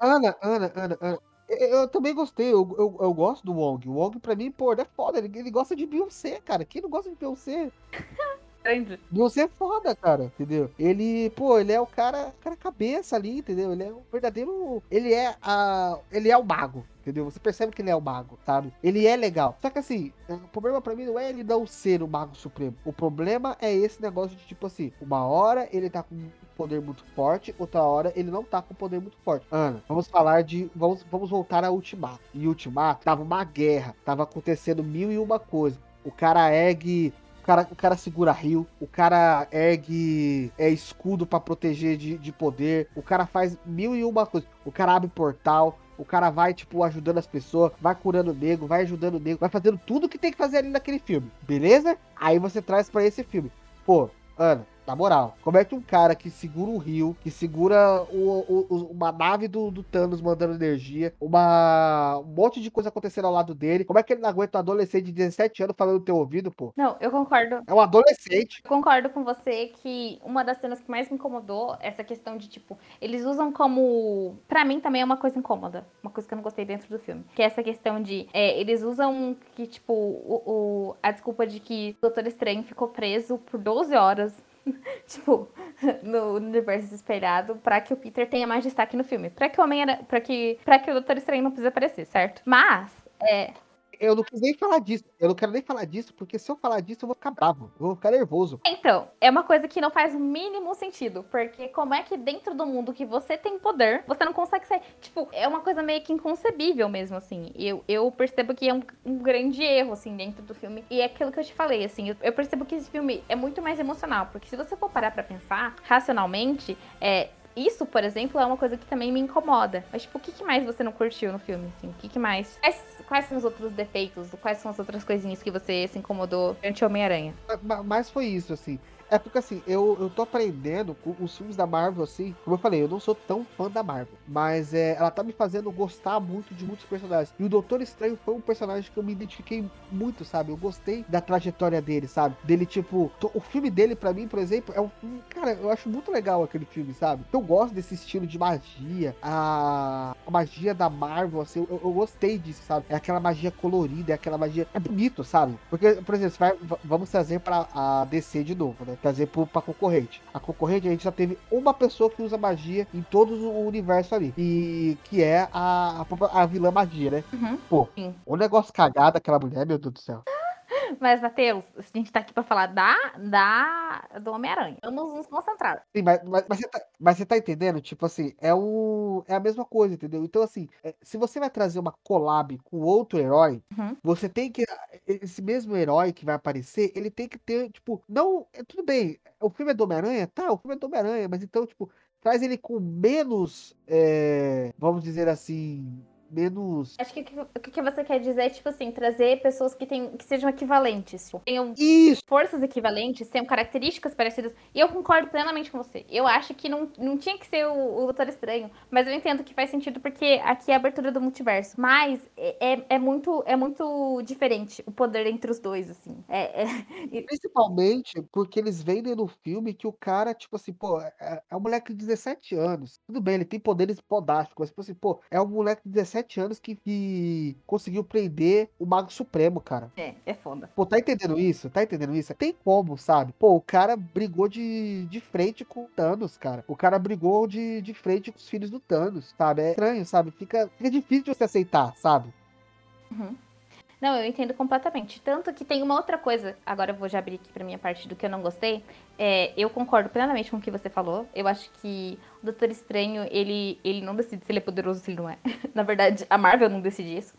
Ana, Ana, Ana, Ana. Eu, também gostei, eu, eu, eu gosto do Wong. O Wong, pra mim, pô, é foda. Ele, ele gosta de Beyoncé, cara. Quem não gosta de Beyoncé? Grande. Beyoncé é foda, cara, entendeu? Ele, pô, ele é o cara, cara cabeça ali, entendeu? Ele é o verdadeiro. Ele é a. Ele é o mago, entendeu? Você percebe que ele é o mago, sabe? Ele é legal. Só que assim, o problema pra mim não é ele não ser o mago supremo. O problema é esse negócio de tipo assim, uma hora ele tá com um poder muito forte, outra hora ele não tá com um poder muito forte. Ana, vamos falar de. Vamos, vamos voltar a Ultimato. E Ultimato tava uma guerra, tava acontecendo mil e uma coisa. O cara ergue cara, o cara segura rio, o cara ergue é, escudo pra proteger de, de poder, o cara faz mil e uma coisas. O cara abre portal, o cara vai, tipo, ajudando as pessoas, vai curando o nego, vai ajudando o nego, vai fazendo tudo que tem que fazer ali naquele filme, beleza? Aí você traz pra esse filme. Pô, Ana, na moral, como é que um cara que segura o rio, que segura o, o- uma nave do, do Thanos mandando energia, uma, um monte de coisa acontecendo ao lado dele, como é que ele não aguenta um adolescente de 17 anos falando no teu ouvido, pô? Não, eu concordo. É um adolescente. Eu concordo com você que uma das cenas que mais me incomodou é essa questão de, tipo, eles usam como. Pra mim também é uma coisa incômoda. Uma coisa que eu não gostei dentro do filme. Que é essa questão de. é, eles usam que, tipo, o, o- a desculpa de que o Doutor Estranho ficou preso por 12 horas. tipo, no universo espelhado, pra que o Peter tenha mais destaque no filme. Pra que o Homem para que, pra que o Doutor Estranho não precise aparecer, certo? Mas, é. Eu não quis nem falar disso. Eu não quero nem falar disso, porque se eu falar disso, eu vou ficar bravo. Eu vou ficar nervoso. Então, é uma coisa que não faz o mínimo sentido. Porque como é que dentro do mundo que você tem poder, você não consegue sair? Tipo, é uma coisa meio que inconcebível mesmo, assim. Eu, eu percebo que é um, um grande erro, assim, dentro do filme. E é aquilo que eu te falei, assim. Eu, eu percebo que esse filme é muito mais emocional. Porque se você for parar pra pensar, racionalmente, é isso, por exemplo, é uma coisa que também me incomoda. Mas, tipo, o que, mais você não curtiu no filme? Assim? O que, mais? Quais, quais, são os outros defeitos? Quais são as outras coisinhas que você se incomodou durante Homem-Aranha? Mas foi isso, assim. É porque assim, eu, eu tô aprendendo com os filmes da Marvel, assim, como eu falei, eu não sou tão fã da Marvel, mas é, ela tá me fazendo gostar muito de muitos personagens. E o Doutor Estranho foi um personagem que eu me identifiquei muito, sabe? Eu gostei da trajetória dele, sabe? Dele, tipo, o filme dele, para mim, por exemplo, é um filme, cara, eu acho muito legal aquele filme, sabe? Eu gosto desse estilo de magia, a, a magia da Marvel, assim, eu, eu, gostei disso, sabe? É aquela magia colorida, é aquela magia. É bonito, sabe? Porque, por exemplo, vai, vamos trazer pra a DC de novo, né? Trazer pro, pra concorrente. A concorrente, a gente já teve uma pessoa que usa magia em todo o universo ali. E que é a, a, a vilã magia, né? Uhum. Pô, Sim. o negócio cagado daquela mulher, meu Deus do céu. Mas, Matheus, a gente tá aqui pra falar da, da, do Homem-Aranha. Vamos nos concentrar. Sim, mas, mas, mas, você tá, mas você tá entendendo? Tipo assim, é, um, é a mesma coisa, entendeu? Então, assim, é, se você vai trazer uma collab com outro herói, uhum. você tem que. Esse mesmo herói que vai aparecer, ele tem que ter, tipo, não. É, tudo bem, o filme é do Homem-Aranha? Tá, o filme é do Homem-Aranha, mas então, tipo, traz ele com menos. É, vamos dizer assim menos. Acho que o que você quer dizer é, tipo assim, trazer pessoas que, tem, que sejam equivalentes. Tenham Isso. forças equivalentes, tenham características parecidas. E eu concordo plenamente com você. Eu acho que não, não tinha que ser o, o Doutor Estranho. Mas eu entendo que faz sentido porque aqui é a abertura do multiverso. Mas é, é, é muito, é muito diferente o poder entre os dois, assim. É, é... Principalmente porque eles vendem no filme que o cara, tipo assim, pô, é, é um moleque de 17 anos. Tudo bem, ele tem poderes podásticos, mas, tipo assim, pô, é um moleque de 17 17 anos que, que conseguiu prender o Mago Supremo, cara. É, é foda. Pô, tá entendendo isso? Tá entendendo isso? Tem como, sabe? Pô, o cara brigou de, de frente com o Thanos, cara. O cara brigou de, de frente com os filhos do Thanos, sabe? É estranho, sabe? Fica, fica difícil de você aceitar, sabe? Uhum. Não, eu entendo completamente. Tanto que tem uma outra coisa, agora eu vou já abrir aqui pra minha parte do que eu não gostei. É, eu concordo plenamente com o que você falou. Eu acho que o Doutor Estranho, ele, ele não decide se ele é poderoso ou se ele não é. Na verdade, a Marvel não decide isso.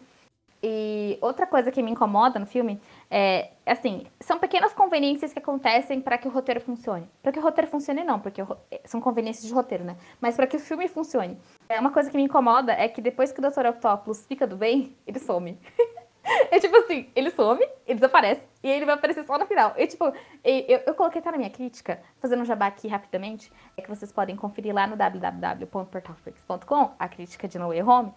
E outra coisa que me incomoda no filme é, assim, são pequenas conveniências que acontecem para que o roteiro funcione. Para que o roteiro funcione, não, porque são conveniências de roteiro, né? Mas para que o filme funcione. É, uma coisa que me incomoda é que depois que o Dr. Octopus fica do bem, ele some. É tipo assim, ele some, ele desaparece, e ele vai aparecer só no final. E tipo, eu, eu coloquei até na minha crítica, fazendo um jabá aqui rapidamente, é que vocês podem conferir lá no www.portalfreaks.com, a crítica de No Way Home.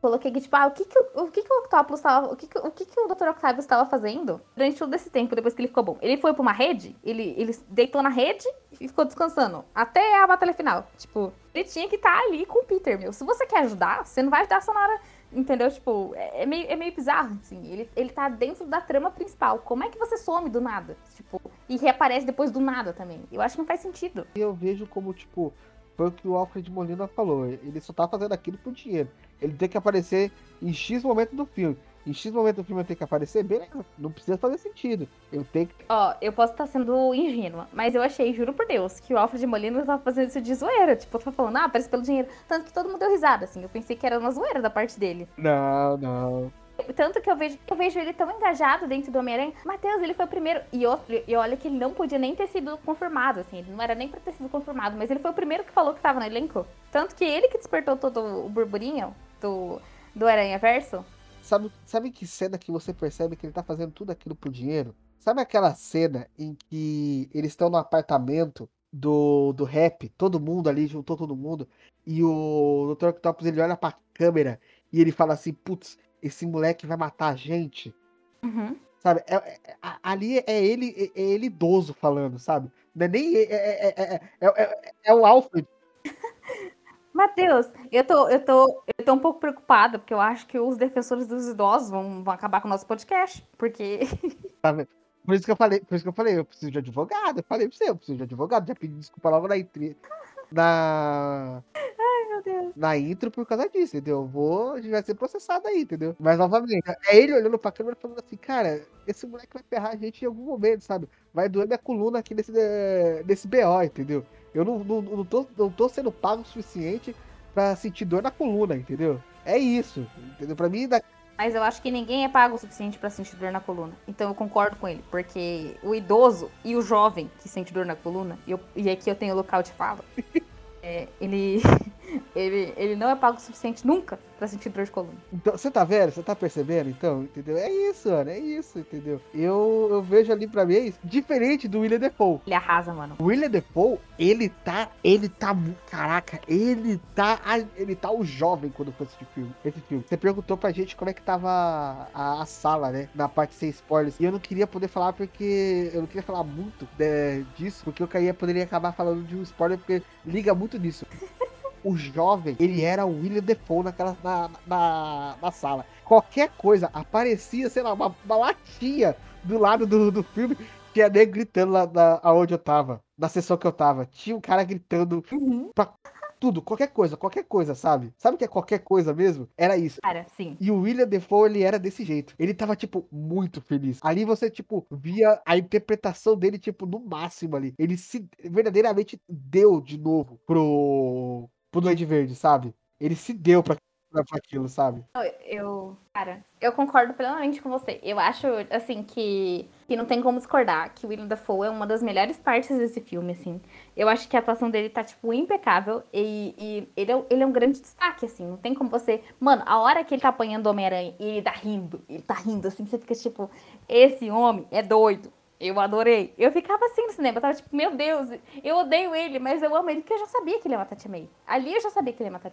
Coloquei que, tipo, ah, o que que, o que, que o Octopus estava. O que, que, o que, que o Dr. Octavius estava fazendo durante todo esse tempo, depois que ele ficou bom? Ele foi pra uma rede, ele, ele deitou na rede e ficou descansando. Até a batalha final. Tipo, ele tinha que estar tá ali com o Peter, meu. Se você quer ajudar, você não vai ajudar só na hora Entendeu? Tipo, é, é, meio, é meio bizarro, assim. Ele, ele tá dentro da trama principal. Como é que você some do nada? Tipo, e reaparece depois do nada também? Eu acho que não faz sentido. Eu vejo como, tipo, foi o que o Alfred Molina falou. Ele só tá fazendo aquilo por dinheiro. Ele tem que aparecer em X momento do filme em X momento do filme eu tenho que aparecer, beleza, não precisa fazer sentido. Eu tenho que. Ó, eu posso estar sendo ingênua, mas eu achei, juro por Deus, que o Alfred Molina tava fazendo isso de zoeira. Tipo, tava falando, ah, aparece pelo dinheiro. Tanto que todo mundo deu risada, assim. Eu pensei que era uma zoeira da parte dele. Não, não. Tanto que eu vejo, eu vejo ele tão engajado dentro do Homem-Aranha. Matheus, ele foi o primeiro. E, outro, e olha que ele não podia nem ter sido confirmado, assim. Ele não era nem pra ter sido confirmado, mas ele foi o primeiro que falou que tava no elenco. Tanto que ele que despertou todo o burburinho do, do Aranha Verso. Sabe, sabe que cena que você percebe que ele tá fazendo tudo aquilo por dinheiro? Sabe aquela cena em que eles estão no apartamento do, do rap, todo mundo ali, juntou todo mundo, e o Dr. Octopus ele olha pra câmera e ele fala assim: putz, esse moleque vai matar a gente. Uhum. Sabe? É, é, ali é ele, é, é, ele idoso falando, sabe? Não é nem. É, é, é, é o Alfred. Matheus, eu tô, eu, tô, eu tô um pouco preocupada, porque eu acho que os defensores dos idosos vão, vão acabar com o nosso podcast, porque. Tá por isso que eu falei, por isso que eu falei, eu preciso de advogado. Eu falei pra você, eu preciso de advogado, já pedi desculpa logo na, na, Ai, meu Deus. na intro por causa disso, entendeu? Eu vou, a gente vai ser processado aí, entendeu? Mas novamente, é ele olhando pra câmera falando assim, cara, esse moleque vai ferrar a gente em algum momento, sabe? Vai doer minha coluna aqui nesse, eh, nesse BO, entendeu? Eu não, não, não, tô, não tô sendo pago o suficiente pra sentir dor na coluna, entendeu? É isso, entendeu? Pra mim, da, Mas eu acho que ninguém é pago o suficiente pra sentir dor na coluna. Então eu concordo com ele, porque o idoso e o jovem que sente dor na coluna, eu- e aqui eu tenho o local de fala, é, ele, ele, ele não é pago o suficiente nunca pra sentir dor de coluna. Então, você tá vendo? Você tá percebendo, então? Entendeu? É isso, mano. É isso, entendeu? Eu, eu vejo ali pra mim, é isso. diferente do William Defoe. Ele arrasa, mano. O William Defoe, ele tá. Ele tá. Caraca, ele tá. Ele tá o jovem quando foi assistir filme, esse filme. Você perguntou pra gente como é que tava a, a sala, né? Na parte sem spoilers. E eu não queria poder falar porque. Eu não queria falar muito né, disso, porque eu caía, poderia acabar falando de um spoiler, porque liga muito nisso. O jovem, ele era o William Defoe naquela, na, na, na sala. Qualquer coisa, aparecia, sei lá, uma, uma latinha do lado do, do filme, tinha nego gritando lá na, aonde eu tava, na sessão que eu tava. Tinha um cara gritando Uhum. tudo, qualquer coisa, qualquer coisa, sabe? Sabe o que é qualquer coisa mesmo? Era isso. Cara, sim. E o William Defoe, ele era desse jeito. Ele tava, tipo, muito feliz. Ali você, tipo, via a interpretação dele, tipo, no máximo ali. Ele se verdadeiramente deu de novo pro, pro Duende Verde, sabe? Ele se deu pra, pra, pra aquilo, sabe? Eu, cara, eu concordo plenamente com você. Eu acho, assim, que, que não tem como discordar que o William Dafoe é uma das melhores partes desse filme, assim. Eu acho que a atuação dele tá, tipo, impecável e, e ele, é, ele é um grande destaque, assim. Não tem como você... Mano, a hora que ele tá apanhando o Homem-Aranha e ele tá rindo, ele tá rindo, assim, você fica, tipo, esse homem é doido. Eu adorei. Eu ficava assim no cinema, eu tava tipo, meu Deus, eu odeio ele, mas eu amo ele, porque eu já sabia que ele ia matar. Ali eu já sabia que ele ia matar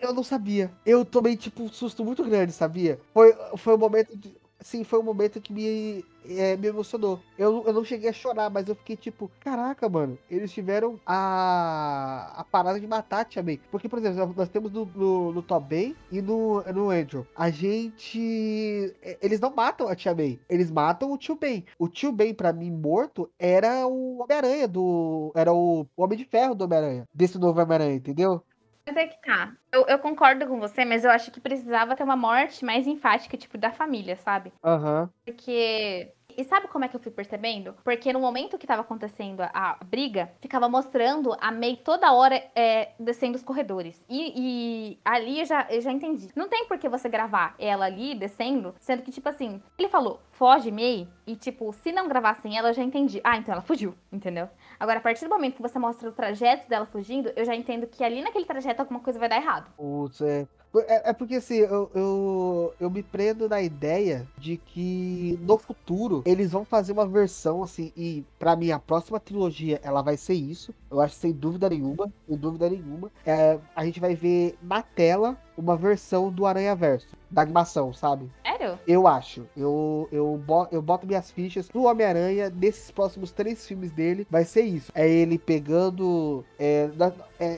Eu não sabia. Eu tomei, tipo, um susto muito grande, sabia? Foi, foi um momento. De, sim, foi um momento que me, é, me emocionou. Eu, eu não cheguei a chorar, mas eu fiquei tipo, caraca, mano, eles tiveram a, a parada de matar a Tia May. Porque, por exemplo, nós temos no, no, no Tobey e no, no Andrew. A gente. é, Eles não matam a Tia May. Eles matam o Tio Ben. O Tio Ben, pra mim, morto, era o Homem-Aranha do. Era o Homem de Ferro do Homem-Aranha. Desse novo Homem-Aranha, entendeu? Mas é que tá. Eu, eu concordo com você, mas eu acho que precisava ter uma morte mais enfática, tipo, da família, sabe? Aham. Porque. E sabe como é que eu fui percebendo? Porque no momento que tava acontecendo a, a briga, ficava mostrando a May toda hora é, descendo os corredores. E, e ali eu já, eu já entendi. Não tem por que você gravar ela ali descendo, sendo que, tipo assim, ele falou, foge May, e tipo, se não gravassem ela, eu já entendi. Ah, então ela fugiu, entendeu? Agora, a partir do momento que você mostra o trajeto dela fugindo, eu já entendo que ali naquele trajeto alguma coisa vai dar errado. Putz, é. É, é porque assim, eu, eu, eu me prendo na ideia de que no futuro eles vão fazer uma versão assim, e pra mim a próxima trilogia ela vai ser isso. Eu acho sem dúvida nenhuma, sem dúvida nenhuma. É, a gente vai ver na tela uma versão do Aranha Verso, da animação, sabe? Sério? Eu acho. Eu, eu, bo- eu boto minhas fichas pro Homem-Aranha nesses próximos três filmes dele. Vai ser isso. É ele pegando. É,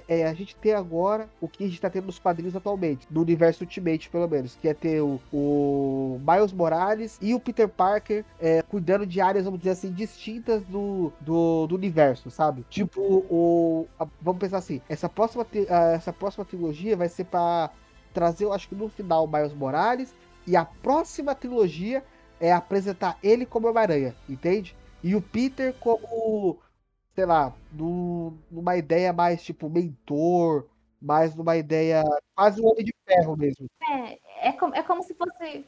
é- é a gente ter agora o que a gente tá tendo nos quadrinhos atualmente. No universo Ultimate, pelo menos. Que é ter o, o Miles Morales e o Peter Parker é, cuidando de áreas, vamos dizer assim, distintas do, do, do universo, sabe? Tipo, o. a- vamos pensar assim. Essa próxima, essa próxima trilogia vai ser pra trazer, eu acho que no final, o Miles Morales. E a próxima trilogia é apresentar ele como Homem-Aranha, entende? E o Peter como, sei lá, num- numa ideia mais tipo mentor, mais numa ideia quase um homem de ferro mesmo. É, é, como, é como se fosse.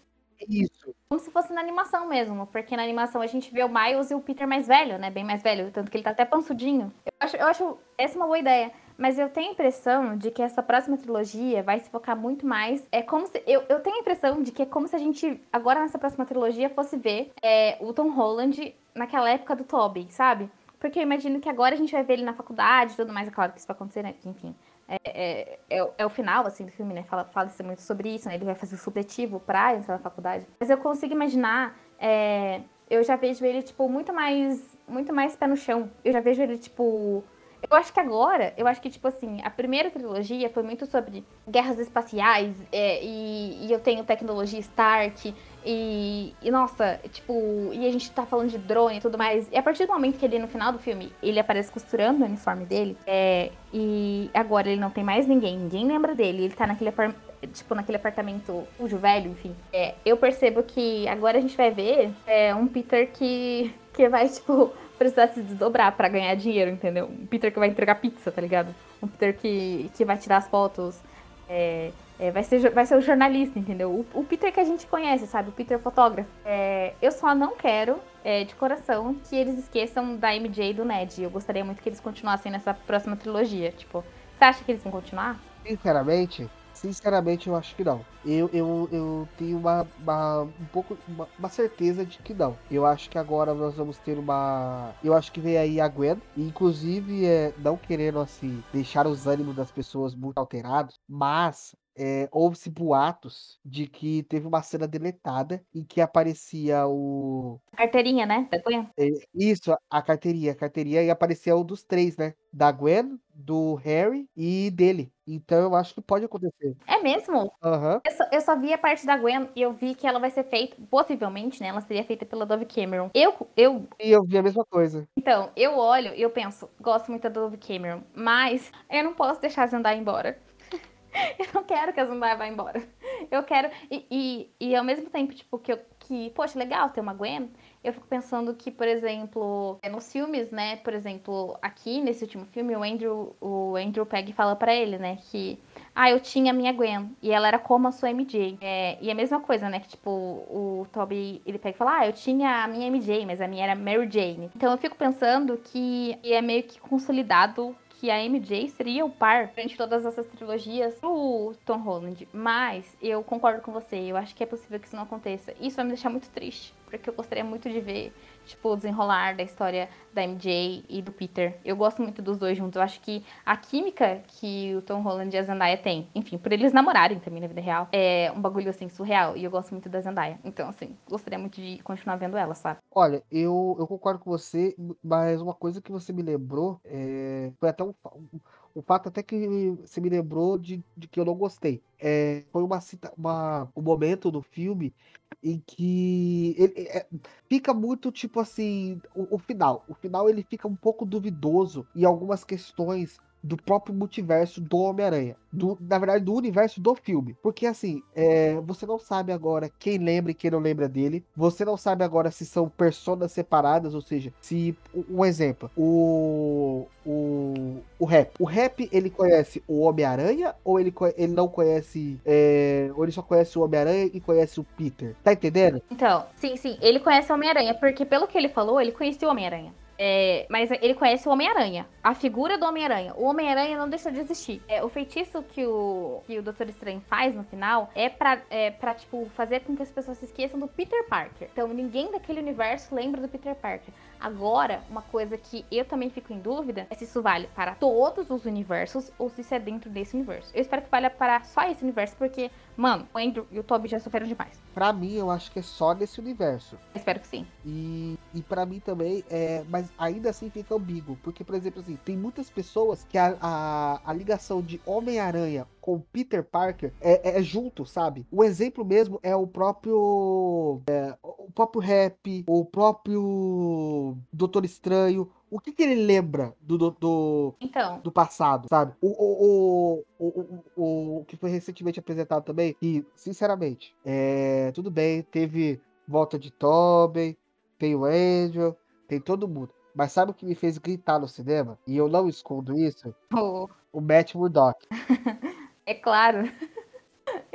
Isso. Como se fosse na animação mesmo, porque na animação a gente vê o Miles e o Peter mais velho, né? Bem mais velho, tanto que ele tá até pansudinho. Eu acho, eu acho essa uma boa ideia. Mas eu tenho a impressão de que essa próxima trilogia vai se focar muito mais. É como se. Eu, eu tenho a impressão de que é como se a gente, agora nessa próxima trilogia, fosse ver é, o Tom Holland naquela época do Tobey, sabe? Porque eu imagino que agora a gente vai ver ele na faculdade e tudo mais. É claro que isso vai acontecer, né? Enfim. É, é, é, é o final, assim, do filme, né? Fala, fala muito sobre isso, né? Ele vai fazer o supletivo pra entrar na faculdade. Mas eu consigo imaginar, é, eu já vejo ele, tipo, muito mais, muito mais pé no chão. Eu já vejo ele, tipo, Eu acho que agora, eu acho que, tipo assim, a primeira trilogia foi muito sobre guerras espaciais é, e, e, eu tenho tecnologia Stark e, e, nossa, tipo, e a gente tá falando de drone e tudo mais. E a partir do momento que ele, no final do filme, ele aparece costurando o uniforme dele, é, e agora ele não tem mais ninguém, ninguém lembra dele, ele tá naquele tipo, naquele apartamento sujo, velho, enfim. É, eu percebo que agora a gente vai ver é, um Peter que, que vai, tipo, precisar se desdobrar para ganhar dinheiro, entendeu? Um Peter que vai entregar pizza, tá ligado? Um Peter que, que vai tirar as fotos. É, é, vai, ser, vai ser o jornalista, entendeu? O, o, Peter que a gente conhece, sabe? O Peter fotógrafo. É, eu só não quero, é, de coração, que eles esqueçam da MJ e do Ned. Eu gostaria muito que eles continuassem nessa próxima trilogia. Tipo, você acha que eles vão continuar? Sinceramente, Sinceramente, eu acho que não. Eu, eu, eu tenho uma, uma um pouco uma, uma, certeza de que não. Eu acho que agora nós vamos ter uma. Eu acho que vem aí a Gwen. Inclusive, é, não querendo assim deixar os ânimos das pessoas muito alterados, mas é, houve-se boatos de que teve uma cena deletada em que aparecia o. Carteirinha, né? Da Gwen? É, isso, a carteirinha. A carteirinha e aparecia o dos três, né? Da Gwen, do Harry e dele. Então eu acho que pode acontecer. É mesmo? Uhum. Eu, só, eu só vi a parte da Gwen e eu vi que ela vai ser feita, possivelmente, né? Ela seria feita pela Dove Cameron. Eu. eu... E eu vi a mesma coisa. Então, eu olho e eu penso, gosto muito da Dove Cameron, mas eu não posso deixar a Zendaya embora. eu não quero que a Zendaya vá embora. Eu quero. E, e, e ao mesmo tempo, tipo, que, eu, que, poxa, legal ter uma Gwen, eu fico pensando que, por exemplo, é, nos filmes, né? Por exemplo, aqui nesse último filme, o Andrew, o Andrew Pegg fala para ele, né? Que, ah, eu tinha a minha Gwen e ela era como a sua MJ. É, e a mesma coisa, né? Que, tipo, o Toby, ele pega e fala, ah, eu tinha a minha MJ, mas a minha era Mary Jane. Então eu fico pensando que é meio que consolidado que a MJ seria o par durante todas essas trilogias do Tom Holland. Mas eu concordo com você, eu acho que é possível que isso não aconteça. Isso vai me deixar muito triste, porque eu gostaria muito de ver tipo, o desenrolar da história da MJ e do Peter. Eu gosto muito dos dois juntos. Eu acho que a química que o Tom Holland e a Zendaya têm, enfim, por eles namorarem também na vida real, é um bagulho, assim, surreal. E eu gosto muito da Zendaya. Então, assim, gostaria muito de continuar vendo ela, sabe? Olha, eu, eu concordo com você, mas uma coisa que você me lembrou é... foi até um, um fato até que você me lembrou de, de que eu não gostei. É, foi uma, uma, um momento do filme em que ele, é, fica muito tipo assim o, o, final o final ele fica um pouco duvidoso em algumas questões do próprio multiverso do Homem-Aranha. Na verdade, do universo do filme. Porque assim, é, você não sabe agora quem lembra e quem não lembra dele. Você não sabe agora se são personas separadas, ou seja, se. Um exemplo, o. O, o Rap. O Rap, ele conhece o Homem-Aranha ou ele, ele não conhece. É, ou ele só conhece o Homem-Aranha e conhece o Peter? Tá entendendo? Então, sim, sim. Ele conhece o Homem-Aranha, porque pelo que ele falou, ele conhecia o Homem-Aranha. É, mas ele conhece o Homem-Aranha. A figura do Homem-Aranha. O Homem-Aranha não deixou de existir. É, o feitiço que o, que o Doutor Estranho faz no final é pra, é pra, tipo, fazer com que as pessoas se esqueçam do Peter Parker. Então, ninguém daquele universo lembra do Peter Parker. Agora, uma coisa que eu também fico em dúvida é se isso vale para todos os universos ou se isso é dentro desse universo. Eu espero que valha para só esse universo, porque, mano, o Andrew e o Toby já sofreram demais. Pra mim, eu acho que é só nesse universo. Eu espero que sim. E, e para mim também, é, mas ainda assim fica ambíguo. Porque, por exemplo, assim, tem muitas pessoas que a, a, a ligação de Homem-Aranha com Peter Parker é, é, junto, sabe? O exemplo mesmo é o próprio. É, o próprio rap, o próprio Doutor Estranho. O que, que ele lembra do, do, do, então. do passado, sabe? O, o, o, o, o, o que foi recentemente apresentado também, e, sinceramente, é, tudo bem, teve volta de Tobey, tem o Angel, tem todo mundo. Mas sabe o que me fez gritar no cinema? E eu não escondo isso? Oh. O Matt Murdock. é claro.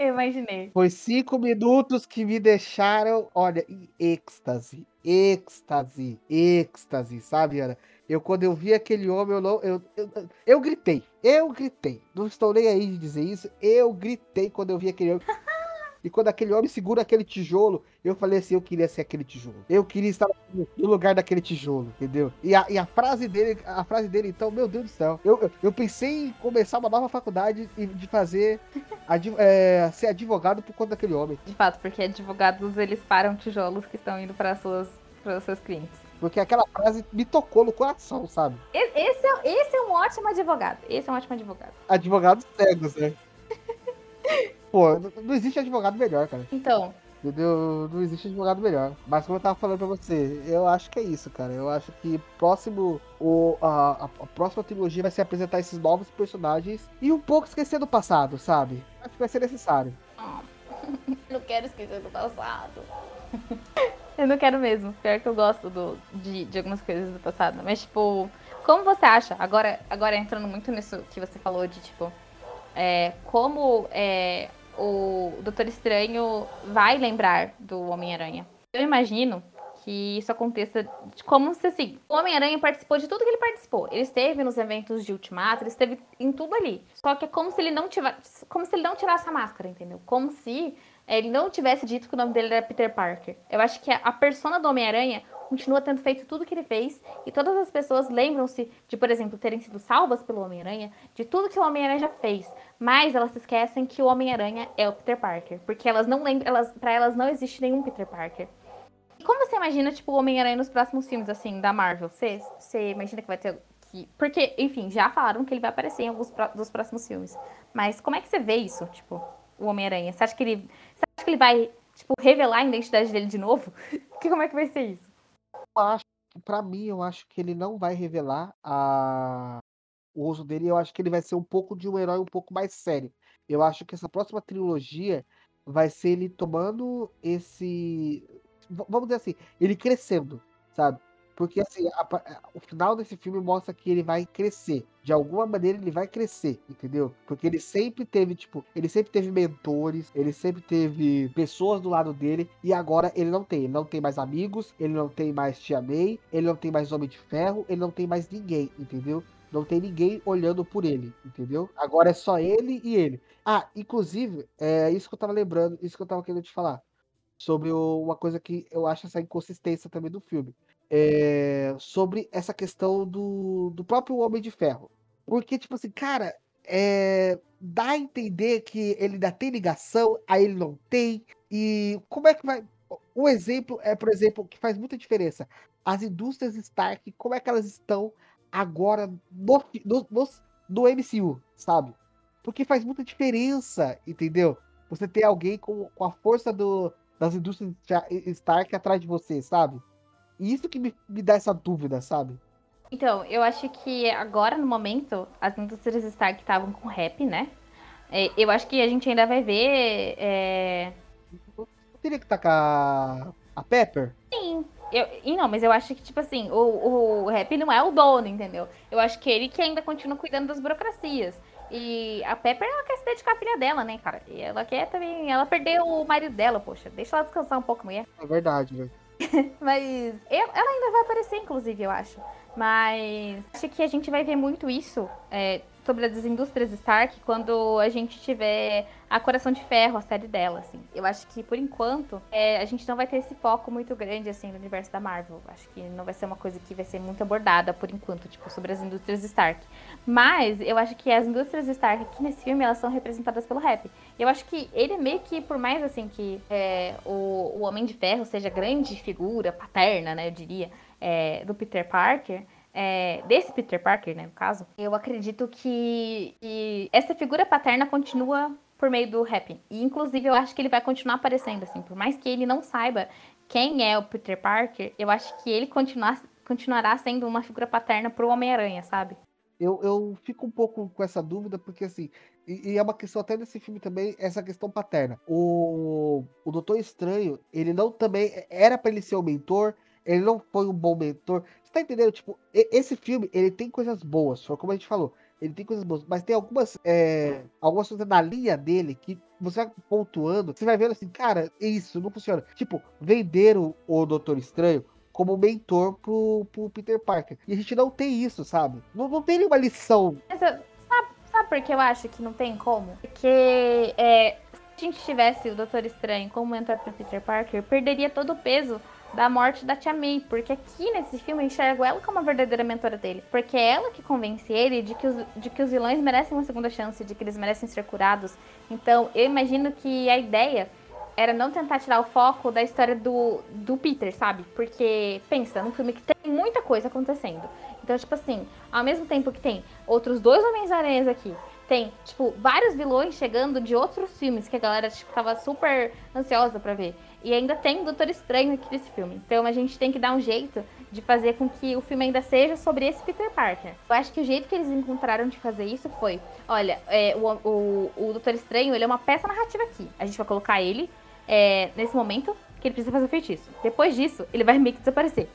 Imaginei. Foi cinco minutos que me deixaram, olha, em êxtase. Êxtase. Êxtase, sabe, Ana? Eu, quando eu vi aquele homem, eu, não, eu, eu, eu gritei. Eu gritei. Não estou nem aí de dizer isso. Eu gritei quando eu vi aquele homem. E quando aquele homem segura aquele tijolo, eu falei assim: eu queria ser aquele tijolo. Eu queria estar no lugar daquele tijolo, entendeu? E a, e a frase dele, a frase dele, então, meu Deus do céu. Eu, eu, eu pensei em começar uma nova faculdade e de fazer. É, ser advogado por conta daquele homem. De fato, porque advogados eles param tijolos que estão indo para suas para os seus clientes. Porque aquela frase me tocou no coração, sabe? Esse é, esse é um ótimo advogado. Esse é um ótimo advogado. Advogados cegos, né? Pô, não existe advogado melhor, cara. Então. Entendeu? Não existe advogado melhor. Mas como eu tava falando pra você, eu acho que é isso, cara. Eu acho que próximo. O, a, a, próxima trilogia vai ser apresentar esses novos personagens e um pouco esquecer do passado, sabe? Acho que vai ser necessário. não quero esquecer do passado. eu não quero mesmo. Pior que eu gosto do, de, de algumas coisas do passado. Mas, tipo, como você acha? Agora, agora entrando muito nisso que você falou de, tipo, é, como é, o Doutor Estranho vai lembrar do Homem-Aranha. Eu imagino que isso aconteça como se assim, o Homem-Aranha participou de tudo que ele participou. Ele esteve nos eventos de Ultimato, ele esteve em tudo ali. Só que é como se ele não tivesse, como se ele não tirasse a máscara, entendeu? Como se ele não tivesse dito que o nome dele era Peter Parker. Eu acho que a persona do Homem-Aranha continua tendo feito tudo que ele fez e todas as pessoas lembram-se de, por exemplo, terem sido salvas pelo Homem-Aranha, de tudo que o Homem-Aranha já fez, mas elas se esquecem que o Homem-Aranha é o Peter Parker, porque elas não lembram, elas, para elas não existe nenhum Peter Parker. E como você imagina, tipo, o Homem-Aranha nos próximos filmes, assim, da Marvel? Você, você imagina que vai ter que... Porque, enfim, já falaram que ele vai aparecer em alguns pro... dos próximos filmes. Mas como é que você vê isso, tipo, o Homem-Aranha? Você acha que ele... Você acha que ele vai, tipo, revelar a identidade dele de novo? que, como é que vai ser isso? Acho, pra mim, eu acho que ele não vai revelar a... o uso dele. Eu acho que ele vai ser um pouco de um herói um pouco mais sério. Eu acho que essa próxima trilogia vai ser ele tomando esse. Vamos dizer assim, ele crescendo, sabe? Porque assim, a, o final desse filme mostra que ele vai crescer. De alguma maneira ele vai crescer, entendeu? Porque ele sempre teve, tipo, ele sempre teve mentores, ele sempre teve pessoas do lado dele, e agora ele não tem. Ele não tem mais amigos, ele não tem mais Tia May, ele não tem mais Homem de Ferro, ele não tem mais ninguém, entendeu? Não tem ninguém olhando por ele, entendeu? Agora é só ele e ele. Ah, inclusive, é isso que eu tava lembrando, isso que eu tava querendo te falar. Sobre o, uma coisa que eu acho essa inconsistência também do filme é, sobre essa questão do, do próprio Homem de Ferro. Porque, tipo assim, cara, é, dá a entender que ele ainda tem ligação, aí ele não tem. E como é que vai. Um exemplo é, por exemplo, que faz muita diferença. As indústrias Stark, como é que elas estão agora no, no, no, no MCU, sabe? Porque faz muita diferença, entendeu? Você ter alguém com, com a força do, das indústrias Stark atrás de você, sabe? Isso que me, me dá essa dúvida, sabe? Então, eu acho que agora, no momento, as indústrias Stark estavam com rap, né? É, eu acho que a gente ainda vai ver. É... Eu teria que tacar a Pepper? Sim. Eu, e não, mas eu acho que, tipo assim, o, o rap não é o dono, entendeu? Eu acho que ele que ainda continua cuidando das burocracias. E a Pepper, ela quer se dedicar à filha dela, né, cara? E ela quer também. Ela perdeu o marido dela, poxa. Deixa ela descansar um pouco, mulher. É verdade, velho. Mas ela ainda vai aparecer, inclusive, eu acho. Mas acho que a gente vai ver muito isso é, sobre as indústrias Stark quando a gente tiver a Coração de Ferro, a série dela, assim. Eu acho que, por enquanto, é, a gente não vai ter esse foco muito grande, assim, no universo da Marvel. Acho que não vai ser uma coisa que vai ser muito abordada, por enquanto, tipo, sobre as indústrias Stark. Mas, eu acho que as indústrias Stark aqui nesse filme, elas são representadas pelo rap. Eu acho que ele meio que, por mais, assim, que é, o, o Homem de Ferro seja grande figura, paterna, né, eu diria, é, do Peter Parker é, desse Peter Parker, né, no caso, eu acredito que, que, essa figura paterna continua por meio do rap. E, inclusive, eu acho que ele vai continuar aparecendo, assim. Por mais que ele não saiba quem é o Peter Parker, eu acho que ele continuar, continuará sendo uma figura paterna pro Homem-Aranha, sabe? Eu, eu fico um pouco com essa dúvida, porque, assim, e, e, é uma questão até desse filme também, essa questão paterna. O, o Doutor Estranho, ele não também... Era para ele ser o mentor, ele não foi um bom mentor. Você tá entendendo? Tipo, esse filme, ele tem coisas boas, foi como a gente falou. Ele tem coisas boas, mas tem algumas, é, algumas coisas na linha dele que você vai pontuando, você vai vendo assim, cara, isso não funciona. Tipo, venderam o Doutor Estranho como mentor pro, pro Peter Parker. E a gente não tem isso, sabe? Não, não tem nenhuma lição. Mas, sabe, sabe por que eu acho que não tem como? Porque é, se a gente tivesse o Doutor Estranho como mentor pro Peter Parker, perderia todo o peso da morte da Tia May, porque aqui nesse filme eu enxergo ela como a verdadeira mentora dele, porque é ela que convence ele de que, os, de que os vilões merecem uma segunda chance, de que eles merecem ser curados. Então, eu imagino que a ideia era não tentar tirar o foco da história do, do Peter, sabe? Porque, pensa, num filme que tem muita coisa acontecendo. Então, tipo assim, ao mesmo tempo que tem outros dois Homens-Aranhas aqui, tem, tipo, vários vilões chegando de outros filmes que a galera, tipo, tava super ansiosa para ver. E ainda tem o Doutor Estranho aqui nesse filme. Então a gente tem que dar um jeito de fazer com que o filme ainda seja sobre esse Peter Parker. Eu acho que o jeito que eles encontraram de fazer isso foi: olha, é, o, o, o Doutor Estranho ele é uma peça narrativa aqui. A gente vai colocar ele é, nesse momento que ele precisa fazer o feitiço. Depois disso, ele vai meio que desaparecer.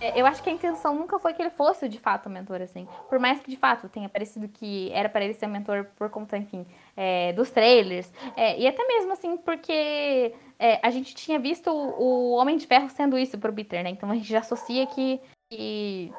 É, eu acho que a intenção nunca foi que ele fosse de fato o mentor, assim. Por mais que de fato tenha parecido que era para ele ser mentor por conta, enfim, é, dos trailers. É, e até mesmo assim, porque é, a gente tinha visto o, Homem de Ferro sendo isso pro Peter, né? Então a gente já associa que, que,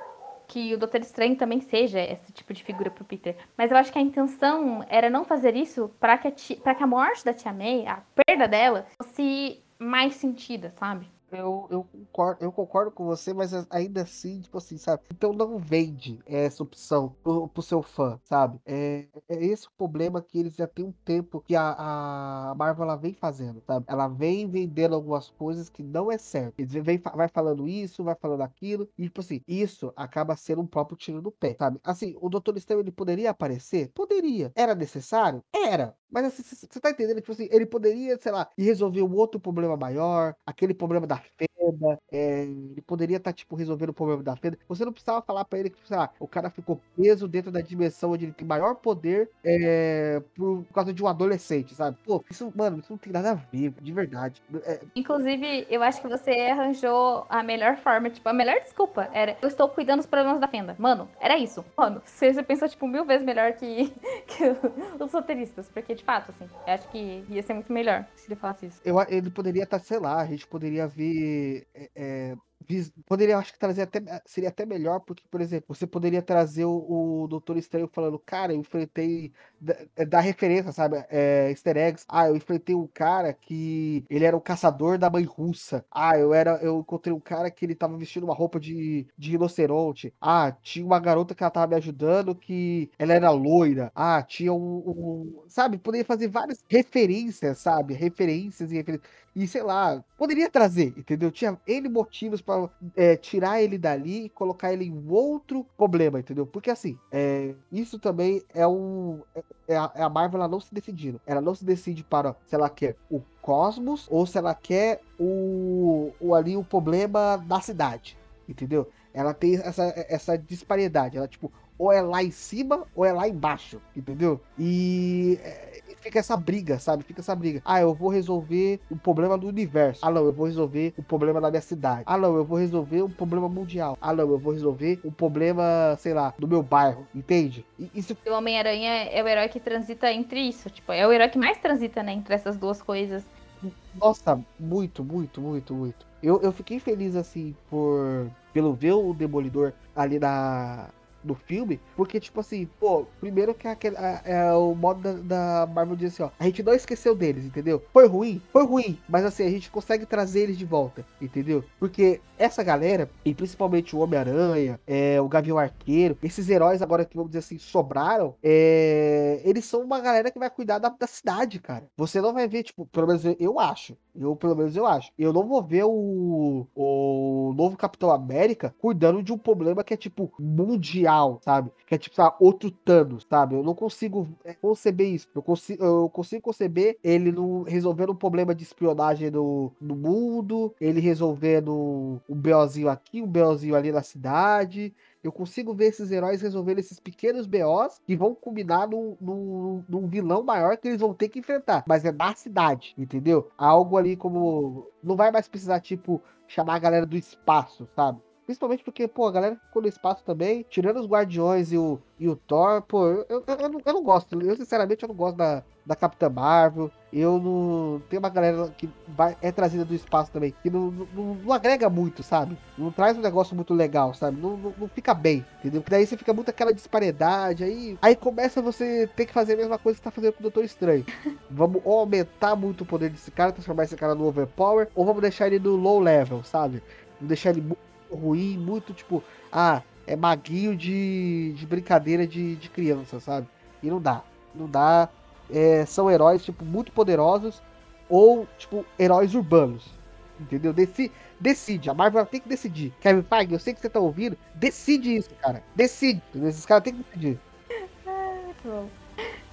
que o Doutor Estranho também seja esse tipo de figura pro Peter. Mas eu acho que a intenção era não fazer isso para que, a que a morte da Tia May, a perda dela, fosse mais sentida, sabe? Eu, eu, concordo, eu concordo com você, mas ainda assim, tipo assim, sabe? Então não vende essa opção pro, pro seu fã, sabe? É, é esse o problema que eles já tem um tempo que a, a Marvel ela vem fazendo, sabe? Ela vem vendendo algumas coisas que não é certo. Eles vem, vai falando isso, vai falando aquilo, e tipo assim, isso acaba sendo um próprio tiro no pé, sabe? Assim, o Doutor Estranho ele poderia aparecer? Poderia. Era necessário? Era. Mas assim, você tá entendendo? Tipo assim, ele poderia, sei lá, resolver um outro problema maior, aquele problema da quarta-feira é, ele poderia estar, tá, tipo, resolvendo o problema da fenda. Você não precisava falar para ele que, o cara ficou preso dentro da dimensão onde ele tem maior poder é, por, causa de um adolescente, sabe? Pô, isso, mano, isso não tem nada a ver, de verdade. É... Inclusive, eu acho que você arranjou a melhor forma, tipo, a melhor desculpa era, eu estou cuidando dos problemas da fenda. Mano, era isso. Mano, você, você pensou, tipo, mil vezes melhor que, que os roteiristas, porque de fato, assim. Eu acho que ia ser muito melhor se ele falasse isso. Eu, ele poderia estar, sei lá, a gente poderia ver. É, é Poderia, acho que trazer até. Seria até melhor, porque, por exemplo, você poderia trazer o, o Doutor Estranho falando, cara, eu enfrentei. Da, referência, sabe? É, easter eggs. Ah, eu enfrentei um cara que. Ele era um caçador da mãe russa. Ah, eu era. Eu encontrei um cara que ele tava vestindo uma roupa de, de rinoceronte. Ah, tinha uma garota que ela tava me ajudando que ela era loira. Ah, tinha um. um sabe? Poderia fazer várias referências, sabe? Referências e referências. E sei lá, poderia trazer, entendeu? Tinha N motivos para é, tirar ele dali e colocar ele em outro problema, entendeu? Porque assim, é, isso também é um. É, é é a Marvel ela não se decidindo. Ela não se decide para se ela quer o cosmos ou se ela quer o, o ali o problema da cidade, entendeu? Ela tem essa, essa disparidade. Ela, tipo, ou é lá em cima ou é lá embaixo, entendeu? E é, fica essa briga, sabe? Fica essa briga. Ah, eu vou resolver o problema do universo. Ah, não, eu vou resolver o problema da minha cidade. Ah, não, eu vou resolver um problema mundial. Ah, não, eu vou resolver um problema, sei lá, do meu bairro, entende? E isso... O Homem-Aranha é o herói que transita entre isso, tipo, é o herói que mais transita, né, entre essas duas coisas. Nossa, muito, muito, muito, muito. Eu, eu fiquei feliz, assim, por pelo ver o Demolidor ali na, do filme, porque, tipo assim, pô, primeiro que é, aquele, é, o modo da, da, Marvel diz assim, ó, a gente não esqueceu deles, entendeu? Foi ruim, foi ruim, mas assim, a gente consegue trazer eles de volta, entendeu? Porque essa galera, e principalmente o Homem-Aranha, é, o Gavião Arqueiro, esses heróis agora que, vamos dizer assim, sobraram, é, eles são uma galera que vai cuidar da, da cidade, cara. Você não vai ver, tipo, pelo menos eu, eu acho, eu, pelo menos eu acho. Eu não vou ver o, o novo Capitão América cuidando de um problema que é, tipo, mundial, sabe? Que é, tipo, sabe, outro Thanos, sabe? Eu não consigo é, conceber isso. Eu consigo, eu consigo conceber ele no, resolvendo um problema de espionagem no, no mundo, ele resolvendo um BOzinho aqui, um BOzinho ali na cidade. Eu consigo ver esses heróis resolvendo esses pequenos BOs que vão combinar num, num, num, vilão maior que eles vão ter que enfrentar. Mas é na cidade, entendeu? Algo ali como. Não vai mais precisar, tipo, chamar a galera do espaço, sabe? Principalmente porque, pô, a galera ficou no espaço também, tirando os Guardiões e o, e o Thor, pô, eu, eu, eu, não, eu não gosto. Eu, sinceramente, eu não gosto da, da Capitã Marvel. Eu não. Tem uma galera que vai, é trazida do espaço também, que não, não, não, agrega muito, sabe? Não traz um negócio muito legal, sabe? Não, não, não, fica bem, entendeu? Porque daí você fica muito aquela disparidade, aí, aí começa você ter que fazer a mesma coisa que você tá fazendo com o Doutor Estranho. vamos ou aumentar muito o poder desse cara, transformar esse cara no overpower, ou vamos deixar ele no low level, sabe? Vamos deixar ele muito ruim, muito tipo, ah, é maguinho de, de brincadeira de, de criança, sabe? E não dá. Não dá é, são heróis, tipo, muito poderosos ou, tipo, heróis urbanos. Entendeu? Deci decide. A Marvel tem que decidir. Kevin Feige, eu sei que você tá ouvindo. Decide isso, cara. Decide. Esses caras têm que decidir.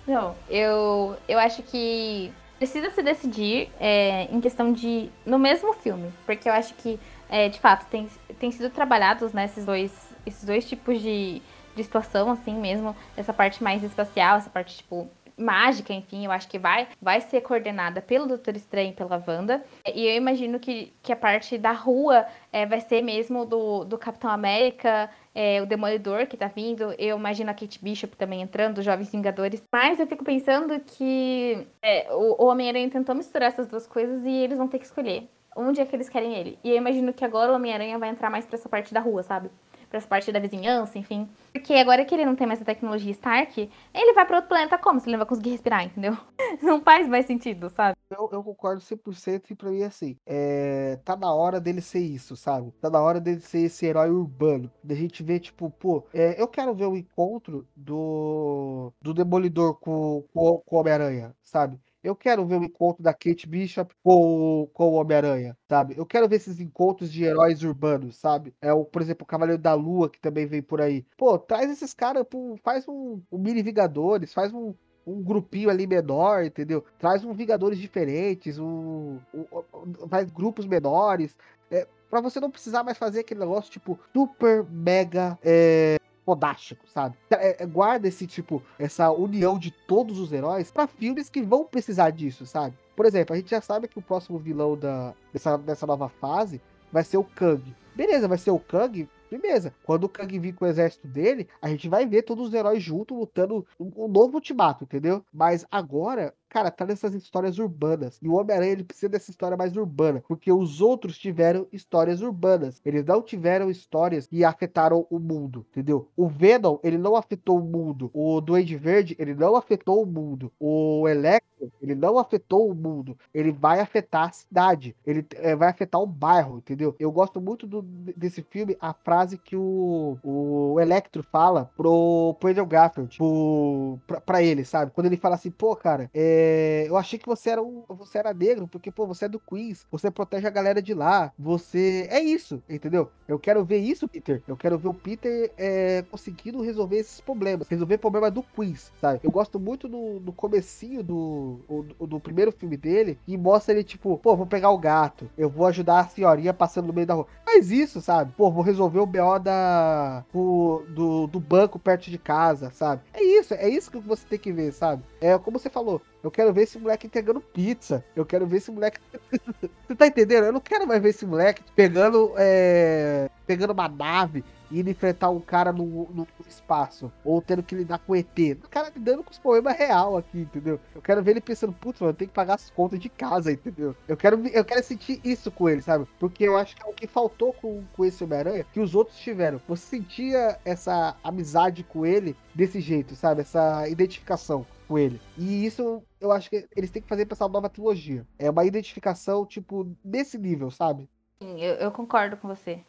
Não, eu, eu acho que precisa se decidir é, em questão de. no mesmo filme. Porque eu acho que, é, de fato, tem, tem sido trabalhados né, esses, dois, esses dois tipos de, de situação, assim mesmo. Essa parte mais espacial, essa parte, tipo, mágica, enfim, eu acho que vai, vai ser coordenada pelo Doutor Estranho e pela Wanda. E eu imagino que, que a parte da rua é, vai ser mesmo do, do Capitão América, é, o Demolidor que tá vindo. Eu imagino a Kate Bishop também entrando, os Jovens Vingadores. Mas eu fico pensando que é, o, o Homem-Aranha tentou misturar essas duas coisas e eles vão ter que escolher onde é que eles querem ele. E eu imagino que agora o Homem-Aranha vai entrar mais pra essa parte da rua, sabe? Pra essa parte da vizinhança, enfim. Porque agora que ele não tem mais a tecnologia Stark, ele vai para outro planeta como? Se ele não vai conseguir respirar, entendeu? Não faz mais sentido, sabe? Eu, eu concordo 100% e pra mim, assim, é, tá na hora dele ser isso, sabe? Tá na hora dele ser esse herói urbano. Da gente ver, tipo, pô, é, eu quero ver o encontro do, do Demolidor com, com, com o Homem-Aranha, sabe? Eu quero ver o encontro da Kate Bishop com, com o Homem-Aranha, sabe? Eu quero ver esses encontros de heróis urbanos, sabe? É o, por exemplo, o Cavaleiro da Lua, que também vem por aí. Pô, traz esses caras, faz um, um mini Vingadores, faz um, um grupinho ali menor, entendeu? Traz um Vingadores diferentes, um, um, um faz grupos menores. É, para você não precisar mais fazer aquele negócio tipo super mega é, fodástico, sabe? É, é, guarda esse tipo, essa união de todos os heróis para filmes que vão precisar disso, sabe? Por exemplo, a gente já sabe que o próximo vilão da, dessa, dessa nova fase vai ser o Kang. Beleza, vai ser o Kang, Beleza. Quando o Kang vir com o exército dele, a gente vai ver todos os heróis juntos lutando um, um novo ultimato, entendeu? Mas agora, cara, tá nessas histórias urbanas. E o Homem-Aranha, ele precisa dessa história mais urbana. Porque os outros tiveram histórias urbanas. Eles não tiveram histórias que afetaram o mundo, entendeu? O Venom, ele não afetou o mundo. O Duende Verde, ele não afetou o mundo. O Electro, ele não afetou o mundo. Ele vai afetar a cidade. Ele é, vai afetar o bairro, entendeu? Eu gosto muito do, desse filme, a frase que o, o Electro fala pro, pro Andrew Garfield, pro, pra, pra ele, sabe? Quando ele fala assim, pô, cara, é, eu achei que você era, um, você era negro, porque, pô, você é do Queens, você protege a galera de lá, você... É isso, entendeu? Eu quero ver isso, Peter. Eu quero ver o Peter é, conseguindo resolver esses problemas, resolver problema do Queens, sabe? Eu gosto muito do, do comecinho do, do, do, primeiro filme dele e mostra ele, tipo, pô, vou pegar o gato, eu vou ajudar a senhorinha passando no meio da rua. Faz isso, sabe? Pô, vou resolver o BO da, o, do, do banco perto de casa, sabe? É isso, é isso que você tem que ver, sabe? É como você falou, eu quero ver esse moleque entregando pizza. Eu quero ver esse moleque. você tá entendendo? Eu não quero mais ver esse moleque pegando. É... Pegando uma nave indo enfrentar um cara no, no, espaço. Ou tendo que lidar com ET. O cara lidando com os problemas real aqui, entendeu? Eu quero ver ele pensando, putz, mano, eu tenho que pagar as contas de casa, entendeu? Eu quero, eu quero sentir isso com ele, sabe? Porque eu acho que é o que faltou com, com esse Homem-Aranha que os outros tiveram. Você sentia essa amizade com ele desse jeito, sabe? Essa identificação com ele. E isso eu acho que eles têm que fazer pra essa nova trilogia. É uma identificação, tipo, desse nível, sabe? Sim, eu, eu concordo com você.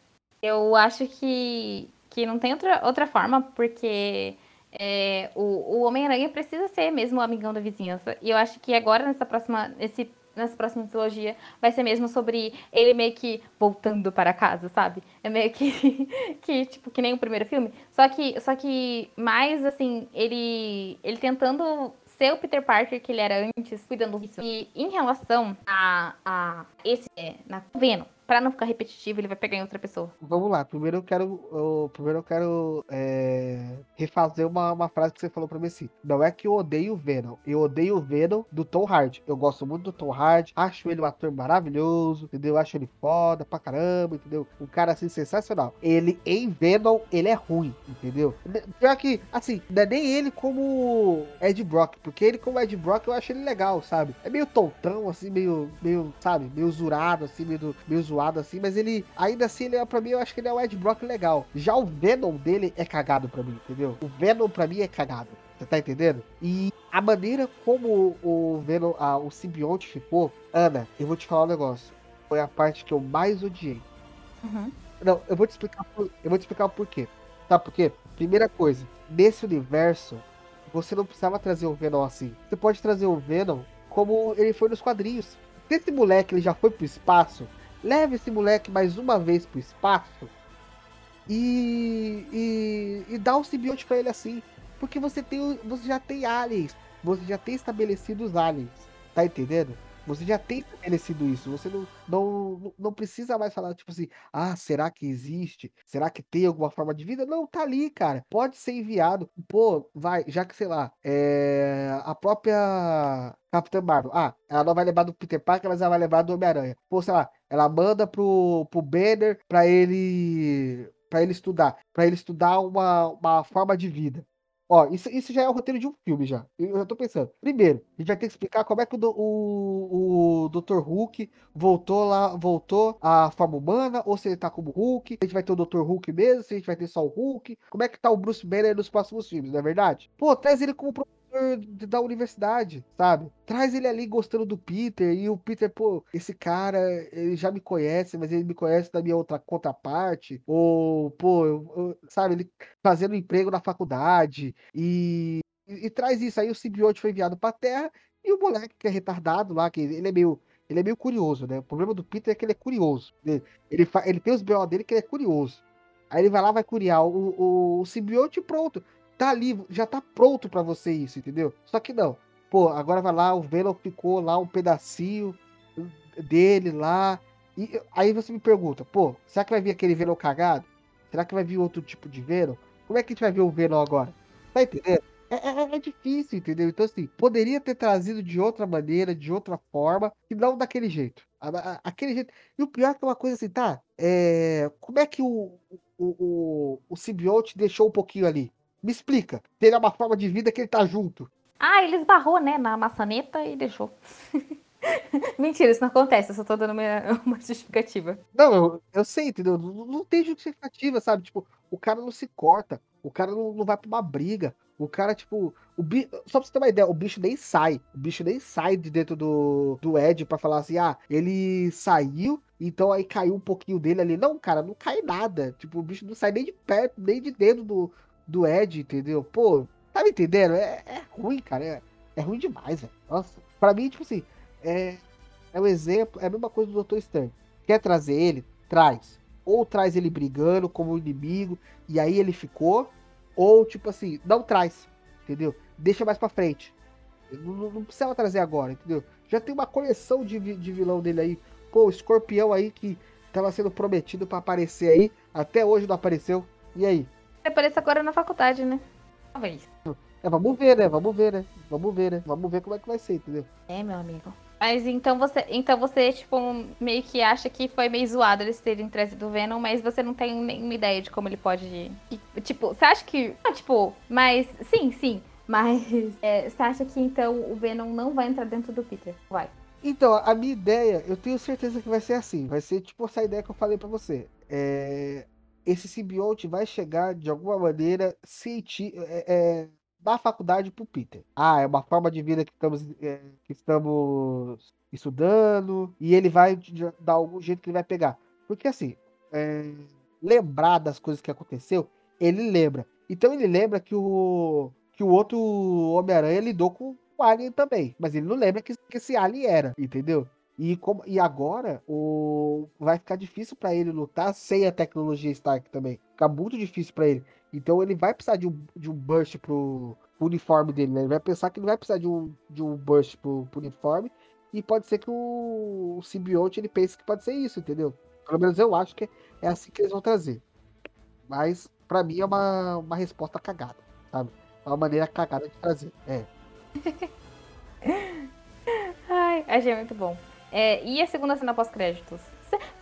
Eu acho que, que não tem outra, outra forma, porque é, o, o Homem-Aranha precisa ser mesmo o amigão da vizinhança. E eu acho que agora, nessa próxima, nesse, nessa próxima trilogia, vai ser mesmo sobre ele meio que voltando para casa, sabe? É meio que, que tipo, que nem o primeiro filme. Só que, só que mais, assim, ele, ele tentando ser o Peter Parker que ele era antes, cuidando disso. E em relação a, a esse, é, na Venom, Pra não ficar repetitivo, ele vai pegar em outra pessoa. Vamos lá, primeiro eu quero. Eu, primeiro eu quero é, refazer uma, uma frase que você falou pra mim assim. Não é que eu odeio o Venom. Eu odeio o Venom do Tom Hardy. Eu gosto muito do Tom Hardy. Acho ele um ator maravilhoso, entendeu? Acho ele foda pra caramba, entendeu? Um cara assim sensacional. Ele em Venom, ele é ruim, entendeu? Pior que, assim, não é nem ele como Ed Brock, porque ele como Ed Brock eu acho ele legal, sabe? É meio tontão, assim, meio, meio, sabe? Meio zurado, assim, meio, meio zoado zoado assim, mas ele, ainda assim, ele é, pra mim, eu acho que ele é o Ed Brock legal. Já o Venom dele é cagado pra mim, entendeu? O Venom pra mim é cagado. Você tá entendendo? E a maneira como o Venom, ah, o simbionte ficou, Ana, eu vou te falar um negócio. Foi a parte que eu mais odiei. Uhum. Não, eu vou te explicar por, eu vou te explicar o porquê. Sabe por quê? Primeira coisa, nesse universo, você não precisava trazer o Venom assim. Você pode trazer o Venom como ele foi nos quadrinhos Se esse moleque ele já foi pro espaço, leve esse moleque mais uma vez pro espaço e, e, e dá um simbionte pra ele assim. Porque você tem você já tem aliens, você já tem estabelecido os aliens, tá entendendo? Você já tem estabelecido isso. Você não, não, não precisa mais falar, tipo assim, ah, será que existe? Será que tem alguma forma de vida? Não, tá ali, cara. Pode ser enviado. Pô, vai, já que, sei lá, é, a própria Capitã Marvel. Ah, ela não vai levar do Peter Parker, mas ela vai levar do Homem-Aranha. Pô, sei lá, ela manda pro, pro Banner pra ele. para ele estudar. para ele estudar uma, uma forma de vida. Ó, isso, isso já é o roteiro de um filme já. Eu, já tô pensando. Primeiro, a gente vai ter que explicar como é que o, o, o Dr. Hulk voltou lá, voltou à forma humana, ou se ele tá como Hulk. A gente vai ter o Dr. Hulk mesmo, se a gente vai ter só o Hulk. Como é que tá o Bruce Banner nos próximos filmes, não é verdade? Pô, traz ele como da universidade, sabe? Traz ele ali gostando do Peter e o Peter, pô, esse cara, ele já me conhece, mas ele me conhece da minha outra contraparte, ou, pô, eu, eu, sabe, ele fazendo emprego na faculdade e, e, e traz isso. Aí o simbionte foi enviado pra Terra e o moleque que é retardado lá, que ele é meio ele é meio curioso, né? O problema do Peter é que ele é curioso. Ele, ele, ele tem os B.O. dele que ele é curioso. Aí ele vai lá, vai curiar o, o, o simbionte e pronto tá ali, já tá pronto para você isso, entendeu? Só que não. Pô, agora vai lá, o Venom ficou lá um pedacinho dele lá. E aí você me pergunta, pô, será que vai vir aquele Venom cagado? Será que vai vir outro tipo de Venom? Como é que a gente vai ver o Venom agora? Tá entendendo? É, é, é, difícil, entendeu? Então, assim, poderia ter trazido de outra maneira, de outra forma, e não daquele jeito. aquele jeito. E o pior é que é uma coisa assim, tá? É, como é que o, o, o, o simbionte deixou um pouquinho ali? Me explica. Teria é uma forma de vida que ele tá junto. Ah, ele esbarrou, né, na maçaneta e deixou. Mentira, isso não acontece, eu só tô dando uma, uma justificativa. Não, eu, eu sei, entendeu? Não, não, tem justificativa, sabe? Tipo, o cara não se corta, o cara não, não vai pra uma briga. O cara, tipo, o bicho, só pra você ter uma ideia, o bicho nem sai. O bicho nem sai de dentro do, do Ed pra falar assim, ah, ele saiu, então aí caiu um pouquinho dele ali. Não, cara, não cai nada. Tipo, o bicho não sai nem de perto, nem de dentro do, do Ed, entendeu? Pô, tá me entendendo? É, é ruim, cara. É, é ruim demais, velho. Nossa. Pra mim, tipo assim, é, é um exemplo, é a mesma coisa do Dr. Stern. Quer trazer ele? Traz. Ou traz ele brigando como inimigo, e aí ele ficou, ou tipo assim, não traz, entendeu? Deixa mais pra frente. Não, não, não precisava trazer agora, entendeu? Já tem uma coleção de, de vilão dele aí. Pô, o escorpião aí que tava sendo prometido para aparecer aí, até hoje não apareceu. E aí? Apareça agora na faculdade, né? Talvez. É, vamos ver, né? Vamos ver, né? Vamos ver, né? Vamos ver como é que vai ser, entendeu? É, meu amigo. Mas então você, então você, tipo, meio que acha que foi meio zoado eles terem trazido o Venom, mas você não tem nenhuma ideia de como ele pode. Tipo, você acha que. Não, tipo, mas. Sim, sim. Mas é, você acha que então o Venom não vai entrar dentro do Peter? Vai. Então, a minha ideia, eu tenho certeza que vai ser assim. Vai ser tipo essa ideia que eu falei para você. É, esse simbionte vai chegar de alguma maneira sentir é, é, na faculdade pro Peter. Ah, é uma forma de vida que estamos, é, que estamos estudando e ele vai dar algum jeito que ele vai pegar. Porque assim, é, lembrar das coisas que aconteceu, ele lembra. Então ele lembra que o que o outro Homem-Aranha lidou com o Alien também, mas ele não lembra que, que esse Alien era, entendeu? E, como, e agora o, vai ficar difícil para ele lutar sem a tecnologia Stark também. Fica muito difícil para ele. Então ele vai precisar de um, de um burst pro, pro uniforme dele. Né? Ele vai pensar que ele vai precisar de um, de um burst pro, pro uniforme. E pode ser que o, o simbionte ele pense que pode ser isso, entendeu? Pelo menos eu acho que é assim que eles vão trazer. Mas para mim é uma, uma resposta cagada, sabe? É uma maneira cagada de trazer. É. Ai, achei muito bom. É, e a segunda cena pós-créditos?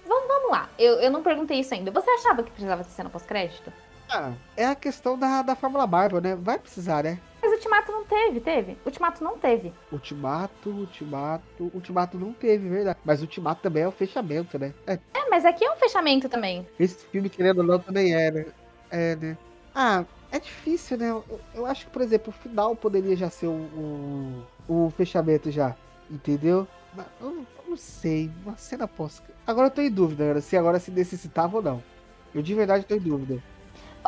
Vamos, vamos lá, eu, eu não perguntei isso ainda. Você achava que precisava ter cena pós-crédito? Ah, é a questão da, da Fórmula Marvel, né? Vai precisar, né? Mas o Ultimato não teve, teve? Ultimato não teve. Ultimato, Ultimato, Ultimato não teve, verdade. Mas Ultimato também é o fechamento, né? É, é mas aqui é um fechamento também. Esse filme, querendo ou não, também é, né? É, né? Ah, é difícil, né? Eu, eu acho que, por exemplo, o final poderia já ser o, o, o fechamento já, entendeu? Eu, não sei, uma cena pós. Agora eu tô em dúvida, se agora se necessitava ou não. Eu de verdade tô em dúvida.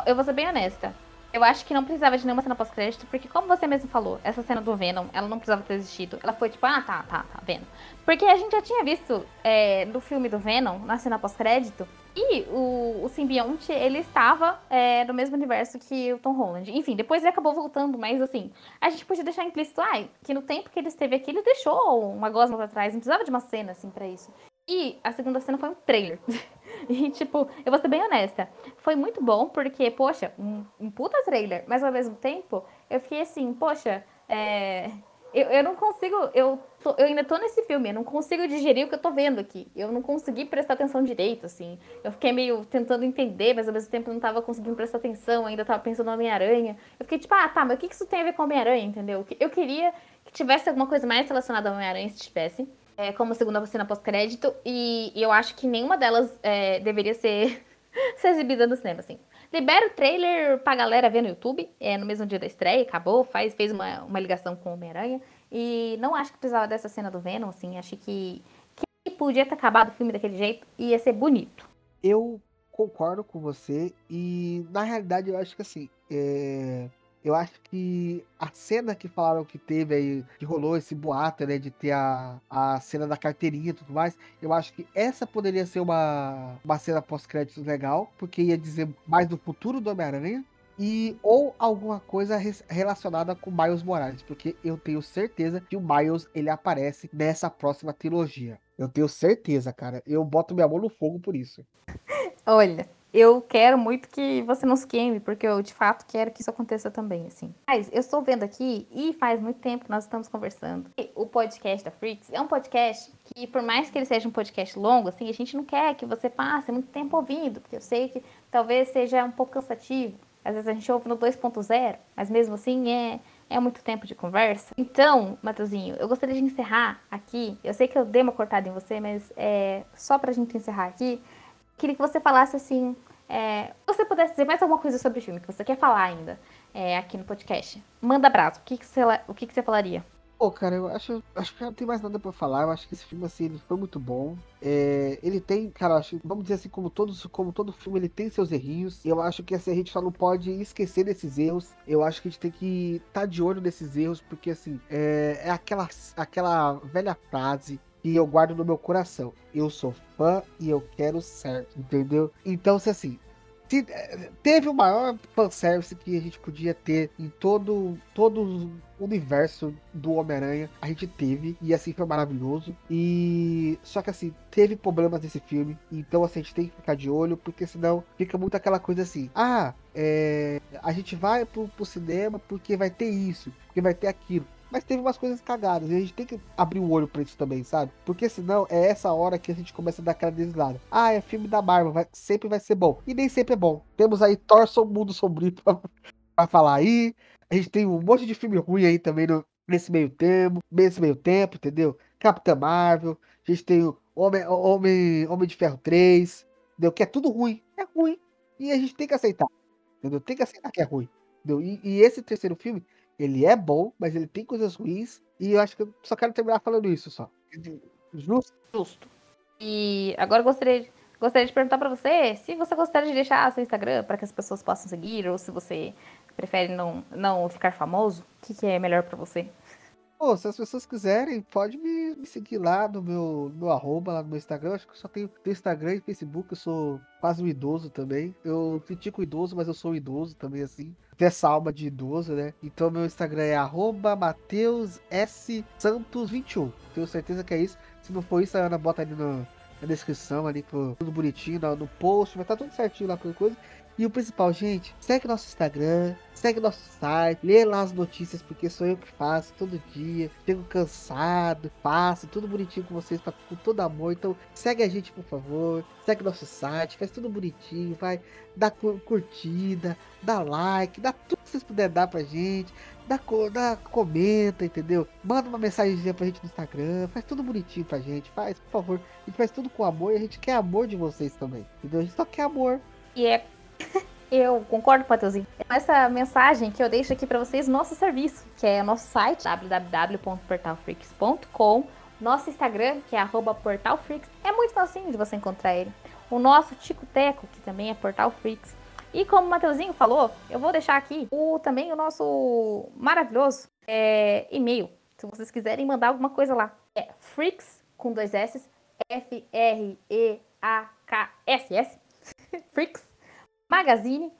Eu vou ser bem honesta. Eu acho que não precisava de nenhuma cena pós-crédito, porque como você mesmo falou, essa cena do Venom, ela não precisava ter existido. Ela foi tipo, ah, tá, tá, tá, Venom. Porque a gente já tinha visto é, filme do Venom, na cena pós-crédito, e o, o simbionte, ele estava é, no mesmo universo que o Tom Holland. Enfim, depois ele acabou voltando, mas assim, a gente podia deixar implícito, ah, que no tempo que ele esteve aqui, ele deixou uma gosma pra trás, não precisava de uma cena, assim, para isso. E a segunda cena foi um trailer. E, tipo, eu vou ser bem honesta. Foi muito bom, porque, poxa, um, um puta trailer. Mas ao mesmo tempo, eu fiquei assim, poxa, é, eu, eu não consigo. Eu, tô, eu ainda tô nesse filme, eu não consigo digerir o que eu tô vendo aqui. Eu não consegui prestar atenção direito, assim. Eu fiquei meio tentando entender, mas ao mesmo tempo não tava conseguindo prestar atenção, ainda tava pensando no Homem-Aranha. Eu fiquei tipo, ah, tá, mas o que isso tem a ver com Homem-Aranha, entendeu? Eu queria que tivesse alguma coisa mais relacionada ao Homem-Aranha, se tivesse é, como segunda cena pós-crédito, e, e, eu acho que nenhuma delas é, deveria ser, ser exibida no cinema, assim. Libera o trailer pra galera ver no YouTube, é, no mesmo dia da estreia, acabou, faz, fez uma, uma ligação com o Homem-Aranha, e não acho que precisava dessa cena do Venom, assim, acho que, que podia ter acabado o filme daquele jeito, ia ser bonito. Eu concordo com você, e na realidade eu acho que assim, é eu acho que a cena que falaram que teve aí, que rolou esse boato, né, de ter a, a cena da carteirinha e tudo mais, eu acho que essa poderia ser uma, uma cena pós-créditos legal, porque ia dizer mais do futuro do Homem-Aranha. E, ou alguma coisa relacionada com Miles Morales, porque eu tenho certeza que o Miles ele aparece nessa próxima trilogia. Eu tenho certeza, cara. Eu boto minha mão no fogo por isso. Olha, eu quero muito que você não queime, porque eu de fato quero que isso aconteça também, assim. Mas eu estou vendo aqui e faz muito tempo que nós estamos conversando. O podcast da Freaks é um podcast que, por mais que ele seja um podcast longo, assim, a gente não quer que você passe muito tempo ouvindo, porque eu sei que talvez seja um pouco cansativo. Às vezes a gente ouve no 2.0, mas mesmo assim é, é muito tempo de conversa. Então, Matheusinho, eu gostaria de encerrar aqui. Eu sei que eu dei uma cortada em você, mas é só pra gente encerrar aqui queria que você falasse assim. É, você pudesse dizer mais alguma coisa sobre o filme que você quer falar ainda é, aqui no podcast. Manda abraço. O que, que, você, o que, que você falaria? Pô, cara, eu acho, acho que não tem mais nada para falar. Eu acho que esse filme, assim, ele foi muito bom. É, ele tem, cara, acho, vamos dizer assim, como todos, como todo filme, ele tem seus errinhos. Eu acho que assim, a gente só não pode esquecer desses erros. Eu acho que a gente tem que estar tá de olho nesses erros, porque assim, é, é aquela, aquela velha frase e eu guardo no meu coração. Eu sou fã e eu quero certo, entendeu? Então, se assim, se, eh, teve o maior fanservice que a gente podia ter em todo, todo o universo do Homem-Aranha. A gente teve, e assim foi maravilhoso. E só que assim, teve problemas nesse filme. Então assim, a gente tem que ficar de olho, porque senão fica muito aquela coisa assim: ah, é, a gente vai pro, pro cinema porque vai ter isso, porque vai ter aquilo mas teve umas coisas cagadas. E a gente tem que abrir o olho pra isso também, sabe? Porque senão é essa hora que a gente começa a dar aquela deslizada. Ah, é filme da Marvel, vai, sempre vai ser bom. E nem sempre é bom. Temos aí Thor Mundo Sombrio pra, pra falar aí. A gente tem um monte de filme ruim aí também no, nesse meio tempo, nesse meio tempo, entendeu? Capitã Marvel, a gente tem o Homem, Homem, Homem de Ferro 3, entendeu? Que é tudo ruim. É ruim. E a gente tem que aceitar. Entendeu? Tem que aceitar que é ruim. E, e esse terceiro filme, ele é bom, mas ele tem coisas ruins. E eu acho que eu só quero terminar falando isso só. Justo? Justo. E agora eu gostaria, gostaria de perguntar para você se você gostaria de deixar seu Instagram para que as pessoas possam seguir, ou se você prefere não, não ficar famoso. O que, que é melhor para você? Pô, se as pessoas quiserem, pode me, me seguir lá no meu, no arroba, lá no meu Instagram. Acho que eu só tenho, tenho Instagram e Facebook. Eu sou quase um idoso também. Eu critico o idoso, mas eu sou um idoso também, assim. Tem essa alma de idoso, né? Então meu Instagram é arroba Mateus S Santos 21. Tenho certeza que é isso. Se não for isso, a Ana bota ali no, na descrição, ali, tudo bonitinho, no, no post. Vai estar tá tudo certinho lá, qualquer coisa. E o principal, gente, segue nosso Instagram, segue nosso site, lê lá as notícias, porque sou eu que faço todo dia. Chego cansado, faço tudo bonitinho com vocês, com todo amor. Então, segue a gente, por favor. Segue nosso site, faz tudo bonitinho, vai. Dá curtida, dá like, dá tudo que vocês puderem dar pra gente. Dá, dá, comenta, entendeu? Manda uma mensagem pra gente no Instagram, faz tudo bonitinho pra gente, faz, por favor. A gente faz tudo com amor e a gente quer amor de vocês também, entendeu? A gente só quer amor. E é eu concordo, Pateuzinho. Essa mensagem que eu deixo aqui para vocês, nosso serviço, que é nosso site, www.portalfreaks.com, nosso Instagram, que é portalfreaks, é muito facinho de você encontrar ele. O nosso Tico Teco, que também é Portal Freaks. E como o Mateuzinho falou, eu vou deixar aqui o, também o nosso maravilhoso é, e-mail. Se vocês quiserem mandar alguma coisa lá. É freaks, com dois S, F-R-E-A-K-S-S, freaks, magazine,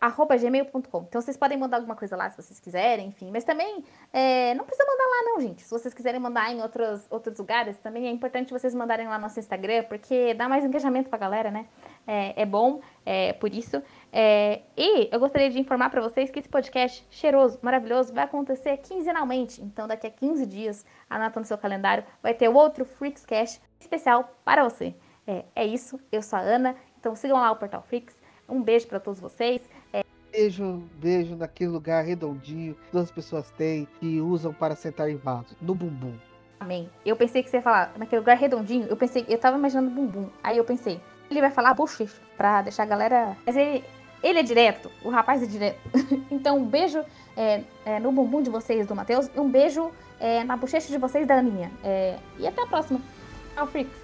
arroba gmail.com. Então vocês podem mandar alguma coisa lá se vocês quiserem, enfim. Mas também é, não precisa mandar lá não, gente. Se vocês quiserem mandar em outros, outros lugares, também é importante vocês mandarem lá no nosso Instagram, porque dá mais engajamento pra galera, né? É, é bom, é, por isso. É, e eu gostaria de informar para vocês que esse podcast cheiroso, maravilhoso, vai acontecer quinzenalmente. Então daqui a 15 dias, anota no seu calendário, vai ter outro Freaks Cash especial para você. É, é isso, eu sou a Ana, então sigam lá o Portal Freaks. Um beijo para todos vocês. Beijo, beijo naquele lugar redondinho que as pessoas têm e usam para sentar em vasos, no bumbum. Amém. Eu pensei que você ia falar naquele lugar redondinho. Eu pensei, eu tava imaginando bumbum. Aí eu pensei, ele vai falar bochecha pra deixar a galera. Mas ele, ele é direto, o rapaz é direto. então, um beijo é, é, no bumbum de vocês do Matheus e um beijo é, na bochecha de vocês da Aninha. É, e até a próxima. Tchau, Freaks.